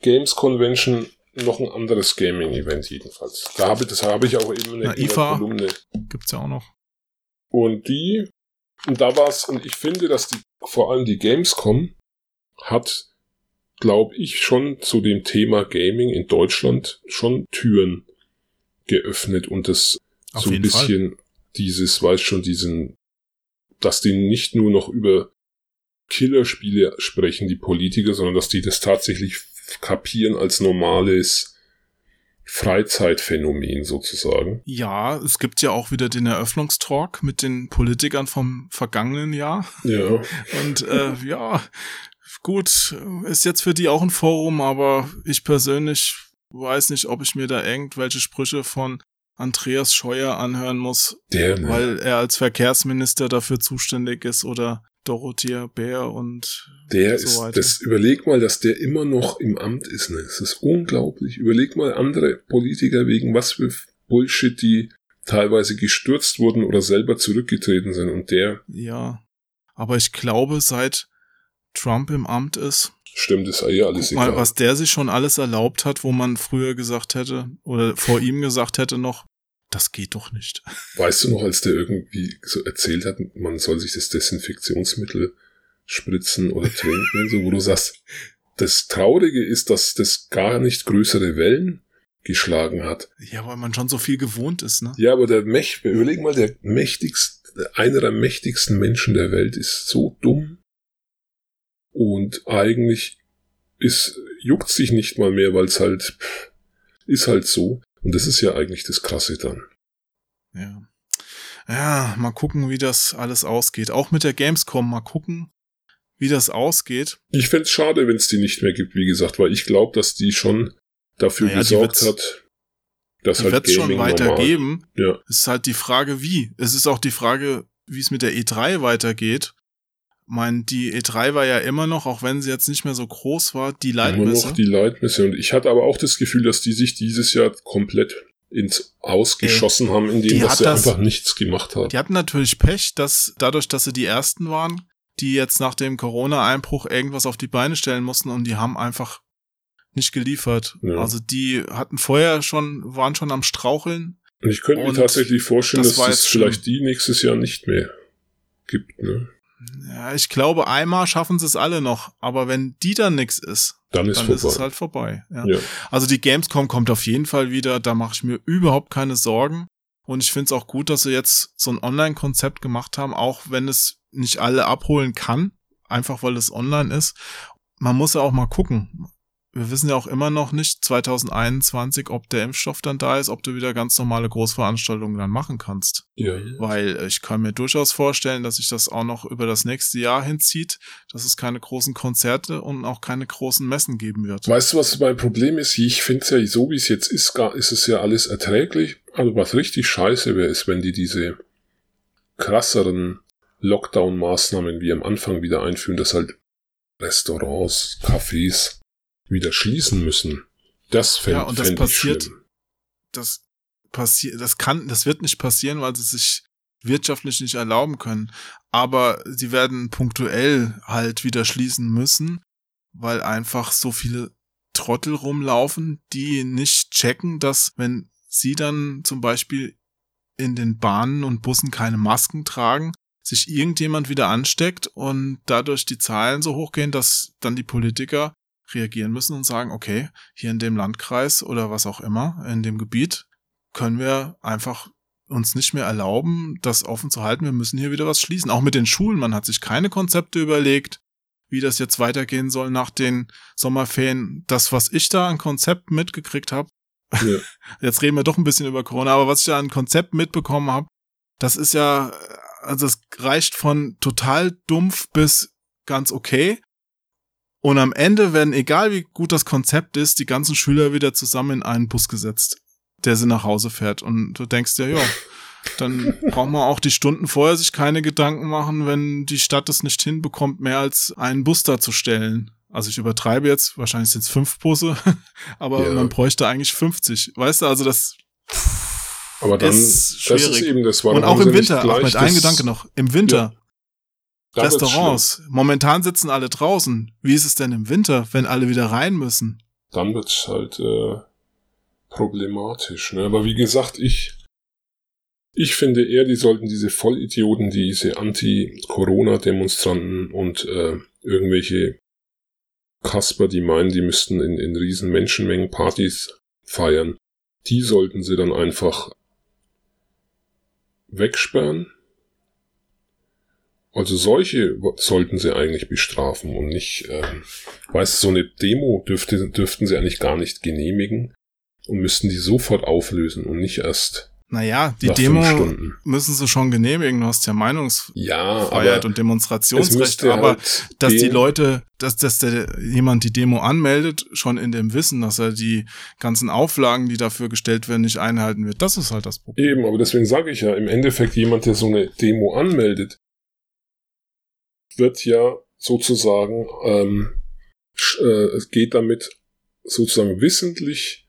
Games Convention noch ein anderes Gaming-Event jedenfalls. Da habe, das habe ich auch eben in Na, IFA. Kolumne. Gibt's ja auch noch. Und die, und da war's, und ich finde, dass die, vor allem die Gamescom hat, glaube ich, schon zu dem Thema Gaming in Deutschland schon Türen geöffnet und das Auf so ein bisschen dieses, weiß schon, diesen, dass die nicht nur noch über Killerspiele sprechen, die Politiker, sondern dass die das tatsächlich kapieren als normales Freizeitphänomen sozusagen. Ja, es gibt ja auch wieder den Eröffnungstalk mit den Politikern vom vergangenen Jahr. Ja. Und äh, ja, gut, ist jetzt für die auch ein Forum, aber ich persönlich weiß nicht, ob ich mir da irgendwelche Sprüche von Andreas Scheuer anhören muss, Der, ne? weil er als Verkehrsminister dafür zuständig ist oder Dorothea Bär und Der so ist, weiter. das, überleg mal, dass der immer noch im Amt ist, ne? Das ist unglaublich. Überleg mal andere Politiker wegen was für Bullshit, die teilweise gestürzt wurden oder selber zurückgetreten sind und der, ja. Aber ich glaube, seit Trump im Amt ist, stimmt, ist ja alles Guck mal, egal. was der sich schon alles erlaubt hat, wo man früher gesagt hätte oder vor ihm gesagt hätte noch, das geht doch nicht. Weißt du noch, als der irgendwie so erzählt hat, man soll sich das Desinfektionsmittel spritzen oder trinken, so, wo du sagst, das Traurige ist, dass das gar nicht größere Wellen geschlagen hat. Ja, weil man schon so viel gewohnt ist, ne? Ja, aber der Mächt, überleg mal, der mächtigste, einer der mächtigsten Menschen der Welt ist so dumm und eigentlich ist, juckt sich nicht mal mehr, weil es halt, ist halt so. Und das ist ja eigentlich das Krasse dann. Ja. Ja, mal gucken, wie das alles ausgeht. Auch mit der Gamescom mal gucken, wie das ausgeht. Ich fänd's schade, wenn es die nicht mehr gibt, wie gesagt, weil ich glaube, dass die schon dafür Naja, gesorgt wird's- hat, dass Die halt wird es schon Gaming weitergeben. normal- Ja. Es ist halt die Frage, wie. Es ist auch die Frage, wie es mit der E3 weitergeht. Ich meine, die E3 war ja immer noch, auch wenn sie jetzt nicht mehr so groß war, die Immer Leitmesse. noch die Leitmesse. Und ich hatte aber auch das Gefühl, dass die sich dieses Jahr komplett ins Ausgeschossen haben, indem dass sie das- einfach nichts gemacht haben. Die hatten natürlich Pech, dass dadurch, dass sie die ersten waren, die jetzt nach dem Corona-Einbruch irgendwas auf die Beine stellen mussten und die haben einfach nicht geliefert. Ja. Also die hatten vorher schon, waren schon am Straucheln. Und ich könnte mir tatsächlich vorstellen, das dass es vielleicht die nächstes Jahr nicht mehr gibt. Ne? Ja, ich glaube, einmal schaffen sie es alle noch, aber wenn die dann nix ist, Dann ist dann ist es halt vorbei. Ja. Ja. Also die Gamescom kommt auf jeden Fall wieder, da mache ich mir überhaupt keine Sorgen. Und ich finde es auch gut, dass sie jetzt so ein Online-Konzept gemacht haben, auch wenn es nicht alle abholen kann, einfach weil es online ist. Man muss ja auch mal gucken. Wir wissen ja auch immer noch nicht 2021, ob der Impfstoff dann da ist, ob du wieder ganz normale Großveranstaltungen dann machen kannst. Ja. Weil äh, ich kann mir durchaus vorstellen, dass sich das auch noch über das nächste Jahr hinzieht, dass es keine großen Konzerte und auch keine großen Messen geben wird. Weißt du, was mein Problem ist? Ich finde es ja, so wie es jetzt ist, gar, ist es ja alles erträglich. Also was richtig scheiße wäre, ist, wenn die diese krasseren Lockdown-Maßnahmen wie am Anfang wieder einführen, dass halt Restaurants, Cafés wieder schließen müssen. Das fände Ja, und das passiert-. Das passiert, das kann, das wird nicht passieren, weil sie sich wirtschaftlich nicht erlauben können. Aber sie werden punktuell halt wieder schließen müssen, weil einfach so viele Trottel rumlaufen, die nicht checken, dass wenn sie dann zum Beispiel in den Bahnen und Bussen keine Masken tragen, sich irgendjemand wieder ansteckt und dadurch die Zahlen so hochgehen, dass dann die Politiker reagieren müssen und sagen, okay, hier in dem Landkreis oder was auch immer, in dem Gebiet, können wir einfach uns nicht mehr erlauben, das offen zu halten. Wir müssen hier wieder was schließen. Auch mit den Schulen. Man hat sich keine Konzepte überlegt, wie das jetzt weitergehen soll nach den Sommerferien. Das, was ich da an Konzept mitgekriegt habe, ja. jetzt reden wir doch ein bisschen über Corona, aber was ich da an Konzept mitbekommen habe, das ist ja, also es reicht von total dumpf bis ganz okay. Und am Ende werden, egal wie gut das Konzept ist, die ganzen Schüler wieder zusammen in einen Bus gesetzt der sie nach Hause fährt. Und du denkst dir, ja, dann braucht man auch die Stunden vorher sich keine Gedanken machen, wenn die Stadt es nicht hinbekommt, mehr als einen Bus da zu stellen. Also ich übertreibe jetzt, wahrscheinlich sind es fünf Busse, aber ja. man bräuchte eigentlich 50. Weißt du, also das aber dann, ist schwierig. Das ist eben das, Und auch im Winter, auch mit einem Gedanke noch, im Winter. Ja. Restaurants. Momentan sitzen alle draußen. Wie ist es denn im Winter, wenn alle wieder rein müssen? Dann wird's halt äh, problematisch. Ne? Aber wie gesagt, ich, ich finde eher, die sollten diese Vollidioten, diese Anti-Corona-Demonstranten und äh, irgendwelche Kasper, die meinen, die müssten in, in riesen Menschenmengen Partys feiern, die sollten sie dann einfach wegsperren. Also solche sollten sie eigentlich bestrafen und nicht, ähm, weißt du, so eine Demo dürfte, dürften sie eigentlich gar nicht genehmigen und müssten die sofort auflösen und nicht erst. Naja, die Demo müssen sie schon genehmigen. Du hast ja Meinungsfreiheit ja, und Demonstrationsrecht, aber halt dass die Leute, dass, dass der, jemand die Demo anmeldet, schon in dem Wissen, dass er die ganzen Auflagen, die dafür gestellt werden, nicht einhalten wird, das ist halt das Problem. Eben, aber deswegen sage ich ja, im Endeffekt jemand, der so eine Demo anmeldet, wird ja sozusagen, ähm, äh, geht damit sozusagen wissentlich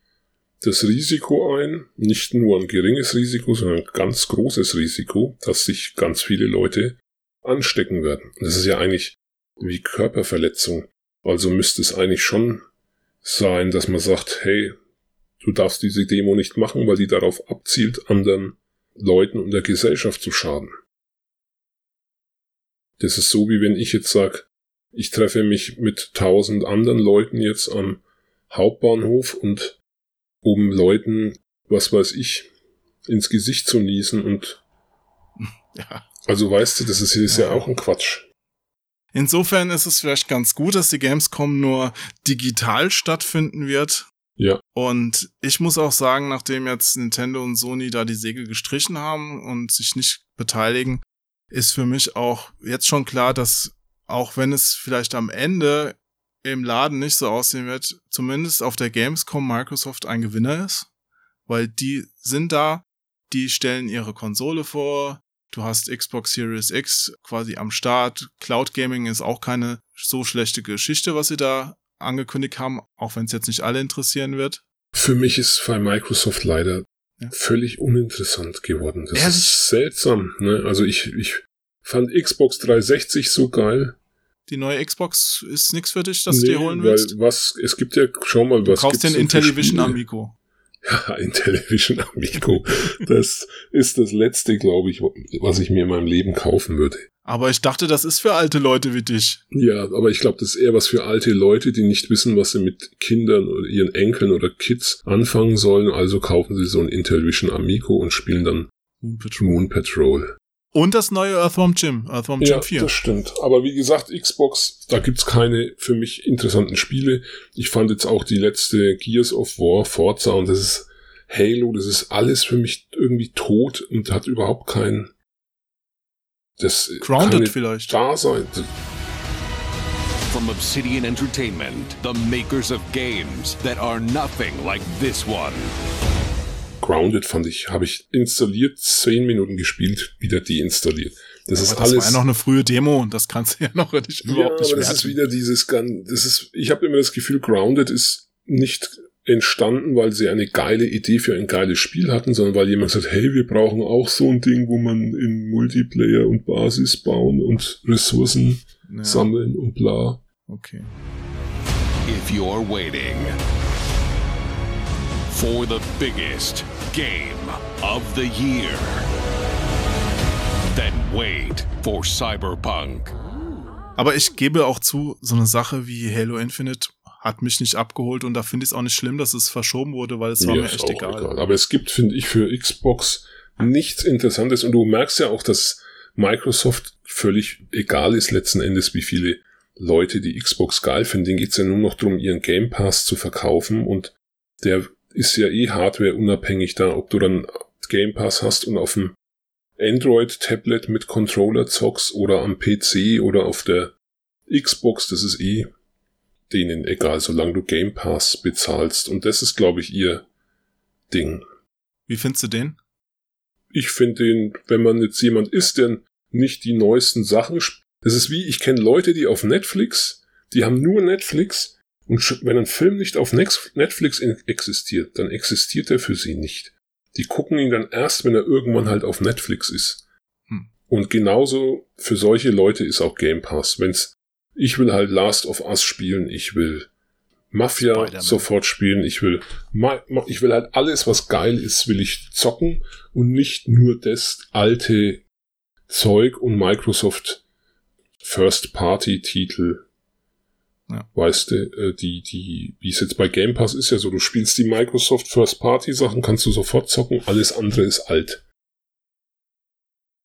das Risiko ein, nicht nur ein geringes Risiko, sondern ein ganz großes Risiko, dass sich ganz viele Leute anstecken werden. Das ist ja eigentlich wie Körperverletzung. Also müsste es eigentlich schon sein, dass man sagt, hey, du darfst diese Demo nicht machen, weil die darauf abzielt, anderen Leuten und der Gesellschaft zu schaden. Das ist so, wie wenn ich jetzt sage, ich treffe mich mit tausend anderen Leuten jetzt am Hauptbahnhof und um Leuten, was weiß ich, ins Gesicht zu niesen und ja. Also weißt du, das ist, ist ja. ja auch ein Quatsch. Insofern ist es vielleicht ganz gut, dass die Gamescom nur digital stattfinden wird. Ja. Und ich muss auch sagen, nachdem jetzt Nintendo und Sony da die Segel gestrichen haben und sich nicht beteiligen, ist für mich auch jetzt schon klar, dass auch wenn es vielleicht am Ende im Laden nicht so aussehen wird, zumindest auf der Gamescom Microsoft ein Gewinner ist, weil die sind da, die stellen ihre Konsole vor, du hast Xbox Series X quasi am Start, Cloud Gaming ist auch keine so schlechte Geschichte, was sie da angekündigt haben, auch wenn es jetzt nicht alle interessieren wird. Für mich ist bei Microsoft leider ja. völlig uninteressant geworden. Das Ehrlich? ist seltsam. Ne? Also ich, ich fand Xbox 360 so geil die neue Xbox ist nichts für dich, dass nee, du dir holen willst? Weil was, es gibt ja, schau mal, was Du kaufst den Intellivision Amico. Ja, Intellivision Amico. das ist das letzte, glaube ich, was ich mir in meinem Leben kaufen würde. Aber ich dachte, das ist für alte Leute wie dich. Ja, aber ich glaube, das ist eher was für alte Leute, die nicht wissen, was sie mit Kindern oder ihren Enkeln oder Kids anfangen sollen. Also kaufen sie so ein Intellivision Amico und spielen dann Moon Patrol. Moon Patrol. Und das neue Earthworm Jim, Earthworm Jim ja, 4. das stimmt. Aber wie gesagt, Xbox, da gibt's keine für mich interessanten Spiele. Ich fand jetzt auch die letzte Gears of War, Forza und das ist Halo, das ist alles für mich irgendwie tot und hat überhaupt kein das Grounded vielleicht. Dasein. From Obsidian Entertainment, the makers of games that are nothing like this one. Grounded fand ich, habe ich installiert, zehn Minuten gespielt, wieder deinstalliert. Das aber ist das alles. Das war ja noch eine frühe Demo und das kannst du ja noch nicht ja, überhaupt nicht aber das ist wieder dieses, das ist, ich habe immer das Gefühl, Grounded ist nicht entstanden, weil sie eine geile Idee für ein geiles Spiel hatten, sondern weil jemand sagt, hey, wir brauchen auch so ein Ding, wo man in Multiplayer und Basis bauen und Ressourcen ja. sammeln und bla. Okay. If you're waiting for the biggest game of the year, then wait for Cyberpunk. Aber ich gebe auch zu, so eine Sache wie Halo Infinite hat mich nicht abgeholt und da finde ich es auch nicht schlimm, dass es verschoben wurde, weil es war mir, mir echt egal. egal. Aber es gibt, finde ich, für Xbox nichts Interessantes und du merkst ja auch, dass Microsoft völlig egal ist letzten Endes, wie viele Leute die Xbox geil finden. Denen geht's ja nur noch darum, ihren Game Pass zu verkaufen und der ist ja eh hardwareunabhängig da, ob du dann Game Pass hast und auf dem Android-Tablet mit Controller zockst oder am PC oder auf der Xbox, das ist eh denen egal, solange du Game Pass bezahlst. Und das ist, glaube ich, ihr Ding. Wie findest du den? Ich finde den, wenn man jetzt jemand ist, der nicht die neuesten Sachen, das ist wie, ich kenne Leute, die auf Netflix, die haben nur Netflix und wenn ein Film nicht auf Netflix existiert, dann existiert er für sie nicht. Die gucken ihn dann erst, wenn er irgendwann halt auf Netflix ist. Hm. Und genauso für solche Leute ist auch Game Pass. Wenn's ich will halt Last of Us spielen, ich will Mafia sofort spielen, ich will, ich will halt alles, was geil ist, will ich zocken und nicht nur das alte Zeug und Microsoft First Party Titel. Ja. Weißt du, äh, die, die, wie es jetzt bei Game Pass ist ja so, du spielst die Microsoft First Party Sachen, kannst du sofort zocken, alles andere ist alt.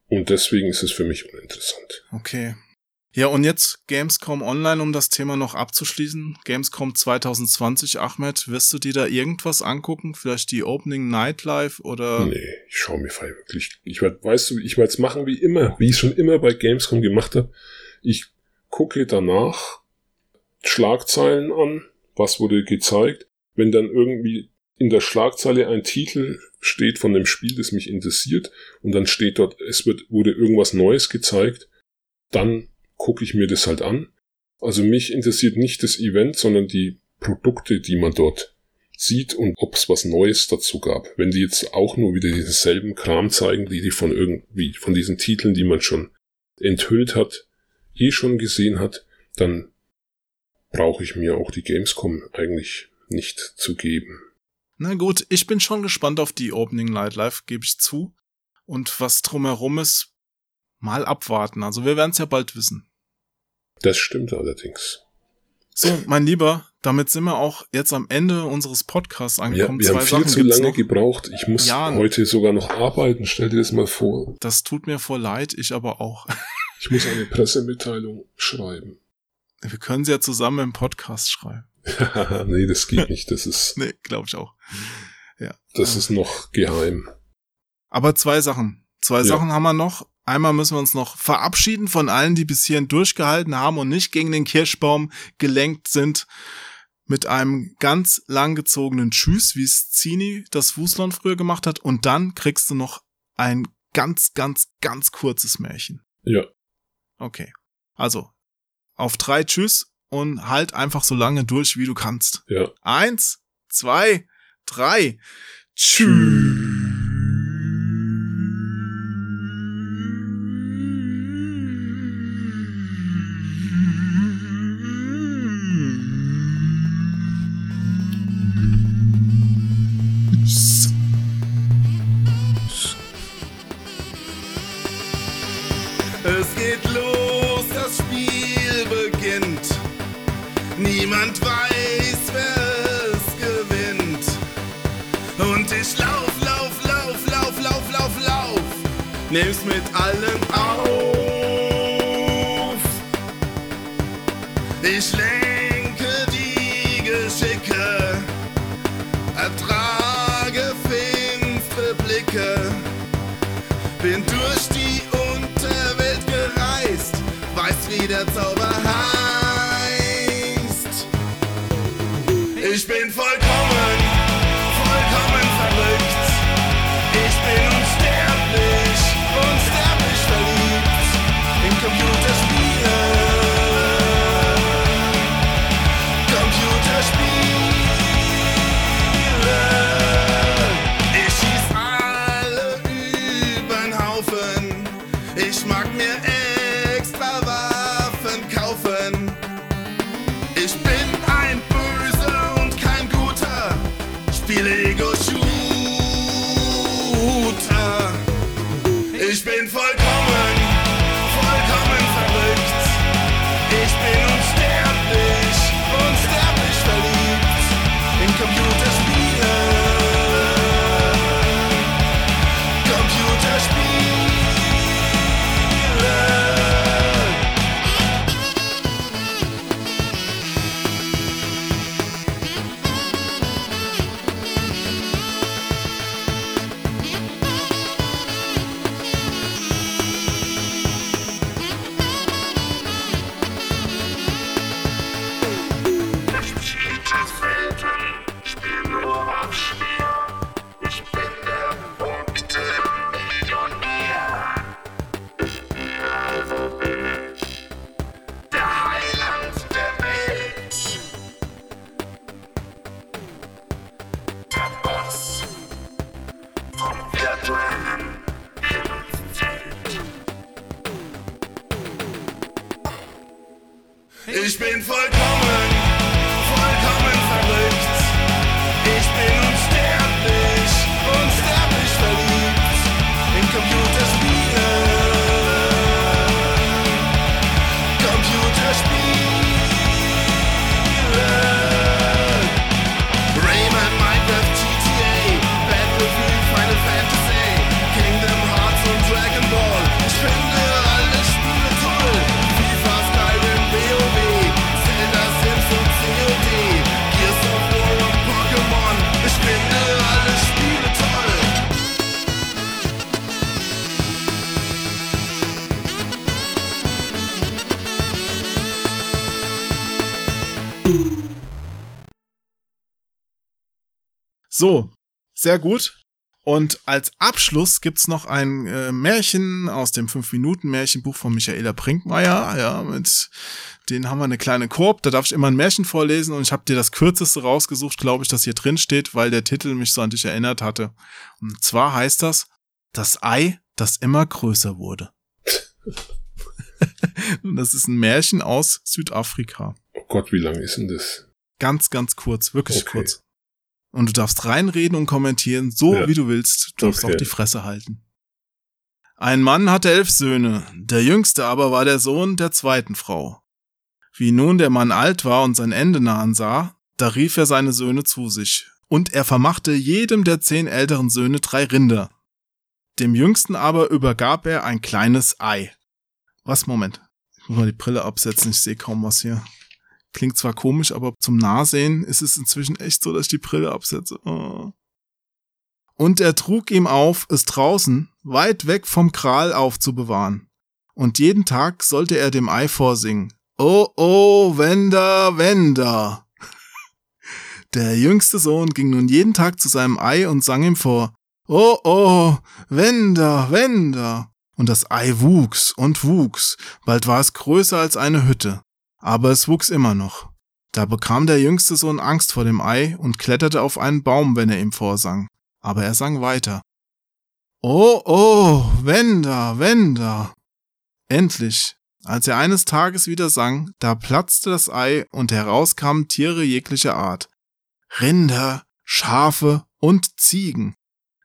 Und deswegen ist es für mich uninteressant. Okay. Ja, und jetzt Gamescom Online, um das Thema noch abzuschließen. Gamescom 2020, Ahmed, wirst du dir da irgendwas angucken? Vielleicht die Opening Nightlife oder? Nee, ich schaue mir frei wirklich. Ich werd, weißt du, ich werde es machen wie immer, wie ich schon immer bei Gamescom gemacht habe. Ich gucke danach Schlagzeilen an, was wurde gezeigt. Wenn dann irgendwie in der Schlagzeile ein Titel steht von dem Spiel, das mich interessiert, und dann steht dort, es wird, wurde irgendwas Neues gezeigt, dann gucke ich mir das halt an. Also mich interessiert nicht das Event, sondern die Produkte, die man dort sieht und ob es was Neues dazu gab. Wenn die jetzt auch nur wieder denselben Kram zeigen, die die von irgendwie, von diesen Titeln, die man schon enthüllt hat, eh schon gesehen hat, dann brauche ich mir auch die Gamescom eigentlich nicht zu geben. Na gut, ich bin schon gespannt auf die Opening Night Live, gebe ich zu. Und was drumherum ist, mal abwarten. Also wir werden es ja bald wissen. Das stimmt allerdings. So, mein Lieber, damit sind wir auch jetzt am Ende unseres Podcasts angekommen. Ja, wir Zwei haben viel Sachen zu lange noch. gebraucht. Ich muss ja, heute sogar noch arbeiten. Stell dir das mal vor. Das tut mir voll leid, ich aber auch. Ich muss eine Pressemitteilung schreiben. Wir können sie ja zusammen im Podcast schreiben. nee, das geht nicht. Das ist. nee, glaube ich auch. Ja. Das ist noch geheim. Aber zwei Sachen. Zwei ja. Sachen haben wir noch. Einmal müssen wir uns noch verabschieden von allen, die bis hierhin durchgehalten haben und nicht gegen den Kirschbaum gelenkt sind. Mit einem ganz langgezogenen Tschüss, wie es Zini das Fußland früher gemacht hat. Und dann kriegst du noch ein ganz, ganz, ganz kurzes Märchen. Ja. Okay. Also, auf drei Tschüss und halt einfach so lange durch, wie du kannst. Ja. Eins, zwei, drei. Tschüss. wie der Zauber. Sehr gut. Und als Abschluss gibt's noch ein äh, Märchen aus dem 5-Minuten-Märchenbuch von Michaela Brinkmeier. Ja, mit denen haben wir eine kleine Korb. Da darf ich immer ein Märchen vorlesen und ich habe dir das kürzeste rausgesucht, glaube ich, das hier drin steht, weil der Titel mich so an dich erinnert hatte. Und zwar heißt das Das Ei, das immer größer wurde. und das ist ein Märchen aus Südafrika. Oh Gott, wie lang ist denn das? Ganz, ganz kurz, wirklich Okay. kurz. Und du darfst reinreden und kommentieren, so Ja. wie du willst. Du darfst Okay. auch die Fresse halten. Ein Mann hatte elf Söhne, der jüngste aber war der Sohn der zweiten Frau. Wie nun der Mann alt war und sein Ende nahen sah, da rief er seine Söhne zu sich, und er vermachte jedem der zehn älteren Söhne drei Rinder. Dem jüngsten aber übergab er ein kleines Ei. Was, Moment. Ich muss mal die Brille absetzen, ich sehe kaum was hier. Klingt zwar komisch, aber zum Nahsehen ist es inzwischen echt so, dass ich die Brille absetze. Oh. Und er trug ihm auf, es draußen, weit weg vom Kral aufzubewahren. Und jeden Tag sollte er dem Ei vorsingen. Oh, oh, Wender, Wender. Der jüngste Sohn ging nun jeden Tag zu seinem Ei und sang ihm vor. Oh, oh, Wender, Wender. Und das Ei wuchs und wuchs, bald war es größer als eine Hütte. Aber es wuchs immer noch. Da bekam der jüngste Sohn Angst vor dem Ei und kletterte auf einen Baum, wenn er ihm vorsang. Aber er sang weiter. Oh, oh, Wender, Wender. Endlich, als er eines Tages wieder sang, da platzte das Ei und heraus kamen Tiere jeglicher Art. Rinder, Schafe und Ziegen.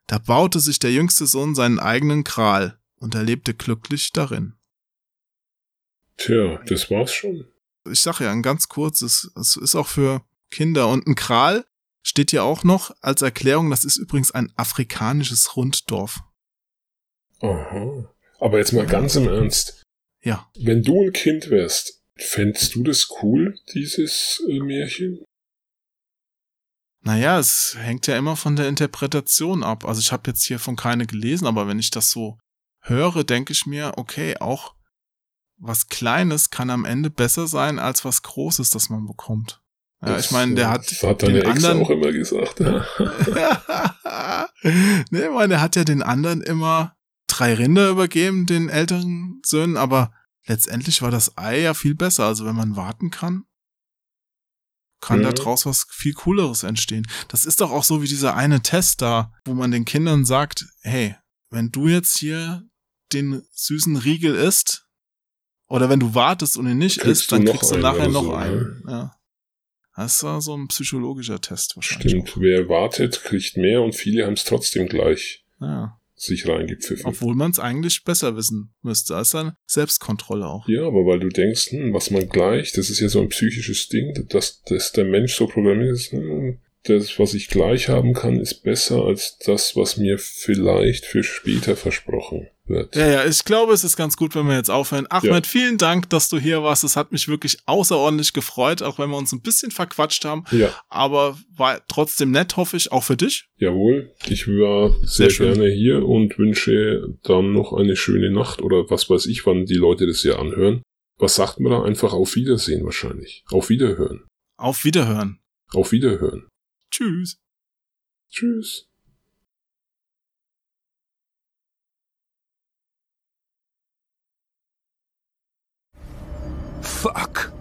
Da baute sich der jüngste Sohn seinen eigenen Kral und er lebte glücklich darin. Tja, das war's schon. Ich sag ja, ein ganz kurzes, es ist auch für Kinder. Und ein Kral steht hier auch noch als Erklärung, das ist übrigens ein afrikanisches Runddorf. Aha. Aber jetzt mal ganz im Ernst. Ja. Wenn du ein Kind wärst, fändest du das cool, dieses äh, Märchen? Naja, es hängt ja immer von der Interpretation ab. Also ich habe jetzt hier von keine gelesen, aber wenn ich das so höre, denke ich mir, okay, auch was Kleines kann am Ende besser sein als was Großes, das man bekommt. Ja, ich meine, der hat, Das hat deine den Ex anderen auch immer gesagt. nee, meine, der hat ja den anderen immer drei Rinder übergeben, den älteren Söhnen, aber letztendlich war das Ei ja viel besser. Also wenn man warten kann, kann da Mhm. draus was viel Cooleres entstehen. Das ist doch auch so wie dieser eine Test da, wo man den Kindern sagt, hey, wenn du jetzt hier den süßen Riegel isst, oder wenn du wartest und ihn nicht Kriegst isst, dann kriegst du nachher noch so, einen. ne? Ja. Das war so ein psychologischer Test wahrscheinlich. Stimmt, wer wartet, kriegt mehr und viele haben es trotzdem gleich Ja. sich reingepfiffen. Obwohl man es eigentlich besser wissen müsste. Das ist eine Selbstkontrolle auch. Ja, aber weil du denkst, hm, was man gleich, das ist ja so ein psychisches Ding, dass, dass der Mensch so programmiert ist, hm, das, was ich gleich haben kann, ist besser als das, was mir vielleicht für später versprochen wird. Ja, ja, ich glaube, es ist ganz gut, wenn wir jetzt aufhören. Ahmed, Ja. vielen Dank, dass du hier warst. Es hat mich wirklich außerordentlich gefreut, auch wenn wir uns ein bisschen verquatscht haben. Ja. Aber war trotzdem nett, hoffe ich, auch für dich. Jawohl, ich war sehr, Sehr gerne hier und wünsche dann noch eine schöne Nacht oder was weiß ich, wann die Leute das hier anhören. Was sagt man da? Einfach auf Wiedersehen wahrscheinlich. Auf Wiederhören. Auf Wiederhören. Auf Wiederhören. Tschüss. Tschüss. Fuck.